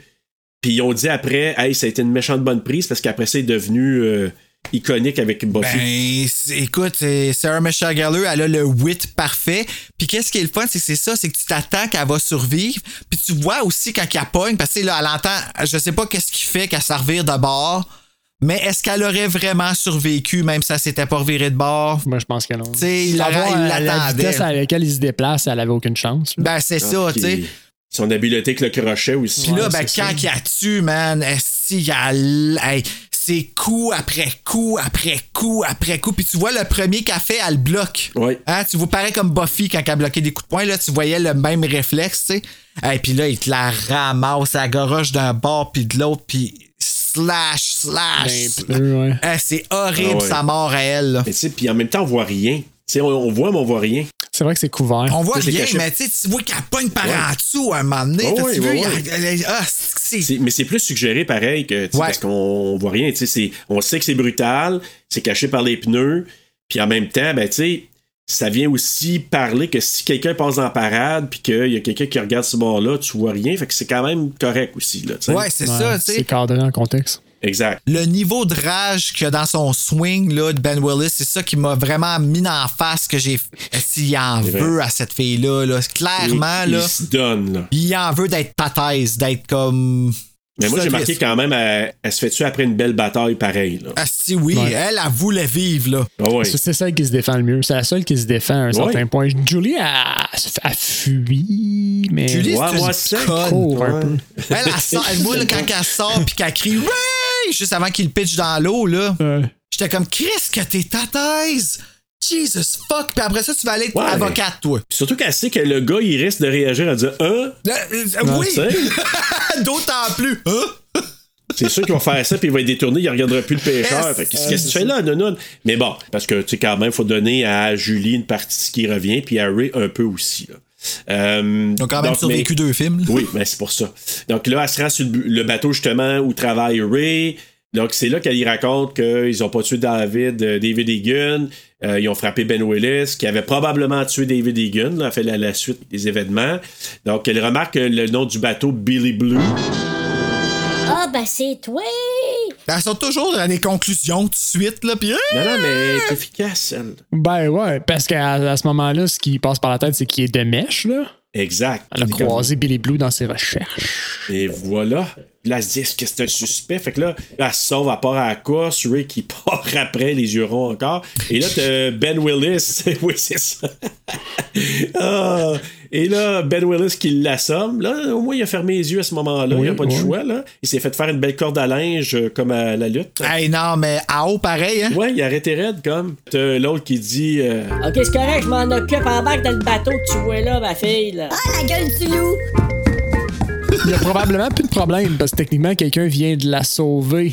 Puis ils ont dit après, hey, ça a été une méchante bonne prise parce qu'après ça, il est devenu euh, iconique avec Buffy. Ben, c'est- écoute, c'est- Sarah Michelle Gellar, elle a le wit parfait. Puis qu'est-ce qui est le fun, c'est que c'est ça, c'est que tu t'attends qu'elle va survivre. Puis tu vois aussi quand elle pogne, parce que là, elle entend, je sais pas qu'est-ce qui fait qu'elle servir de bord, mais est-ce qu'elle aurait vraiment survécu, même si elle s'était pas revirée de bord? Moi, je pense que non. Tu sais, il il à la l'attendait. vitesse à laquelle il se déplace, elle avait aucune chance. là. Ben, c'est Ah, ça, tu sais. Son habileté avec le crochet aussi. Puis là, Ouais, ben, quand il a tue, man, si il a. hey, c'est coup après coup après coup après coup. Puis tu vois, le premier qu'elle fait, elle le bloque. Oui. Hein, tu vois, pareil comme Buffy quand elle bloquait des coups de poing, là, tu voyais le même réflexe, tu sais. Et puis là, il te la ramasse, elle goroche d'un bord puis de l'autre, puis slash, slash. Ben, ouais. Ah, c'est horrible Ah ouais. sa mort à elle. là. Mais tu sais, puis en même temps, on voit rien. Tu sais, on, on voit, mais on voit rien. C'est vrai que c'est couvert. On voit rien, mais tu sais, tu vois qu'elle pogne par Ouais. en dessous à un moment donné. Oh, T'as-tu oui, vu? oui, oui. Elle- elle- ah, mais c'est plus suggéré pareil que Ouais. parce qu'on on voit rien. tu sais, c'est- On sait que c'est brutal, c'est caché par les pneus, puis en même temps, ben tu sais, ça vient aussi parler que si quelqu'un passe en parade, puis qu'il y a quelqu'un qui regarde ce bord-là, tu vois rien, fait que c'est quand même correct aussi. Là, tu sais. Ouais, c'est ça, tu C'est cadré en contexte. Exact. Le niveau de rage qu'il y a dans son swing là, de Ben Willis, c'est ça qui m'a vraiment mis en face que j'ai. S'il en veut à cette fille-là, là. clairement, il, là, il se donne. Là. il en veut d'être pataise, d'être comme. Mais moi, j'ai marqué quand même, elle, elle se fait tuer après une belle bataille pareille. Là? Ah, si oui, Ouais. elle, elle voulait vivre, là. Ah ouais. C'est celle qui se défend le mieux. C'est la seule qui se défend à un certain point. Julie, elle, elle fuit, mais. Julie, Ouais, c'est moi, une conne. court un peu. Elle, elle sort, elle, moi, là, quand elle sort puis qu'elle crie Ray! juste avant qu'il pitch dans l'eau, là, Ouais. j'étais comme Chris, que t'es tataise! Jesus fuck! Puis après ça, tu vas aller être Ouais. avocate, toi. Surtout qu'elle sait que le gars, il risque de réagir en disant Hein? Euh, euh, oui! D'autant plus! Hein? C'est sûr qu'il va faire ça, puis il va être détourné, il ne regardera plus le pêcheur. Fait Qu'est-ce que tu fais là, non, Mais bon, parce que, tu sais, quand même, il faut donner à Julie une partie qui revient, puis à Ray un peu aussi. Là. Euh, Ils ont quand même donc, survécu mais- deux films. là. Oui, mais c'est pour ça. Donc là, elle se rend sur le bateau, justement, où travaille Ray. Donc, c'est là qu'elle y raconte qu'ils n'ont pas tué David, euh, David Egan. Euh, ils ont frappé Ben Willis, qui avait probablement tué David Egan. Là, elle fait la, la suite des événements. Donc, elle remarque le nom du bateau Billy Blue. Ah, ben c'est toi! Elles sont toujours dans des conclusions tout de suite, là, puis... Non, non, mais elle est efficace, elle. Ben ouais, parce qu'à à ce moment-là, ce qui passe par la tête, c'est qu'il est de mèche, là. Exact. Elle a croisé Billy Blue dans ses recherches. Et voilà. Là, elle se dit, que c'est un suspect? Fait que là, elle se sauve, elle part à la course. Ray qui part après, les yeux ronds encore. Et là, t'as Ben Willis. oui, c'est ça. Ah. Et là, Ben Willis qui l'assomme. Là, au moins, il a fermé les yeux à ce moment-là. il Oui, n'a pas de choix, là. Il s'est fait faire une belle corde à linge euh, comme à la lutte. Hey, non, mais à haut, pareil, hein? Ouais, il a arrêté raide, comme. T'as l'autre qui dit. euh, Ok, c'est correct, je m'en occupe. Embarque dans le bateau que tu vois là, ma fille, là. Ah, la gueule du loup! Il y a probablement plus de problème parce que techniquement, quelqu'un vient de la sauver.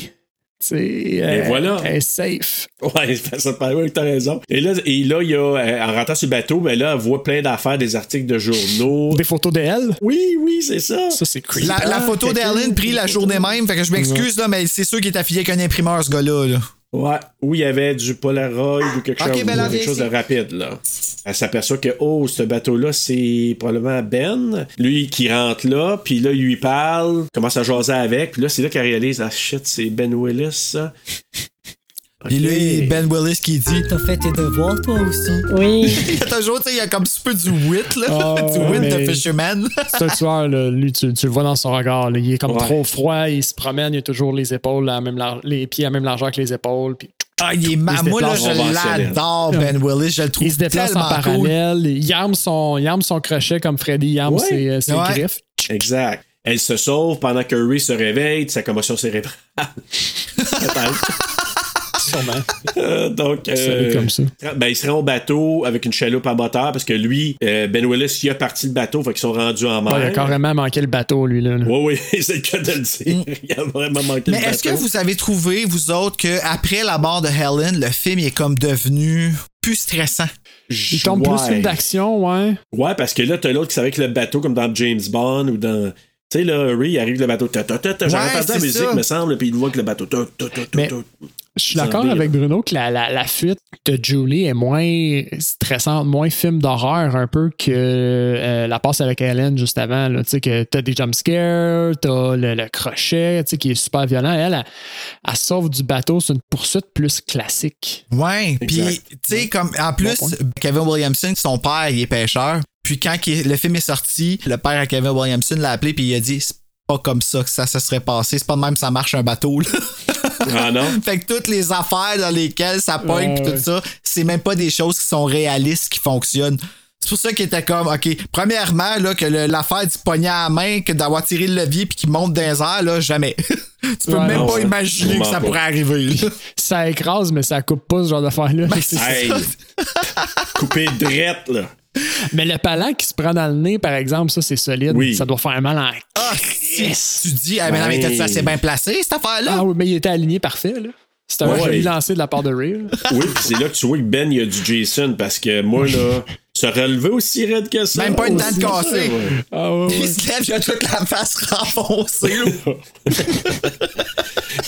Sais, elle- voilà. Elle est safe. Ouais, ça paraît, oui, t'as raison. Et là, et là, il y a, euh, en rentrant sur le bateau, ben là, elle voit plein d'affaires, des articles de journaux. Des photos d'elle? Oui, oui, c'est ça. Ça, c'est creepy. La, la Ah, photo d'Ellen prise la journée même, fait que je m'excuse, là, mais c'est sûr qu'il est affilié avec un imprimeur, ce gars-là, là. Ouais, où il y avait du Polaroid ou quelque chose, ben là, quelque chose de rapide, là. Elle s'aperçoit que, oh, ce bateau-là, c'est probablement Ben. Lui qui rentre là, puis là, il lui parle, commence à jaser avec, puis là, c'est là qu'elle réalise, ah shit, c'est Ben Willis, ça. Puis là, Ok. il- Ben Willis qui dit T'as fait tes devoirs, toi aussi. Oui. Il y a toujours, tu sais, il y a comme un peu du wit, là. Ah, du wit de Fisherman. Un tueur, là. lui, tu, tu le vois dans son regard. là. Il est comme Ouais. trop froid, il se promène, il a toujours les épaules, à même les pieds à même largeur que les épaules. Puis Ah, il est ma- Moi, là, je l'adore, Ben Willis. Je le trouve il se déplace en tellement cool. parallèle. Il arme son, il arme son crochet comme Freddy il arme Ouais. ses, euh, ses Ouais. griffes. Exact. Elle se sauve pendant que Ray se réveille de sa commotion cérébrale. Sûrement. Euh, Donc, être comme ça. Ben, il se rend au bateau avec une chaloupe à moteur parce que lui, euh, Ben Willis, il a parti le bateau, fait qu'ils sont rendus en mer. Ouais, il a carrément manqué le bateau, lui. Là. Oui, oui, c'est le cas de le dire. Il a vraiment manqué Mais le bateau. est-ce que vous avez trouvé, vous autres, qu'après la mort de Helen, le film est comme devenu plus stressant? Il tombe plus film d'action, ouais. Ouais, parce que là, t'as l'autre qui savait que le bateau, comme dans James Bond ou dans. Tu sais, là, Ray, il arrive le bateau. J'ai Ouais, entendu la musique, ça. me semble, puis il voit que le bateau. Mais-. Je suis d'accord avec Bruno que la, la, la fuite de Julie est moins stressante, moins film d'horreur un peu que euh, la passe avec Helen juste avant. Tu sais, que t'as des jumpscares, t'as le, le crochet, tu sais, qui est super violent. Elle, elle, elle sauve du bateau, c'est une poursuite plus classique. Ouais, puis tu sais comme en plus Bon Kevin Williamson, son père, il est pêcheur. Puis quand il- le film est sorti, le père à Kevin Williamson l'a appelé puis il a dit c'est pas comme ça que ça se serait passé, c'est pas de même que ça marche un bateau là. Ah non? fait que toutes les affaires dans lesquelles ça pogne ouais. tout ça, c'est même pas des choses qui sont réalistes qui fonctionnent. C'est pour ça qu'il était comme, OK, premièrement, là, que l'affaire du poignet à la main, que d'avoir tiré le levier puis qu'il monte dans les airs, là, jamais. tu peux Ouais, même non, pas ouais. imaginer que ça pourrait arriver. là. Ça écrase, mais ça coupe pas ce genre d'affaire-là. Ça. Hey, coupé drette, là. Mais le palan qui se prend dans le nez, par exemple, ça, c'est solide. Oui. Ça doit faire mal en. Ah, si tu dis, ah, mais non, mais t'as-tu assez bien placé, cette affaire-là? Ah oui, mais il était aligné parfait, là. C'était un Ouais. joli lancé de la part de Ray. Oui, puis c'est là que tu vois que Ben, il y a du Jason, parce que moi, là, se relever aussi raide que ça. Même pas une dent de cassée. ça, ouais. Ah ouais, Il se lève, il a toute la face renfoncée.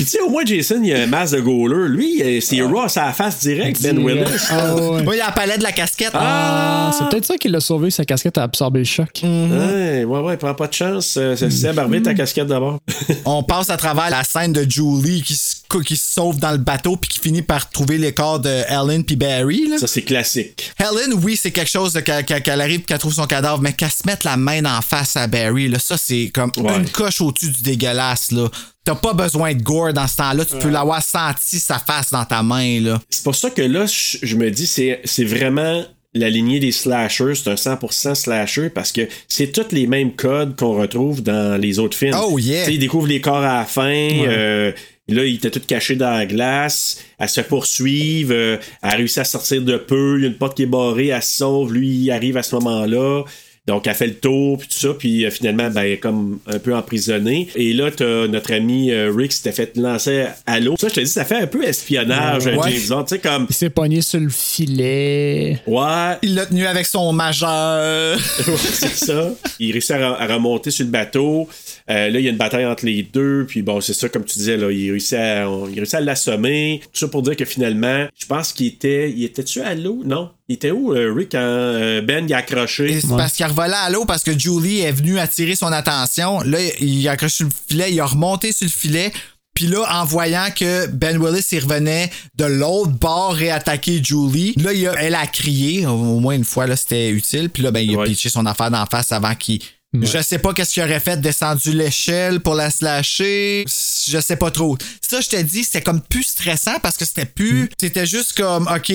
Puis tu sais, au moins, Jason, il a un masque de goaler. Lui, c'est raw à sa face direct, Ben. Willis. Ah ouais. Moi, il a la palette de la casquette. Ah, c'est peut-être ça qui l'a sauvé, sa casquette a absorbé le choc. Ouais, ouais, ouais, prends pas de chance. Euh, C'est Seb, arrête ta casquette d'abord. On passe à travers la scène de Julie qui se, qui se sauve dans le bateau puis qui finit par trouver les corps de Helen puis Barry. là. Ça, c'est classique. Helen, oui, c'est quelque chose de qu'elle qu'elle- qu'elle arrive qu'elle trouve son cadavre, mais qu'elle se mette la main en face à Barry, là, ça, c'est comme Ouais. une coche au-dessus du dégueulasse. là. T'as pas besoin de gore dans ce temps-là, tu peux l'avoir senti sa face dans ta main. là. C'est pour ça que là, je, me dis, c'est c'est vraiment la lignée des slashers, c'est un 100% slasher parce que c'est tous les mêmes codes qu'on retrouve dans les autres films. Oh, yeah. Tu sais, ils découvrent les corps à la fin. euh, là, il était tout caché dans la glace. Elle se poursuivent. euh, elle a réussi à sortir de peu. Il y a une porte qui est barrée. Elle se sauve. Lui, il arrive à ce moment-là. Donc, elle fait le tour, puis tout ça, puis euh, finalement, ben, elle est comme un peu emprisonnée. Et là, t'as notre ami euh, Rick qui s'était fait lancer à l'eau. Ça, je te dis, ça fait un peu espionnage, Ouais. euh, James Bond. Tu sais, comme, Il s'est pogné sur le filet. ouais, Il l'a tenu avec son majeur. c'est ça. Il réussit à remonter sur le bateau. Euh, là, il y a une bataille entre les deux. Puis bon, c'est ça, comme tu disais, là, il réussit à, on- il réussit à l'assommer. Tout ça pour dire que finalement, je pense qu'il était. Il était-tu à l'eau? Non. Il était où, euh, Rick, quand euh, Ben il a accroché? Et c'est parce qu'il revolait à l'eau parce que Julie est venue attirer son attention. Là, il a accroché sur le filet, il a remonté sur le filet. Puis là, en voyant que Ben Willis, il revenait de l'autre bord réattaquer Julie, là, il a- elle a crié, au moins une fois, là, c'était utile. Puis là, ben, il a Ouais. pitché son affaire d'en face avant qu'il... Je sais pas qu'est-ce qu'il aurait fait, descendu l'échelle pour la slasher. Je sais pas trop. Ça, je te dis, c'était comme plus stressant parce que c'était plus. C'était juste comme, OK,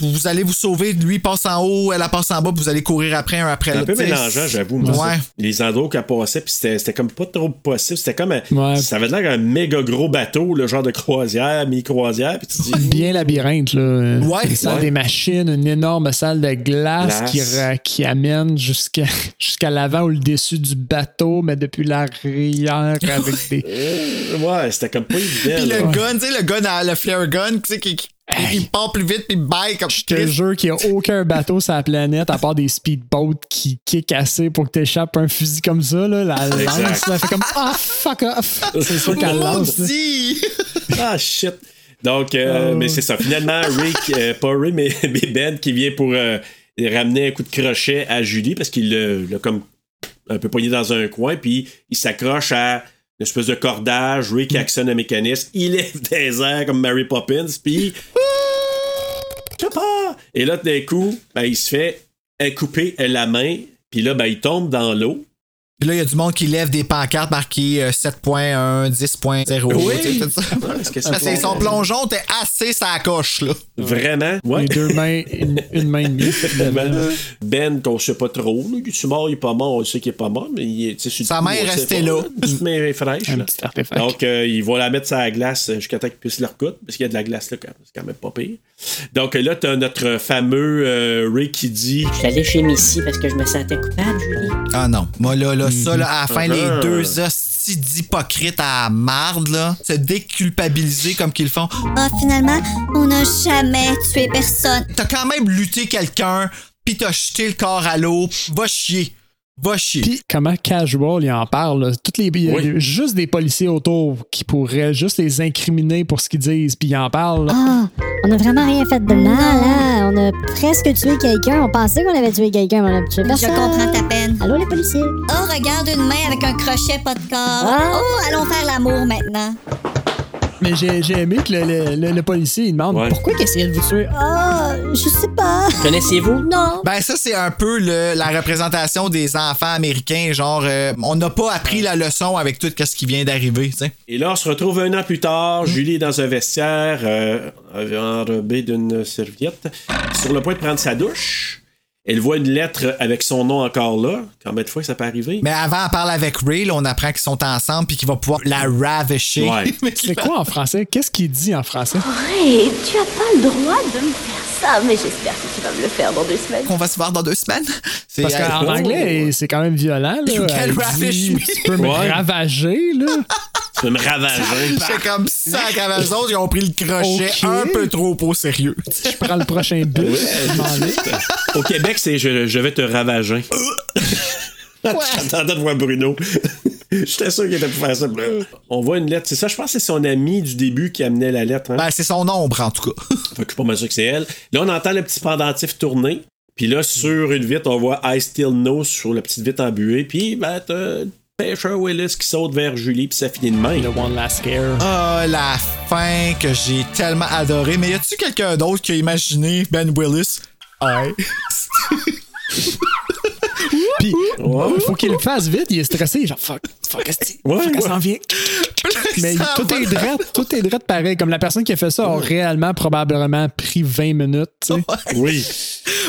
vous allez vous sauver, lui passe en haut, elle passe en bas, puis vous allez courir après un après C'est un l'autre. peu mélangeant, j'avoue. moi, Ouais. Les endroits qu'elle passait, puis c'était c'était comme pas trop possible. C'était comme. un- Ouais. Ça avait l'air d'un méga gros bateau, le genre de croisière, mi-croisière. Puis tu te dis. Bien labyrinthe, là. Ouais. Une salle Ouais. des machines, une énorme salle de glace, Glace. Qui, qui amène jusqu'à jusqu'à l'avant ou le dessus du bateau, mais depuis l'arrière avec des. Euh, ouais, c'était comme pas évident. Puis le gun, tu sais, le gun, à- le flare gun, tu sais, qui, qui- il part plus vite, puis il baille comme Je te jure qu'il n'y a aucun bateau sur la planète à part des speedboats qui kick assez pour que tu échappes un fusil comme ça. Là, la Exact. lance, là, fait comme Ah, fuck off! C'est sûr qu'elle lance. Ah, shit. Donc, euh, Oh. mais c'est ça. Finalement, Rick, euh, pas Rick, mais, mais Ben qui vient pour euh, ramener un coup de crochet à Julie parce qu'il l'a comme un peu poigné dans un coin, puis il s'accroche à une espèce de cordage. Rick actionne un mécanisme, il lève des airs comme Mary Poppins, puis. Et là, d'un coup, ben, il se fait couper la main, puis là, ben, il tombe dans l'eau. Puis là, il y a du monde qui lève des pancartes marquées euh, 7.1, 10.0. Oui. que Parce que son plongeon était assez sa coche, là. Vraiment? Ouais. Les deux mains, une, une main et demie. Ben, qu'on sait pas trop. Là. Il est mort, il est pas mort, on sait qu'il est pas mort, mais il est, sur Sa main est restée là. Une petite main est fraîche. Un là. petit artefact. Donc, euh, il va la mettre sur la glace jusqu'à temps qu'il puisse le recoudre, parce qu'il y a de la glace là, quand- c'est quand même pas pire. Donc là, t'as notre fameux euh, Rick qui dit Je suis allé chez Missy parce que je me sentais coupable, Julie. Ah non. Moi, là, là, ça, là, à la fin, les deux hosties d'hypocrites à marde, là, se déculpabiliser comme qu'ils font. Ah, finalement, on n'a jamais tué personne. T'as quand même lutté quelqu'un, puis t'as jeté le corps à l'eau. Va chier. Va chier. Puis comment casual il en parle. là. Toutes les, il y a Oui. juste des policiers autour qui pourraient juste les incriminer pour ce qu'ils disent, puis ils en parlent. là. Ah, on a vraiment rien fait de mal, hein? On a presque tué quelqu'un. On pensait qu'on avait tué quelqu'un, mais on a tué Je personne. comprends ta peine. Allô, les policiers? Oh, regarde une main avec un crochet, pas de corps. Ah. Oh, allons faire l'amour maintenant. Mais j'ai j'ai aimé que le, le- le- le policier il demande Ouais. pourquoi qu'il essayait de vous tuer? Ah, je sais pas. Connaissez-vous? Non. Ben ça c'est un peu le- la représentation des enfants américains genre euh, on n'a pas appris la leçon avec tout ce qui vient d'arriver, tu sais. Et là, on se retrouve un an plus tard. Julie est dans un vestiaire, euh, enrobée d'une serviette, sur le point de prendre sa douche. Elle voit une lettre avec son nom encore là. Combien de fois que ça peut arriver? Mais avant, elle parle avec Ray, là, on apprend qu'ils sont ensemble puis qu'il va pouvoir la ravisher. Ouais. C'est quoi en français? Qu'est-ce qu'il dit en français? Hey, tu as pas le droit de me faire ça, mais j'espère que tu vas me le faire dans deux semaines. On va se voir dans deux semaines? C'est- Parce qu'en Oh. anglais, c'est quand même violent. Là. You can Elle ravish dit, me. Tu peux me Ouais. ravager, là. Tu peux me ravager. C'est comme ça eux autres, ils ont pris le crochet un peu trop au sérieux. Je prends le prochain m'en vais. Au Québec, c'est je, je vais te ravager. J'attendais de voir Bruno. J'étais sûr qu'il était pour faire ça. On voit une lettre. C'est ça, je pense que c'est son ami du début qui amenait la lettre. Hein? Ben, c'est son ombre, en tout cas. Fait que je suis pas mal sûr que c'est elle. Là, on entend le petit pendentif tourner. Puis là, sur une vitre, on voit I Still Know sur la petite vitre embuée. Puis, ben, t'as Pêcheur Willis qui saute vers Julie, puis ça finit de Le même. One Last Scare. Ah, la fin que j'ai tellement adoré. Mais y a-tu quelqu'un d'autre qui a imaginé Ben Willis? Ouais. Puis, il faut qu'il le fasse vite. Il est stressé. Genre, fuck, fuck, esti, Ouais, fuck, ouais. s'en vient? Mais Ça tout est drette, tout est drette pareil. Comme la personne qui a fait ça a réellement probablement pris 20 minutes. tu sais. Oui.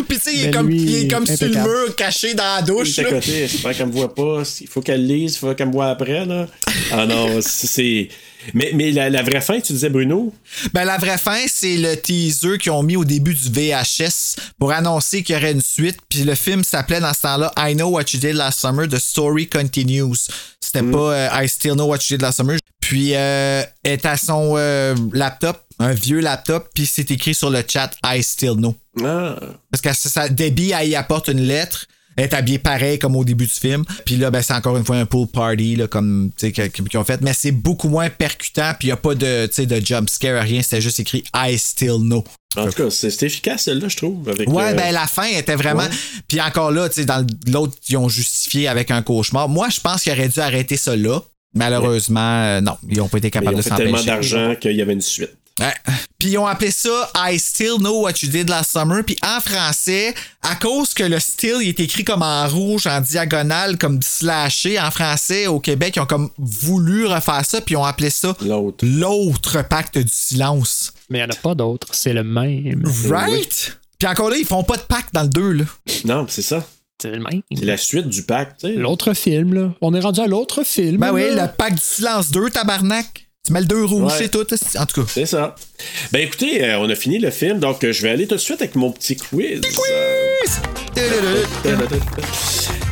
Puis tu sais, il est comme, lui, il est comme sur le impeccable. mur, caché dans la douche. À là. côté, j'espère qu'elle me voit pas. Il faut qu'elle lise, il faut qu'elle me voit après, là. Ah non, c'est. Mais, mais la, la vraie fin, tu disais, Bruno? Ben, la vraie fin, c'est le teaser qu'ils ont mis au début du VHS pour annoncer qu'il y aurait une suite. Puis le film s'appelait dans ce temps-là I Know What You Did Last Summer, The Story Continues. C'était pas euh, I Still Know What You Did Last Summer. Puis euh, elle est à son euh, laptop, un vieux laptop, puis c'est écrit sur le chat I Still Know. Ah. Parce que ça, ça- Debbie, elle y apporte une lettre. Elle est habillée pareil comme au début du film. Puis là, ben, c'est encore une fois un pool party, là, comme, tu sais, que- qu'ils ont fait. Mais c'est beaucoup moins percutant. Puis il n'y a pas de, tu sais, de jump scare, rien. C'est juste écrit I still know. En tout cas, c'est efficace, celle-là, je trouve. Avec, Ouais, euh, ben la fin était vraiment. Puis encore là, tu sais, dans l'autre, ils ont justifié avec un cauchemar. Moi, je pense qu'ils auraient dû arrêter ça là. Malheureusement, euh, non, ils n'ont pas été capables ils ont de s'empêcher. tellement d'argent qu'il y avait une suite. Ouais. Puis ils ont appelé ça I Still Know What You Did Last Summer. Puis en français, à cause que le still il est écrit comme en rouge, en diagonale, comme slashé en français au Québec, ils ont comme voulu refaire ça. Puis ils ont appelé ça L'autre. l'autre pacte du silence. Mais il n'y en a pas d'autres. C'est le même. Right? Puis encore là, ils font pas de pacte dans le 2, là. Non, c'est ça. C'est le même. C'est la suite du pacte, tu sais. L'autre film, là. On est rendu à l'autre film. Ben oui, le pacte du silence 2, tabarnak. Tu mets le 2 rouge, Ouais. c'est tout. En tout cas. C'est ça. Ben écoutez, euh, on a fini le film, donc euh, je vais aller tout de suite avec mon petit quiz.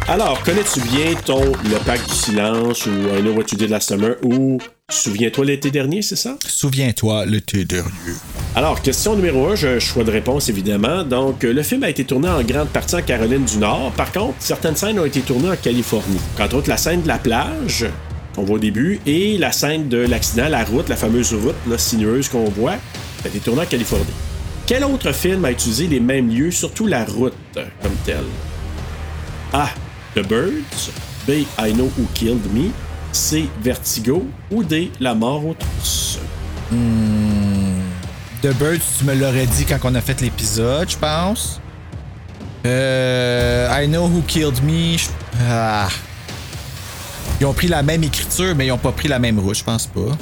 Alors, connais-tu bien ton Le Pacte du Silence ou I Know What You Did Last Summer ou Souviens-toi l'été dernier, c'est ça? Souviens-toi l'été dernier. Alors, question numéro 1, j'ai un choix de réponse évidemment. Donc, euh, le film a été tourné en grande partie en Caroline du Nord. Par contre, certaines scènes ont été tournées en Californie. Entre autres, la scène de la plage, qu'on voit au début, et la scène de l'accident, la route, la fameuse route là, sinueuse qu'on voit, a été tournée en Californie. Quel autre film a utilisé les mêmes lieux, surtout la route comme telle? A. The Birds. B. I Know Who Killed Me. C. Vertigo. Ou D. La mort aux trousses. The Birds, tu me l'aurais dit quand on a fait l'épisode, je pense. Euh, I Know Who Killed Me. Ah. Ils ont pris la même écriture, mais ils ont pas pris la même route, je pense pas.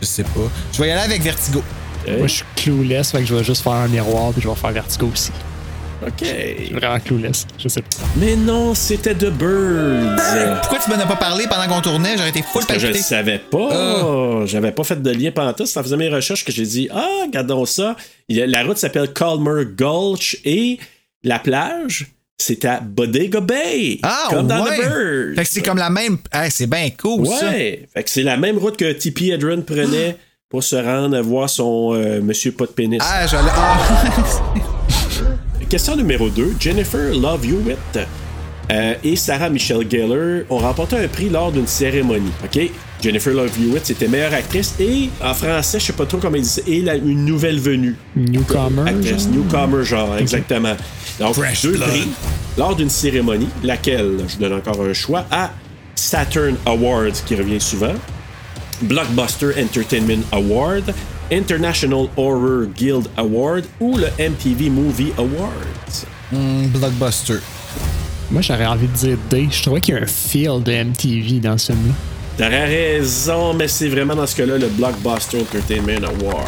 Je sais pas. Je vais y aller avec Vertigo. Moi, je suis clueless, fait que je vais juste faire un miroir puis je vais faire Vertigo aussi. OK. Je suis vraiment clueless. Je sais pas. Mais non, c'était The Birds. Pourquoi tu m'en as pas parlé pendant qu'on tournait? J'aurais été full Parce que je le savais pas. J'avais pas fait de lien pantoute. C'est en faisant mes recherches que j'ai dit Ah, regardons ça. La route s'appelle Calmer Gulch et la plage, c'est à Bodega Bay. Ah, comme dans ouais. The Birds. Fait que c'est comme la même. Hey, c'est bien cool, ça. Ouais. Fait que c'est la même route que T.P. Edron prenait pour se rendre voir son euh, Monsieur Pas de pénis. Ah, j'allais. Ah. Question numéro 2. Jennifer Love Hewitt euh, et Sarah Michelle Gellar ont remporté un prix lors d'une cérémonie. OK? Jennifer Love Hewitt, c'était meilleure actrice et en français, je sais pas trop comment ils disent, et la, une nouvelle venue. Newcomer. Actrice, genre? newcomer, genre, exactement. Donc, Fresh deux blood. prix lors d'une cérémonie, laquelle, je vous donne encore un choix, à Saturn Awards, qui revient souvent, Blockbuster Entertainment Award, International Horror Guild Award ou le MTV Movie Awards. Hmm, blockbuster. Moi, j'aurais envie de dire D. Je trouvais qu'il y a un feel de MTV dans ce film-là. T'aurais raison, mais c'est vraiment dans ce cas-là le Blockbuster Entertainment Awards.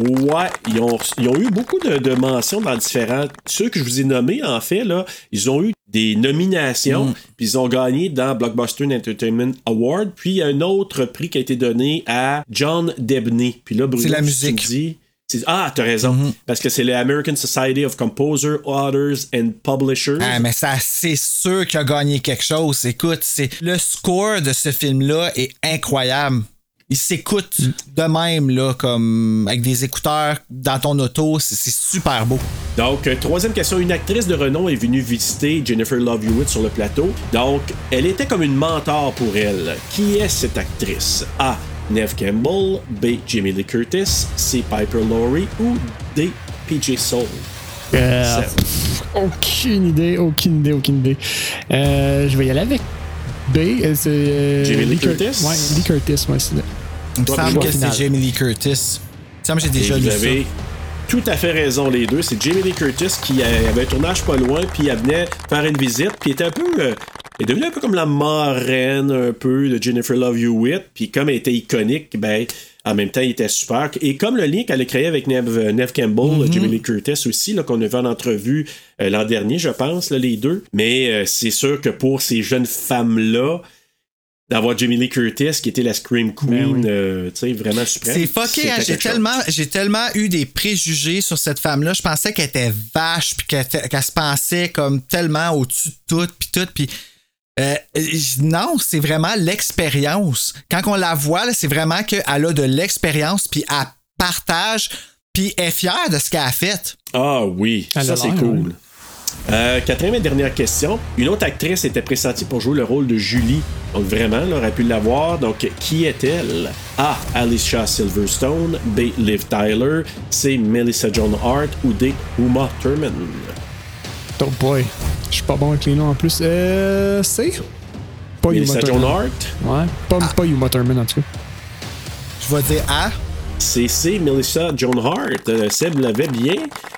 Ouais, ils ont, ils ont eu beaucoup de, de mentions dans différents. Ceux que je vous ai nommés, en fait, là, ils ont eu des nominations, Mm. puis ils ont gagné dans Blockbuster Entertainment Award. Puis il y a un autre prix qui a été donné à John Debney. Puis là, Bruno, C'est la musique. Dis- ah, t'as raison. Parce que c'est le American Society of Composers, Authors and Publishers. Ah, mais ça, c'est sûr qu'il a gagné quelque chose. Écoute, c'est le score de ce film-là est incroyable. Il s'écoute de même, là, comme avec des écouteurs dans ton auto. C'est c'est super beau. Donc, euh, troisième question. Une actrice de renom est venue visiter Jennifer Love Hewitt sur le plateau. Donc, elle était comme une mentor pour elle. Qui est cette actrice? A. Neve Campbell. B. Jamie Lee Curtis. C. Piper Laurie. Ou D. PJ Soul. Euh, pff, aucune idée, aucune idée, aucune idée. Euh, je vais y aller avec B. euh, c'est, euh, Jamie Lee Cur- Curtis? Ouais, Lee Curtis, moi, c'est là. Il me semble que c'est Jamie Lee Curtis. Il me semble que j'ai déjà vous lu avez ça. tout à fait raison, les deux. C'est Jamie Lee Curtis qui avait un tournage pas loin, puis elle venait faire une visite, puis elle était un peu. euh, est devenue un peu comme la marraine, un peu, de Jennifer Love Hewitt, puis comme elle était iconique, ben. En même temps, il était super. Et comme le lien qu'elle a créé avec Neve, euh, Campbell, Jamie Lee Curtis aussi, là, qu'on a vu en entrevue euh, l'an dernier, je pense, là, les deux. Mais euh, c'est sûr que pour ces jeunes femmes-là, d'avoir Jamie Lee Curtis, qui était la Scream Queen, euh, tu sais, vraiment suprême. C'est fucké, hein? J'ai tellement, j'ai tellement eu des préjugés sur cette femme-là. Je pensais qu'elle était vache, puis qu'elle se pensait comme tellement au-dessus de tout, puis tout, puis euh, j- non, c'est vraiment l'expérience. Quand on la voit, là, c'est vraiment qu'elle a de l'expérience, puis elle partage, puis elle est fière de ce qu'elle a fait. Ah oui, Elle ça a c'est cool. ouais. Euh, quatrième et dernière question. Une autre actrice était pressentie pour jouer le rôle de Julie. Donc vraiment, elle aurait pu l'avoir. Donc qui est-elle? A. Alicia Silverstone. B. Liv Tyler. C. Melissa Joan Hart. Ou D. Uma Thurman. Oh boy. Je suis pas bon avec les noms en plus. Euh. C'est. Pas Melissa Joan. Hart. Ouais. Pas, pas Uma Thurman en tout cas. Je vais dire A. C'est. Melissa Joan Hart. Euh, Seb l'avait bien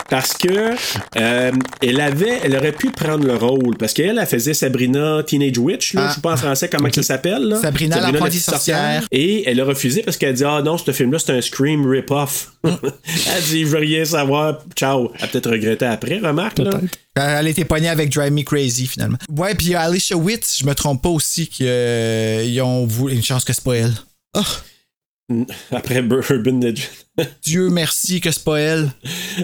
parce que euh, elle avait, elle aurait pu prendre le rôle parce qu'elle, elle faisait Sabrina Teenage Witch. Là, Ah. Je sais pas en français comment ça s'appelle. là. Sabrina l'apprentie la petite sorcière. Et elle a refusé parce qu'elle a dit Ah non, ce film-là, c'est un Scream rip-off. elle dit Je veux rien savoir. Ciao. Elle a peut-être regretté après, remarque. Là. Peut-être. Elle était pognée avec Drive Me Crazy, finalement. Ouais, puis il y a Alicia Witt, je me trompe pas aussi, qu'ils ont voulu. Une chance que c'est pas elle. Oh, Après Urban Legend. Dieu merci que c'est pas elle.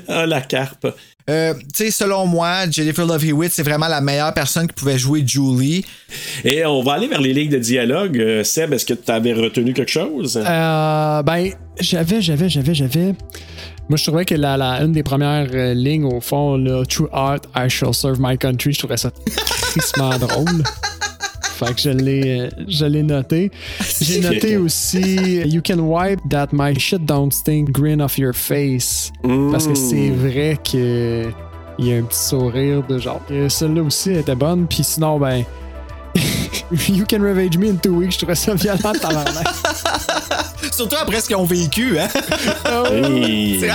ah, la carpe. Euh, tu sais, selon moi, Jennifer Love Hewitt, c'est vraiment la meilleure personne qui pouvait jouer Julie. Et on va aller vers les lignes de dialogue. Euh, Seb, est-ce que tu avais retenu quelque chose? Euh, ben, j'avais, j'avais, j'avais, j'avais. Moi, je trouvais que la, la- une des premières euh, lignes, au fond, là, True Art, I shall serve my country, je trouvais ça tristement drôle. Fait que je l'ai, euh, je l'ai noté. J'ai noté aussi You can wipe that my shit don't stink grin off your face. Parce que c'est vrai que il y a un petit sourire de genre. Et Celle-là aussi était bonne. Puis sinon, ben. you can ravage me in two weeks. Je trouvais ça violent. Surtout après ce qu'ils ont vécu, hein? Hey. C'est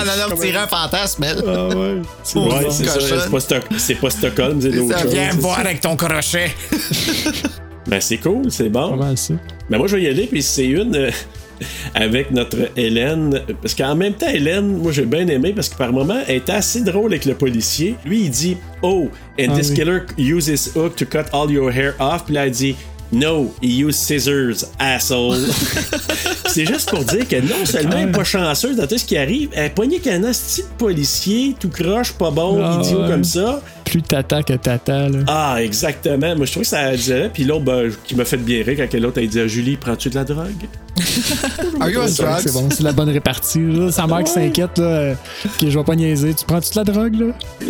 un fantasme, elle. Ah ouais. Ouais, c'est ça. C'est pas, Stock- c'est pas Stockholm, c'est d'autres Ça, choses. viens me voir avec ton crochet. Ben, c'est cool, c'est bon. Pas ça. Ben, moi, je vais y aller, puis c'est une euh, avec notre Hélène. Parce qu'en même temps, Hélène, moi, j'ai bien aimé parce que par moment, elle était assez drôle avec le policier. Lui, il dit Oh, and Ah this oui. killer uses his hook to cut all your hair off. Puis là, elle dit No, he used scissors, asshole. c'est juste pour dire que non seulement elle est pas chanceuse dans tout ce qui arrive, elle est pognée qu'un asti de policier, tout croche, pas bon, Ah idiot ouais. comme ça. Plus tata que tata, là. Ah, exactement. Moi, je trouve que ça disait. Puis l'autre, ben, qui m'a fait bien rire quand l'autre, elle dit à Julie, prends-tu de la drogue? Are you on C'est bon, c'est la bonne répartie. Là. Sa mère qui s'inquiète, là, que je vais pas niaiser. Tu prends-tu de la drogue, là?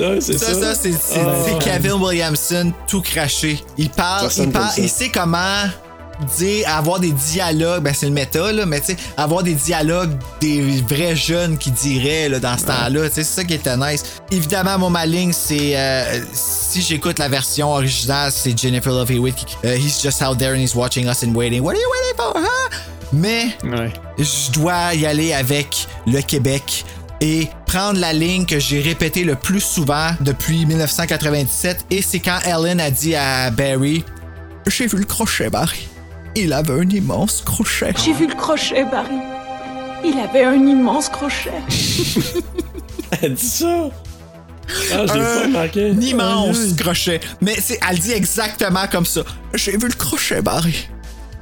Ouais, c'est Ça, ça, c'est- Ah. c'est Kevin Williamson tout craché. Il parle, Ça il parle, il sait comment dire, avoir des dialogues, ben c'est le méta, là, mais tu sais, avoir des dialogues des vrais jeunes qui diraient là, dans ce temps-là, tu sais, c'est ça qui était nice. Évidemment, moi, ma ligne, c'est euh, si j'écoute la version originale, c'est Jennifer Love Hewitt qui euh, He's just out there and he's watching us and waiting. What are you waiting for? huh? Mais Ouais. je dois y aller avec le Québec et prendre la ligne que j'ai répétée le plus souvent depuis 1997 et c'est quand Ellen a dit à Barry J'ai vu le crochet, Barry. Il avait un immense crochet. J'ai vu le crochet, Barry. Il avait un immense crochet. Elle dit ça? Ah, je l'ai pas remarqué. Un immense crochet. Mais c'est, elle dit exactement comme ça. J'ai vu le crochet, Barry.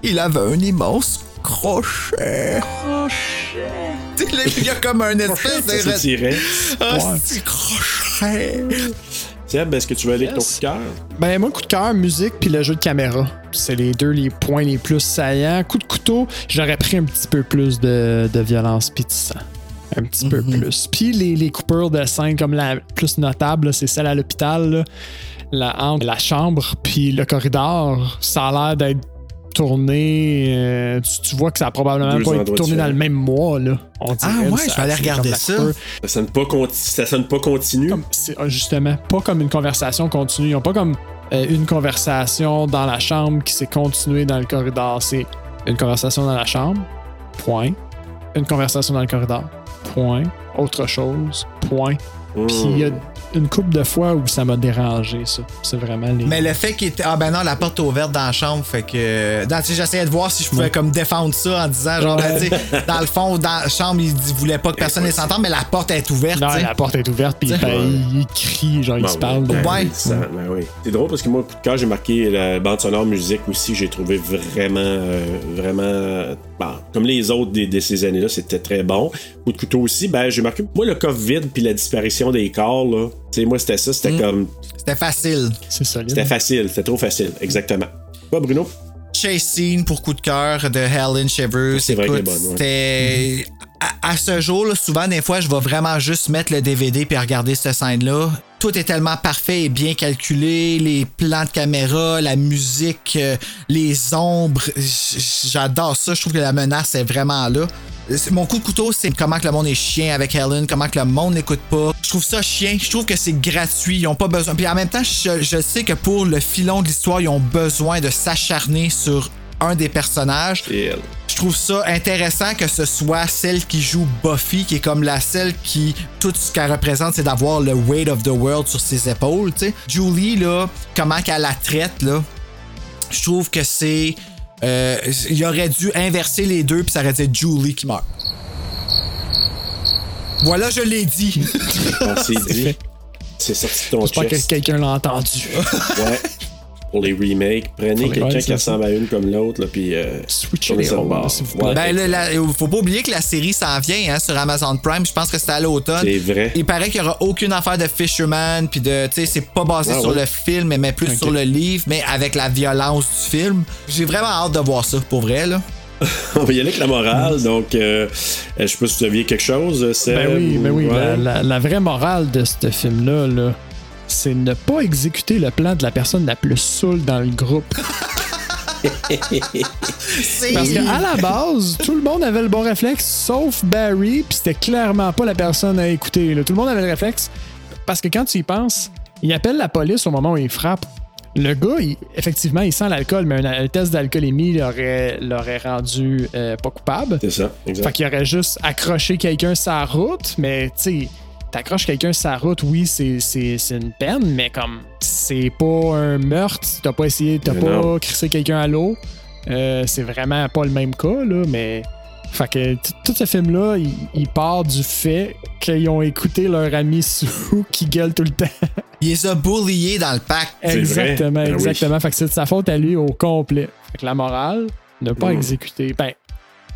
Il avait un immense crochet. Crochet. Il y a comme un espèce Ça de. s'étirait. Ah, Ouais. c'est crochet. Seb, est-ce que tu veux aller avec ton coup de cœur? Ben, moi, coup de cœur, musique, puis le jeu de caméra. C'est les deux les points les plus saillants. Coup de couteau, j'aurais pris un petit peu plus de, de violence puis de sang. Un petit peu plus. Puis les, les coupures de scène, comme la plus notable, c'est celle à l'hôpital, là. la, entre la chambre puis le corridor. Ça a l'air d'être tourné. euh, tu, tu vois que ça a probablement Deux pas été tourné dans le même mois. Là, on Ah dirait, ouais, ça- je vais aller regarder comme ça. Ça sonne pas, conti- ça sonne pas continu. C'est ah, justement pas comme une conversation continue. Ils ont pas comme euh, une conversation dans la chambre qui s'est continuée dans le corridor. C'est une conversation dans la chambre, point. Une conversation dans le corridor, point. Autre chose, point. Hmm. Puis il y a une couple de fois où ça m'a dérangé, ça. C'est vraiment les. Mais le fait qu'il était. Ah ben non, la porte est ouverte dans la chambre, fait que. J'essayais de voir si je pouvais comme défendre ça en disant, genre, ben, dans le fond, dans la chambre, il voulait pas que personne ne s'entende, mais la porte est ouverte. non, la porte est ouverte, puis ben, il, il crie, genre, il Ben se parle. ben Ouais. ben oui. C'est drôle parce que moi, coup de cœur, j'ai marqué la bande sonore musique aussi. J'ai trouvé vraiment, euh, vraiment. bon, comme les autres des- de, ces années-là, c'était très bon. Coup de couteau aussi, ben, j'ai marqué. Moi, le coffre vide puis la disparition des corps, là. Sais, moi, c'était ça. C'était comme. C'était facile. C'est solide. C'était facile. C'était trop facile. Exactement. Toi, Bruno? Chase Scene pour coup de cœur de Helen Shivers. C'est vrai Écoute, qu'elle est bonne, ouais. C'était. À, à ce jour, là, souvent, des fois, je vais vraiment juste mettre le DVD puis regarder cette scène-là. Tout est tellement parfait et bien calculé. Les plans de caméra, la musique, euh, les ombres. J'adore ça. Je trouve que la menace est vraiment là. Mon coup de couteau, c'est comment que le monde est chien avec Helen, comment que le monde n'écoute pas. Je trouve ça chien. Je trouve que c'est gratuit. Ils ont pas besoin. Puis en même temps, je, je sais que pour le filon de l'histoire, ils ont besoin de s'acharner sur un des personnages. Je trouve ça intéressant que ce soit celle qui joue Buffy, qui est comme la celle qui, tout ce qu'elle représente, c'est d'avoir le weight of the world sur ses épaules. Julie, là, comment qu'elle la traite, là, je trouve que c'est... euh, il aurait dû inverser les deux, puis ça aurait été Julie qui meurt. Voilà, je l'ai dit. On s'est dit. C'est sorti de ton J'espère que chest. quelqu'un l'a entendu. Ouais. Pour les remakes, prenez quelqu'un qui c'est ressemble à une comme l'autre, là, puis. Euh, Switchez les bord. Ouais. Ben, là, là, faut pas oublier que la série s'en vient hein, sur Amazon Prime. Je pense que c'était à l'automne. C'est vrai. Il paraît qu'il y aura aucune affaire de Fisherman, puis de, tu sais, c'est pas basé Ah sur ouais. le film, mais plus sur le livre, mais avec la violence du film. J'ai vraiment hâte de voir ça, pour vrai, là. On va y aller avec la morale. Donc, euh, je sais pas si vous aviez quelque chose. Seb, Ben oui, ben ou- oui. ouais. La, la- la vraie morale de ce film-là, là, c'est ne pas exécuter le plan de la personne la plus saoule dans le groupe. C'est... Parce qu'à la base, tout le monde avait le bon réflexe, sauf Barry, puis c'était clairement pas la personne à écouter. là. Tout le monde avait le réflexe. Parce que quand tu y penses, il appelle la police au moment où il frappe. Le gars, il- effectivement, il sent l'alcool, mais un, un test d'alcoolémie l'aurait, l'aurait rendu euh, pas coupable. C'est ça, exact. Fait qu'il aurait juste accroché quelqu'un sa route, mais tu sais, t'accroches quelqu'un sa route, oui, c'est, c'est, c'est une peine, mais comme c'est pas un meurtre, t'as pas essayé, t'as pas non. crissé quelqu'un à l'eau. Euh, c'est vraiment pas le même cas, là, mais. Fait que tout ce film-là, il, il part du fait qu'ils ont écouté leur ami sous qui gueule tout le temps. Il les a bulliés dans le pack. Vrai? exactement, Ben oui. exactement. Fait que c'est de sa faute à lui au complet. Fait que la morale, ne pas exécuter. Ben,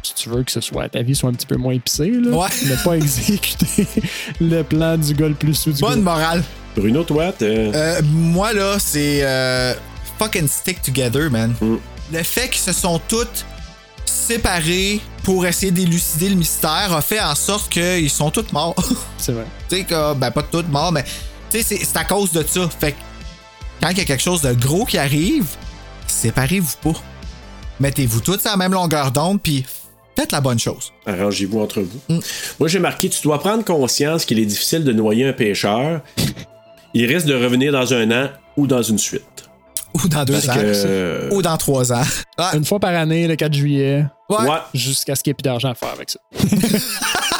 si tu veux que ce soit ta vie soit un petit peu moins épicée, là, Ouais. ne pas exécuter le plan du gars le plus sous du Bonne morale. Bruno, toi, t'es- Euh, moi, là, c'est euh, fucking stick together, man. Mm. Le fait qu'ils se sont toutes séparés pour essayer d'élucider le mystère a fait en sorte qu'ils sont tous morts. C'est vrai. tu sais, que, ben pas tous morts, mais tu sais, c'est- c'est à cause de ça. Fait que quand il y a quelque chose de gros qui arrive, séparez-vous pas. Mettez-vous tous à la même longueur d'onde, puis faites la bonne chose. arrangez-vous entre vous. Mm. Moi, j'ai marqué tu dois prendre conscience qu'il est difficile de noyer un pêcheur. Il risque de revenir dans un an ou dans une suite. Ou dans deux Parce ans. que- Ou dans trois ans. Ah, Une fois par année, le 4 juillet, ouais, Ouais. jusqu'à ce qu'il n'y ait plus d'argent à faire avec ça.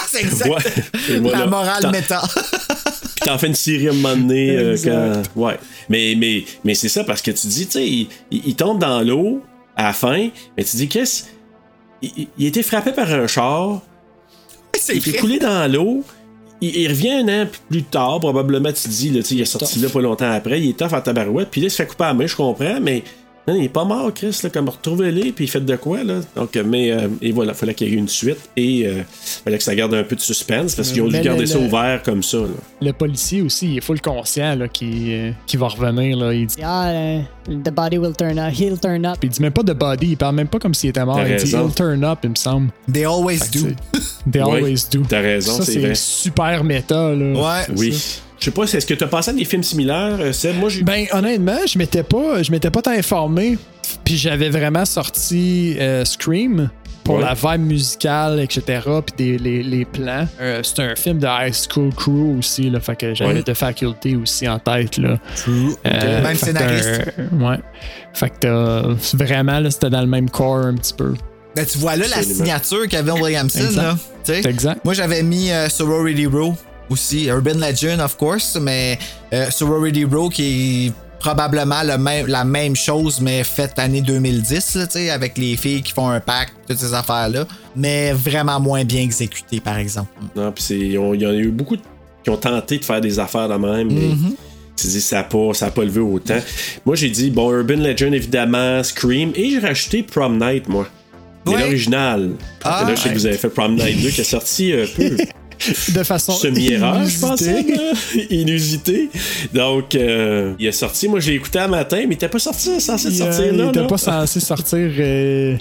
c'est exact. Ouais. Et voilà. La morale méta. Puis t'en fais une série à un moment donné. euh, quand- Ouais. Mais, mais, mais c'est ça parce que tu dis, tu sais, il, il- il tombe dans l'eau à la fin, mais tu dis, qu'est-ce. Il, a été frappé par un char, il est coulé dans l'eau. Il, il revient un an plus tard, probablement, tu dis, là, il est sorti là pas longtemps après, il est tough en tabarouette, puis là, il se fait couper à la main, je comprends, mais non, il est pas mort, Chris, là, comme retrouvez-les, puis il fait de quoi, là. Donc, euh, mais, euh, et voilà, fallait qu'il y ait une suite, et euh, fallait que ça garde un peu de suspense, parce qu'ils ont dû garder le- ça ouvert comme ça, là. Le policier aussi, il est full conscient là, qu'il euh, va revenir. Là. Il dit Ah, the body will turn up. He'll turn up. Puis il dit même pas de body, il parle même pas comme s'il était mort. Il dit raison. he'll turn up, il me semble. They always do. They always do. t'as raison, Ça, c'est c'est vrai. super méta. Là. Ouais. Oui. Ça. Je sais pas, est-ce que t'as pensé à des films similaires, euh, Seb? Moi, j'ai. Ben, honnêtement, je m'étais pas, je m'étais pas tant informé. Puis j'avais vraiment sorti euh, Scream pour Ouais. la vibe musicale, etc. Puis des- les, les plans. Euh, c'est un film de High School Crew aussi, là. Fait que j'avais Ouais. de faculté aussi en tête, là. True. Euh, Même scénariste. ouais. Fait que t'as- vraiment, là, c'était dans le même corps un petit peu. Ben, tu vois là la signature Kevin Williamson, Exact. là. Tu sais? C'est exact. Moi, j'avais mis euh, Sorority Row aussi. Urban Legend, of course, mais euh, Sorority Row qui est probablement le même, la même chose, mais faite année 2010, là, avec les filles qui font un pacte, toutes ces affaires-là. Mais vraiment moins bien exécuté, par exemple. Non, puis il y en a eu beaucoup de- qui ont tenté de faire des affaires de même, mais tu dis, ça n'a pas, ça a pas levé autant. Moi, j'ai dit, bon, Urban Legend, évidemment, Scream, et j'ai rajouté Prom Night, moi. Mais Ouais. l'original. Ah, là, je sais que vous avez fait Prom Night 2 qui est sorti un peu De façon. semi-erreur, je inusitée. là. inusité. Donc, euh, il est sorti. Moi, je l'ai écouté un matin, mais il n'était pas sorti, censé Il, euh, sortir il là. était là. pas censé sortir. euh,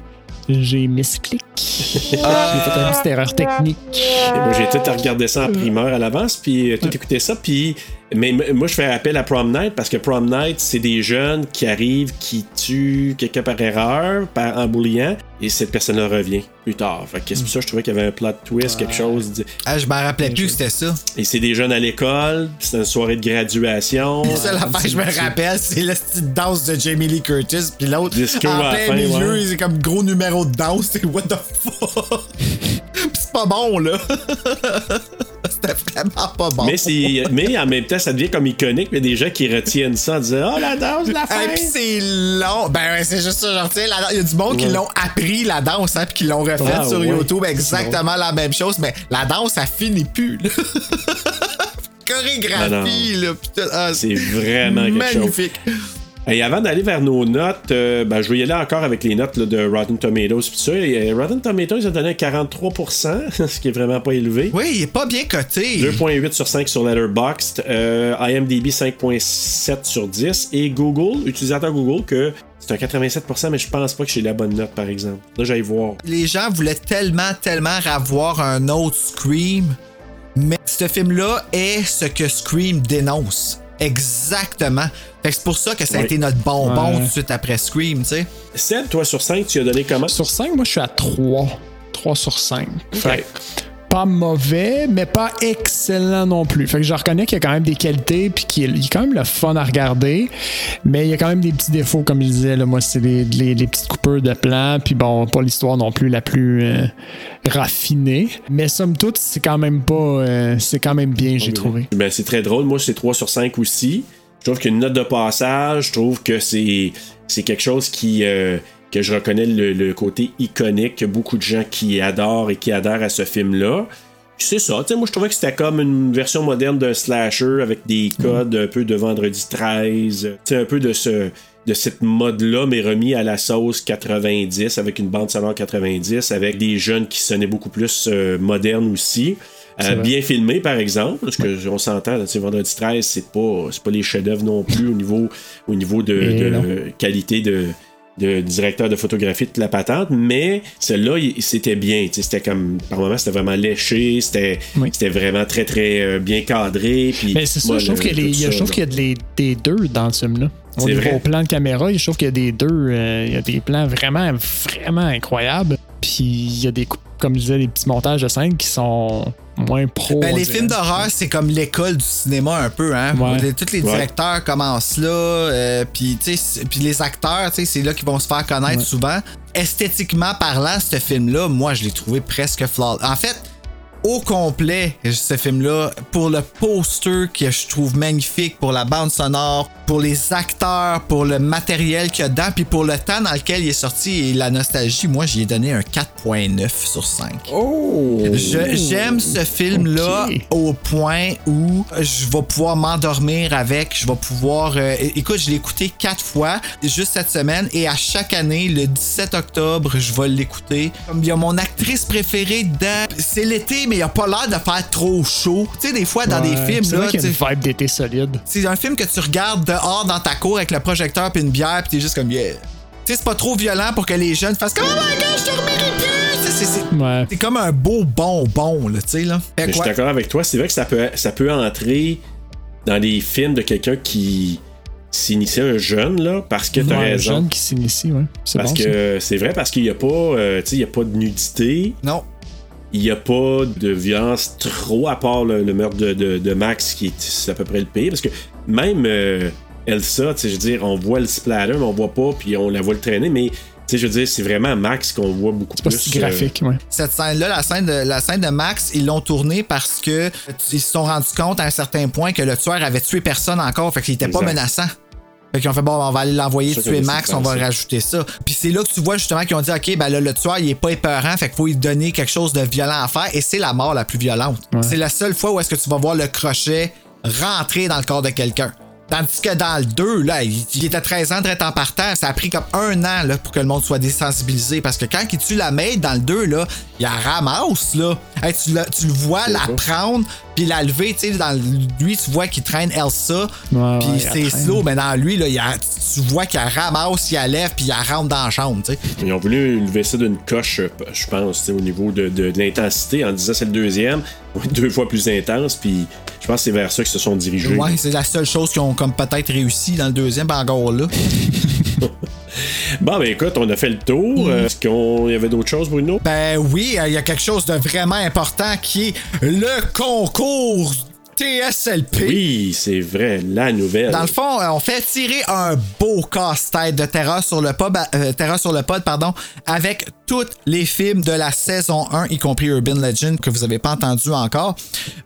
J'ai misclick. J'ai fait une petite erreur technique. Et moi, j'ai tout regardé ça en primeur à l'avance, puis euh, tout écouté ça, puis mais moi, je fais appel à Prom Night parce que Prom Night, c'est des jeunes qui arrivent, qui tuent quelqu'un par erreur, par en bouliant, et cette personne-là revient plus tard. Fait que c'est pour ça que je trouvais qu'il y avait un plot twist, quelque chose. de- Ah, je m'en rappelais plus que c'était ça. Et c'est des jeunes à l'école, c'est une soirée de graduation. La seule affaire que je me rappelle, c'est la petite danse de Jamie Lee Curtis, puis l'autre, en à la plein milieu, ouais. c'est comme gros numéro de danse, c'est what the fuck? C'est pas bon, là. C'était vraiment pas bon. Mais, mais en même temps, ça devient comme iconique. Il y a des gens qui retiennent ça en disant Oh, la danse la fin! Et puis c'est long. Ben ouais, c'est juste ça, genre, tu sais, il y a du monde qui l'ont appris, la danse, hein, puis qui l'ont refait Ah, sur ouais. YouTube, exactement la même chose, mais la danse, ça finit plus, là. Chorégraphie, là, putain. ah, C'est vraiment quelque chose. Et avant d'aller vers nos notes, euh, ben, je vais y aller encore avec les notes là, de Rotten Tomatoes. pis ça. Et, euh, Rotten Tomatoes ils ont donné un 43%, ce qui est vraiment pas élevé. Oui, il est pas bien coté. 2.8 sur 5 sur Letterboxd, euh, IMDb 5.7 sur 10 et Google, utilisateur Google, que c'est un 87%, mais je pense pas que j'ai la bonne note par exemple. Là, j'allais voir. les gens voulaient tellement, tellement avoir un autre Scream, mais ce film-là est ce que Scream dénonce. Exactement. Fait que c'est pour ça que ça a été notre bonbon Ouais. tout de suite après Scream, tu sais. Seb, toi sur 5, tu as donné comment? Sur 5, moi, je suis à 3. 3 sur 5. Fait pas mauvais, mais pas excellent non plus. Fait que je reconnais qu'il y a quand même des qualités, puis qu'il il y a quand même le fun à regarder, mais il y a quand même des petits défauts, comme je disais. Là, moi, c'est les, les- petites coupures de plans, puis bon, pas l'histoire non plus la plus euh, raffinée. Mais somme toute, c'est quand même pas. euh, c'est quand même bien, j'ai trouvé. Ben, c'est très drôle. Moi, c'est 3 sur 5 aussi. Je trouve qu'une note de passage, je trouve que c'est, c'est quelque chose qui. euh, que je reconnais le, le côté iconique, que beaucoup de gens qui adorent et qui adhèrent à ce film-là. C'est ça, tu sais, moi je trouvais que c'était comme une version moderne d'un slasher avec des codes un peu de vendredi 13, tu un peu de ce de cette mode-là, mais remis à la sauce 90, avec une bande sonore 90, avec des jeunes qui sonnaient beaucoup plus euh, modernes aussi. Euh, bien filmé, par exemple, parce que on s'entend, là, tu sais, Vendredi 13, c'est pas, pas les chefs-d'œuvre non plus au niveau, au niveau de, de qualité de, de directeur de photographie de la patente, mais celle-là, c'était bien. C'était comme, par moments, c'était vraiment léché, c'était Oui. vraiment très, très euh, bien cadré. Puis, Mais c'est ça, moi, je trouve le- qu'il y y a- y des, des deux dans ce film-là. Au niveau vrai. plan de caméra, je trouve qu'il y a des deux. euh, il y a des plans vraiment, vraiment incroyables. Puis il y a des, comme je disais, des petits montages de scène qui sont moins pro. Ben, les films d'horreur, c'est comme l'école du cinéma un peu, hein. Ouais. Tous les Ouais. directeurs commencent là, euh, puis tu sais, c'est- puis les acteurs, c'est là qu'ils vont se faire connaître Ouais. souvent. Esthétiquement parlant, ce film-là, moi, je l'ai trouvé presque flawless. En fait, au complet ce film-là pour le poster que je trouve magnifique, pour la bande sonore, pour les acteurs, pour le matériel qu'il y a dedans, puis pour le temps dans lequel il est sorti et la nostalgie. Moi, j'y ai donné un 4.9 sur 5. Oh! Je- J'aime ce film-là au point où je vais pouvoir m'endormir avec, je vais pouvoir... euh, écoute, je l'ai écouté quatre fois juste cette semaine et à chaque année, le 17 octobre, je vais l'écouter. Comme il y a mon actrice préférée dedans. C'est l'été, mais il a pas l'air de faire trop chaud. Tu sais, des fois, dans des films, C'est là, vrai qu'il y a une vibe d'été solide. c'est un film que tu regardes dehors dans ta cour avec le projecteur puis une bière puis t'es juste comme yeah. Tu sais, c'est pas trop violent pour que les jeunes fassent comme Oh my god, je te C'est, Ouais. comme un beau bonbon, là, tu sais, là. Fait Mais je suis d'accord avec toi, c'est vrai que ça peut, ça peut entrer dans les films de quelqu'un qui s'initie un jeune, là, parce que t'as Ouais, un raison. jeune qui s'initie, ouais. C'est Parce bon, que c'est vrai, parce qu'il n'y a pas, euh, tu sais, il y a pas de nudité. Non. Il n'y a pas de violence trop, à part le, le meurtre de, de- de Max, qui est, c'est à peu près le pire. Parce que même euh, Elsa, tu sais, je veux dire, on voit le splatter, mais on voit pas, puis on la voit le traîner, mais, tu sais, je veux dire, c'est vraiment Max qu'on voit beaucoup Pas plus. si graphique, ouais. Cette scène-là, la scène, de, la scène de Max, ils l'ont tournée parce que ils se sont rendus compte à un certain point que le tueur avait tué personne encore, fait qu'il était pas Exact. menaçant. Fait qu'ils ont fait, bon, on va aller l'envoyer tuer Max, on va ça. rajouter ça. Puis c'est là que tu vois justement qu'ils ont dit, OK, ben là, le tueur, il est pas épeurant, fait qu'il faut lui donner quelque chose de violent à faire, et c'est la mort la plus violente. C'est la seule fois où est-ce que tu vas voir le crochet rentrer dans le corps de quelqu'un. Tandis que dans le 2, là, il, était 13 ans, très en partant. Ça a pris comme un an là, pour que le monde soit désensibilisé. Parce que quand il tue la maid dans le 2, là, il la ramasse. Là. Hey, tu, le, tu le vois la prendre, puis la lever. Tu sais, dans lui, tu vois qu'il traîne Elsa. Ouais, puis ouais, c'est slow, mais dans lui, là, il a- tu vois qu'il la ramasse, il la lève, puis il la rentre dans la chambre. Ils ont voulu lever ça d'une coche, je pense, au niveau de, de- de l'intensité, en disant c'est le deuxième, deux fois plus intense, puis je pense que c'est vers ça qu'ils se sont dirigés. Ouais, c'est la seule chose qu'ils ont comme peut-être réussi dans le deuxième, ben encore là. Bon, ben écoute, on a fait le tour. Euh, Est-ce qu'il y avait d'autres choses, Bruno? Ben oui, il y a quelque chose de vraiment important qui est le concours TSLP. Oui, c'est vrai, la nouvelle. Dans le fond, euh, on fait tirer un beau casse-tête de Terra sur le pod, euh, Terra sur le pod, pardon, avec tous les films de la saison 1, y compris Urban Legend, que vous avez pas entendu encore.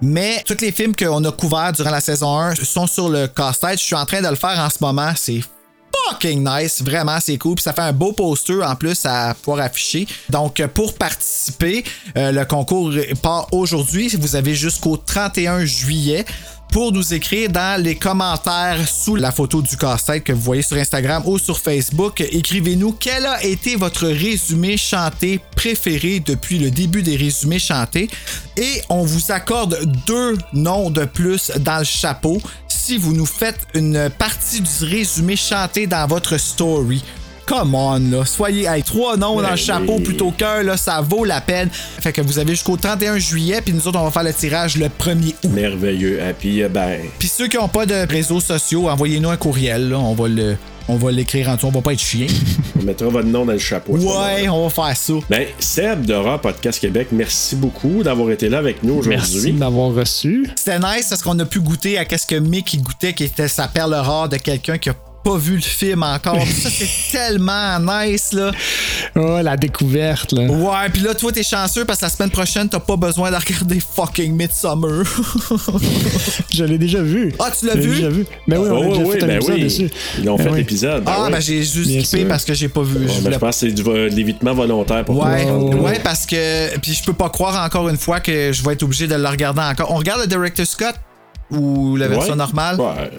Mais tous les films qu'on a couverts durant la saison 1 sont sur le casse-tête. Je suis en train de le faire en ce moment. C'est fucking nice, vraiment c'est cool. Puis ça fait un beau poster en plus à pouvoir afficher. Donc pour participer, euh, le concours part aujourd'hui. Vous avez jusqu'au 31 juillet pour nous écrire dans les commentaires sous la photo du casse-tête que vous voyez sur Instagram ou sur Facebook. Écrivez-nous quel a été votre résumé chanté préféré depuis le début des résumés chantés? Et on vous accorde deux noms de plus dans le chapeau si vous nous faites une partie du résumé chanté dans votre story. Come on, là. Soyez avec trois noms dans Ben le chapeau oui. plutôt qu'un, là. Ça vaut la peine. Fait que vous avez jusqu'au 31 juillet, puis nous autres, on va faire le tirage le 1er août. Merveilleux. Et puis, euh, ben, Puis ceux qui n'ont pas de réseaux sociaux, envoyez-nous un courriel, là. On va le. On va l'écrire en dessous, on va pas être chien. on mettra votre nom dans le chapeau. Ouais, on va faire ça. Ben, Seb d'Horror Podcast Québec, merci beaucoup d'avoir été là avec nous Merci aujourd'hui. de m'avoir reçu. C'était nice parce qu'on a pu goûter à qu'est-ce que Mick goûtait, qui était sa perle rare de quelqu'un qui a pas vu le film encore. ça, c'est tellement nice, là. Oh, la découverte, là. Ouais, puis là, toi, t'es chanceux parce que la semaine prochaine, t'as pas besoin de regarder fucking Midsummer. Je l'ai déjà vu. Ah, tu l'as Je l'ai vu? déjà vu. Mais oui, on a Oh, déjà oui, fait un ben épisode oui. dessus. Ils ont Ben fait oui. l'épisode. ah, ben j'ai juste Bien skippé sûr. parce que j'ai pas vu. Bon, je ben, voulais je pense que c'est de l'évitement volontaire pour Ouais, toi. ouais, parce que. Puis je peux pas croire encore une fois que je vais être obligé de le regarder encore. On regarde le Director Scott ou la version Ouais. normale? Ouais.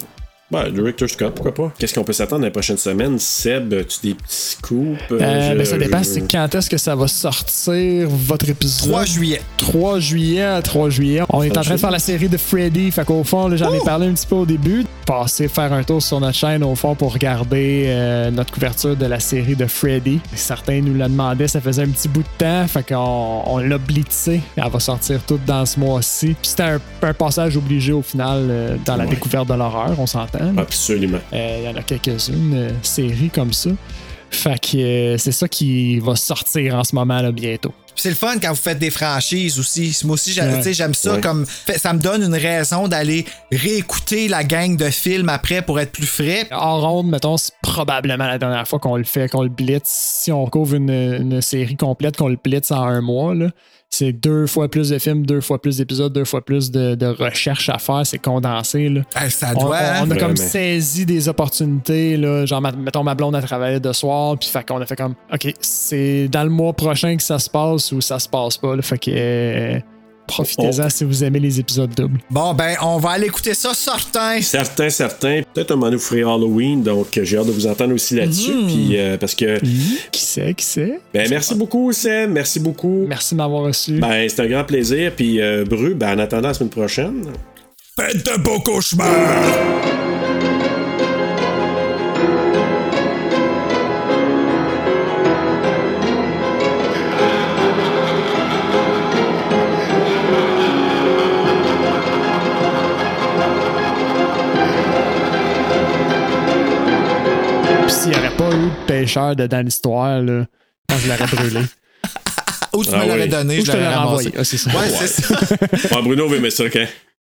Ouais, Director Scott, pourquoi pas? Qu'est-ce qu'on peut s'attendre la prochaine semaine? Seb, as-tu des petits scoops? Euh, Je- ben, ça dépend, je- c'est quand est-ce que ça va sortir, votre épisode? 3 juillet. 3 juillet, 3 juillet. On est en train de faire la série de Freddy. Fait qu'au fond, là, j'en ai parlé un petit peu au début. Passer faire un tour sur notre chaîne, au fond, pour regarder euh, notre couverture de la série de Freddy. Certains nous l'ont demandé, ça faisait un petit bout de temps. Fait qu'on on l'a blitzé. Elle va sortir toute dans ce mois-ci. Puis c'était un, un passage obligé au final euh, dans la Ouais. découverte de l'horreur, on s'entend. Absolument. Euh, Il y en a quelques-unes euh, séries comme ça. Fait que euh, c'est ça qui va sortir en ce moment là bientôt. C'est le fun quand vous faites des franchises aussi. Moi aussi, Ouais. j'aime ça Ouais. comme. Ça me donne une raison d'aller réécouter la gang de films après pour être plus frais. En ronde, mettons, c'est probablement la dernière fois qu'on le fait, qu'on le blitz. Si on couvre une, une série complète, qu'on le blitz en un mois, là, c'est deux fois plus de films, deux fois plus d'épisodes, deux fois plus de, de recherche à faire. C'est condensé. Là. Ça On, doit. on- hein? on a comme saisi des opportunités. Là, genre, mettons, ma blonde a travaillé de soir, puis fait qu'on a fait comme, OK, c'est dans le mois prochain que ça se passe ou ça se passe pas. Là, fait que euh, profitez-en si vous aimez les épisodes doubles. Bon, ben, on va aller écouter ça certain. Certains, certains. Peut-être un moment donné, vous ferez Halloween, donc euh, j'ai hâte de vous entendre aussi là-dessus. Mhm. Puis, euh, parce que. Qui sait, qui sait? Ben, merci beaucoup, Sam. Merci beaucoup. Merci de m'avoir reçu. Ben, c'est un grand plaisir. Puis, euh, Bru, ben, en attendant la semaine prochaine. Faites de beaux cauchemars! Pêcheur de- dans l'histoire, là, moi, je l'aurais brûlé. Ou tu Ah me l'aurais oui. donné, Ou je te l'aurais l'aurais ramassé. envoyé. Ah, c'est ça. Ouais, c'est ça. Ouais, Bruno, oui, mais ça, quand?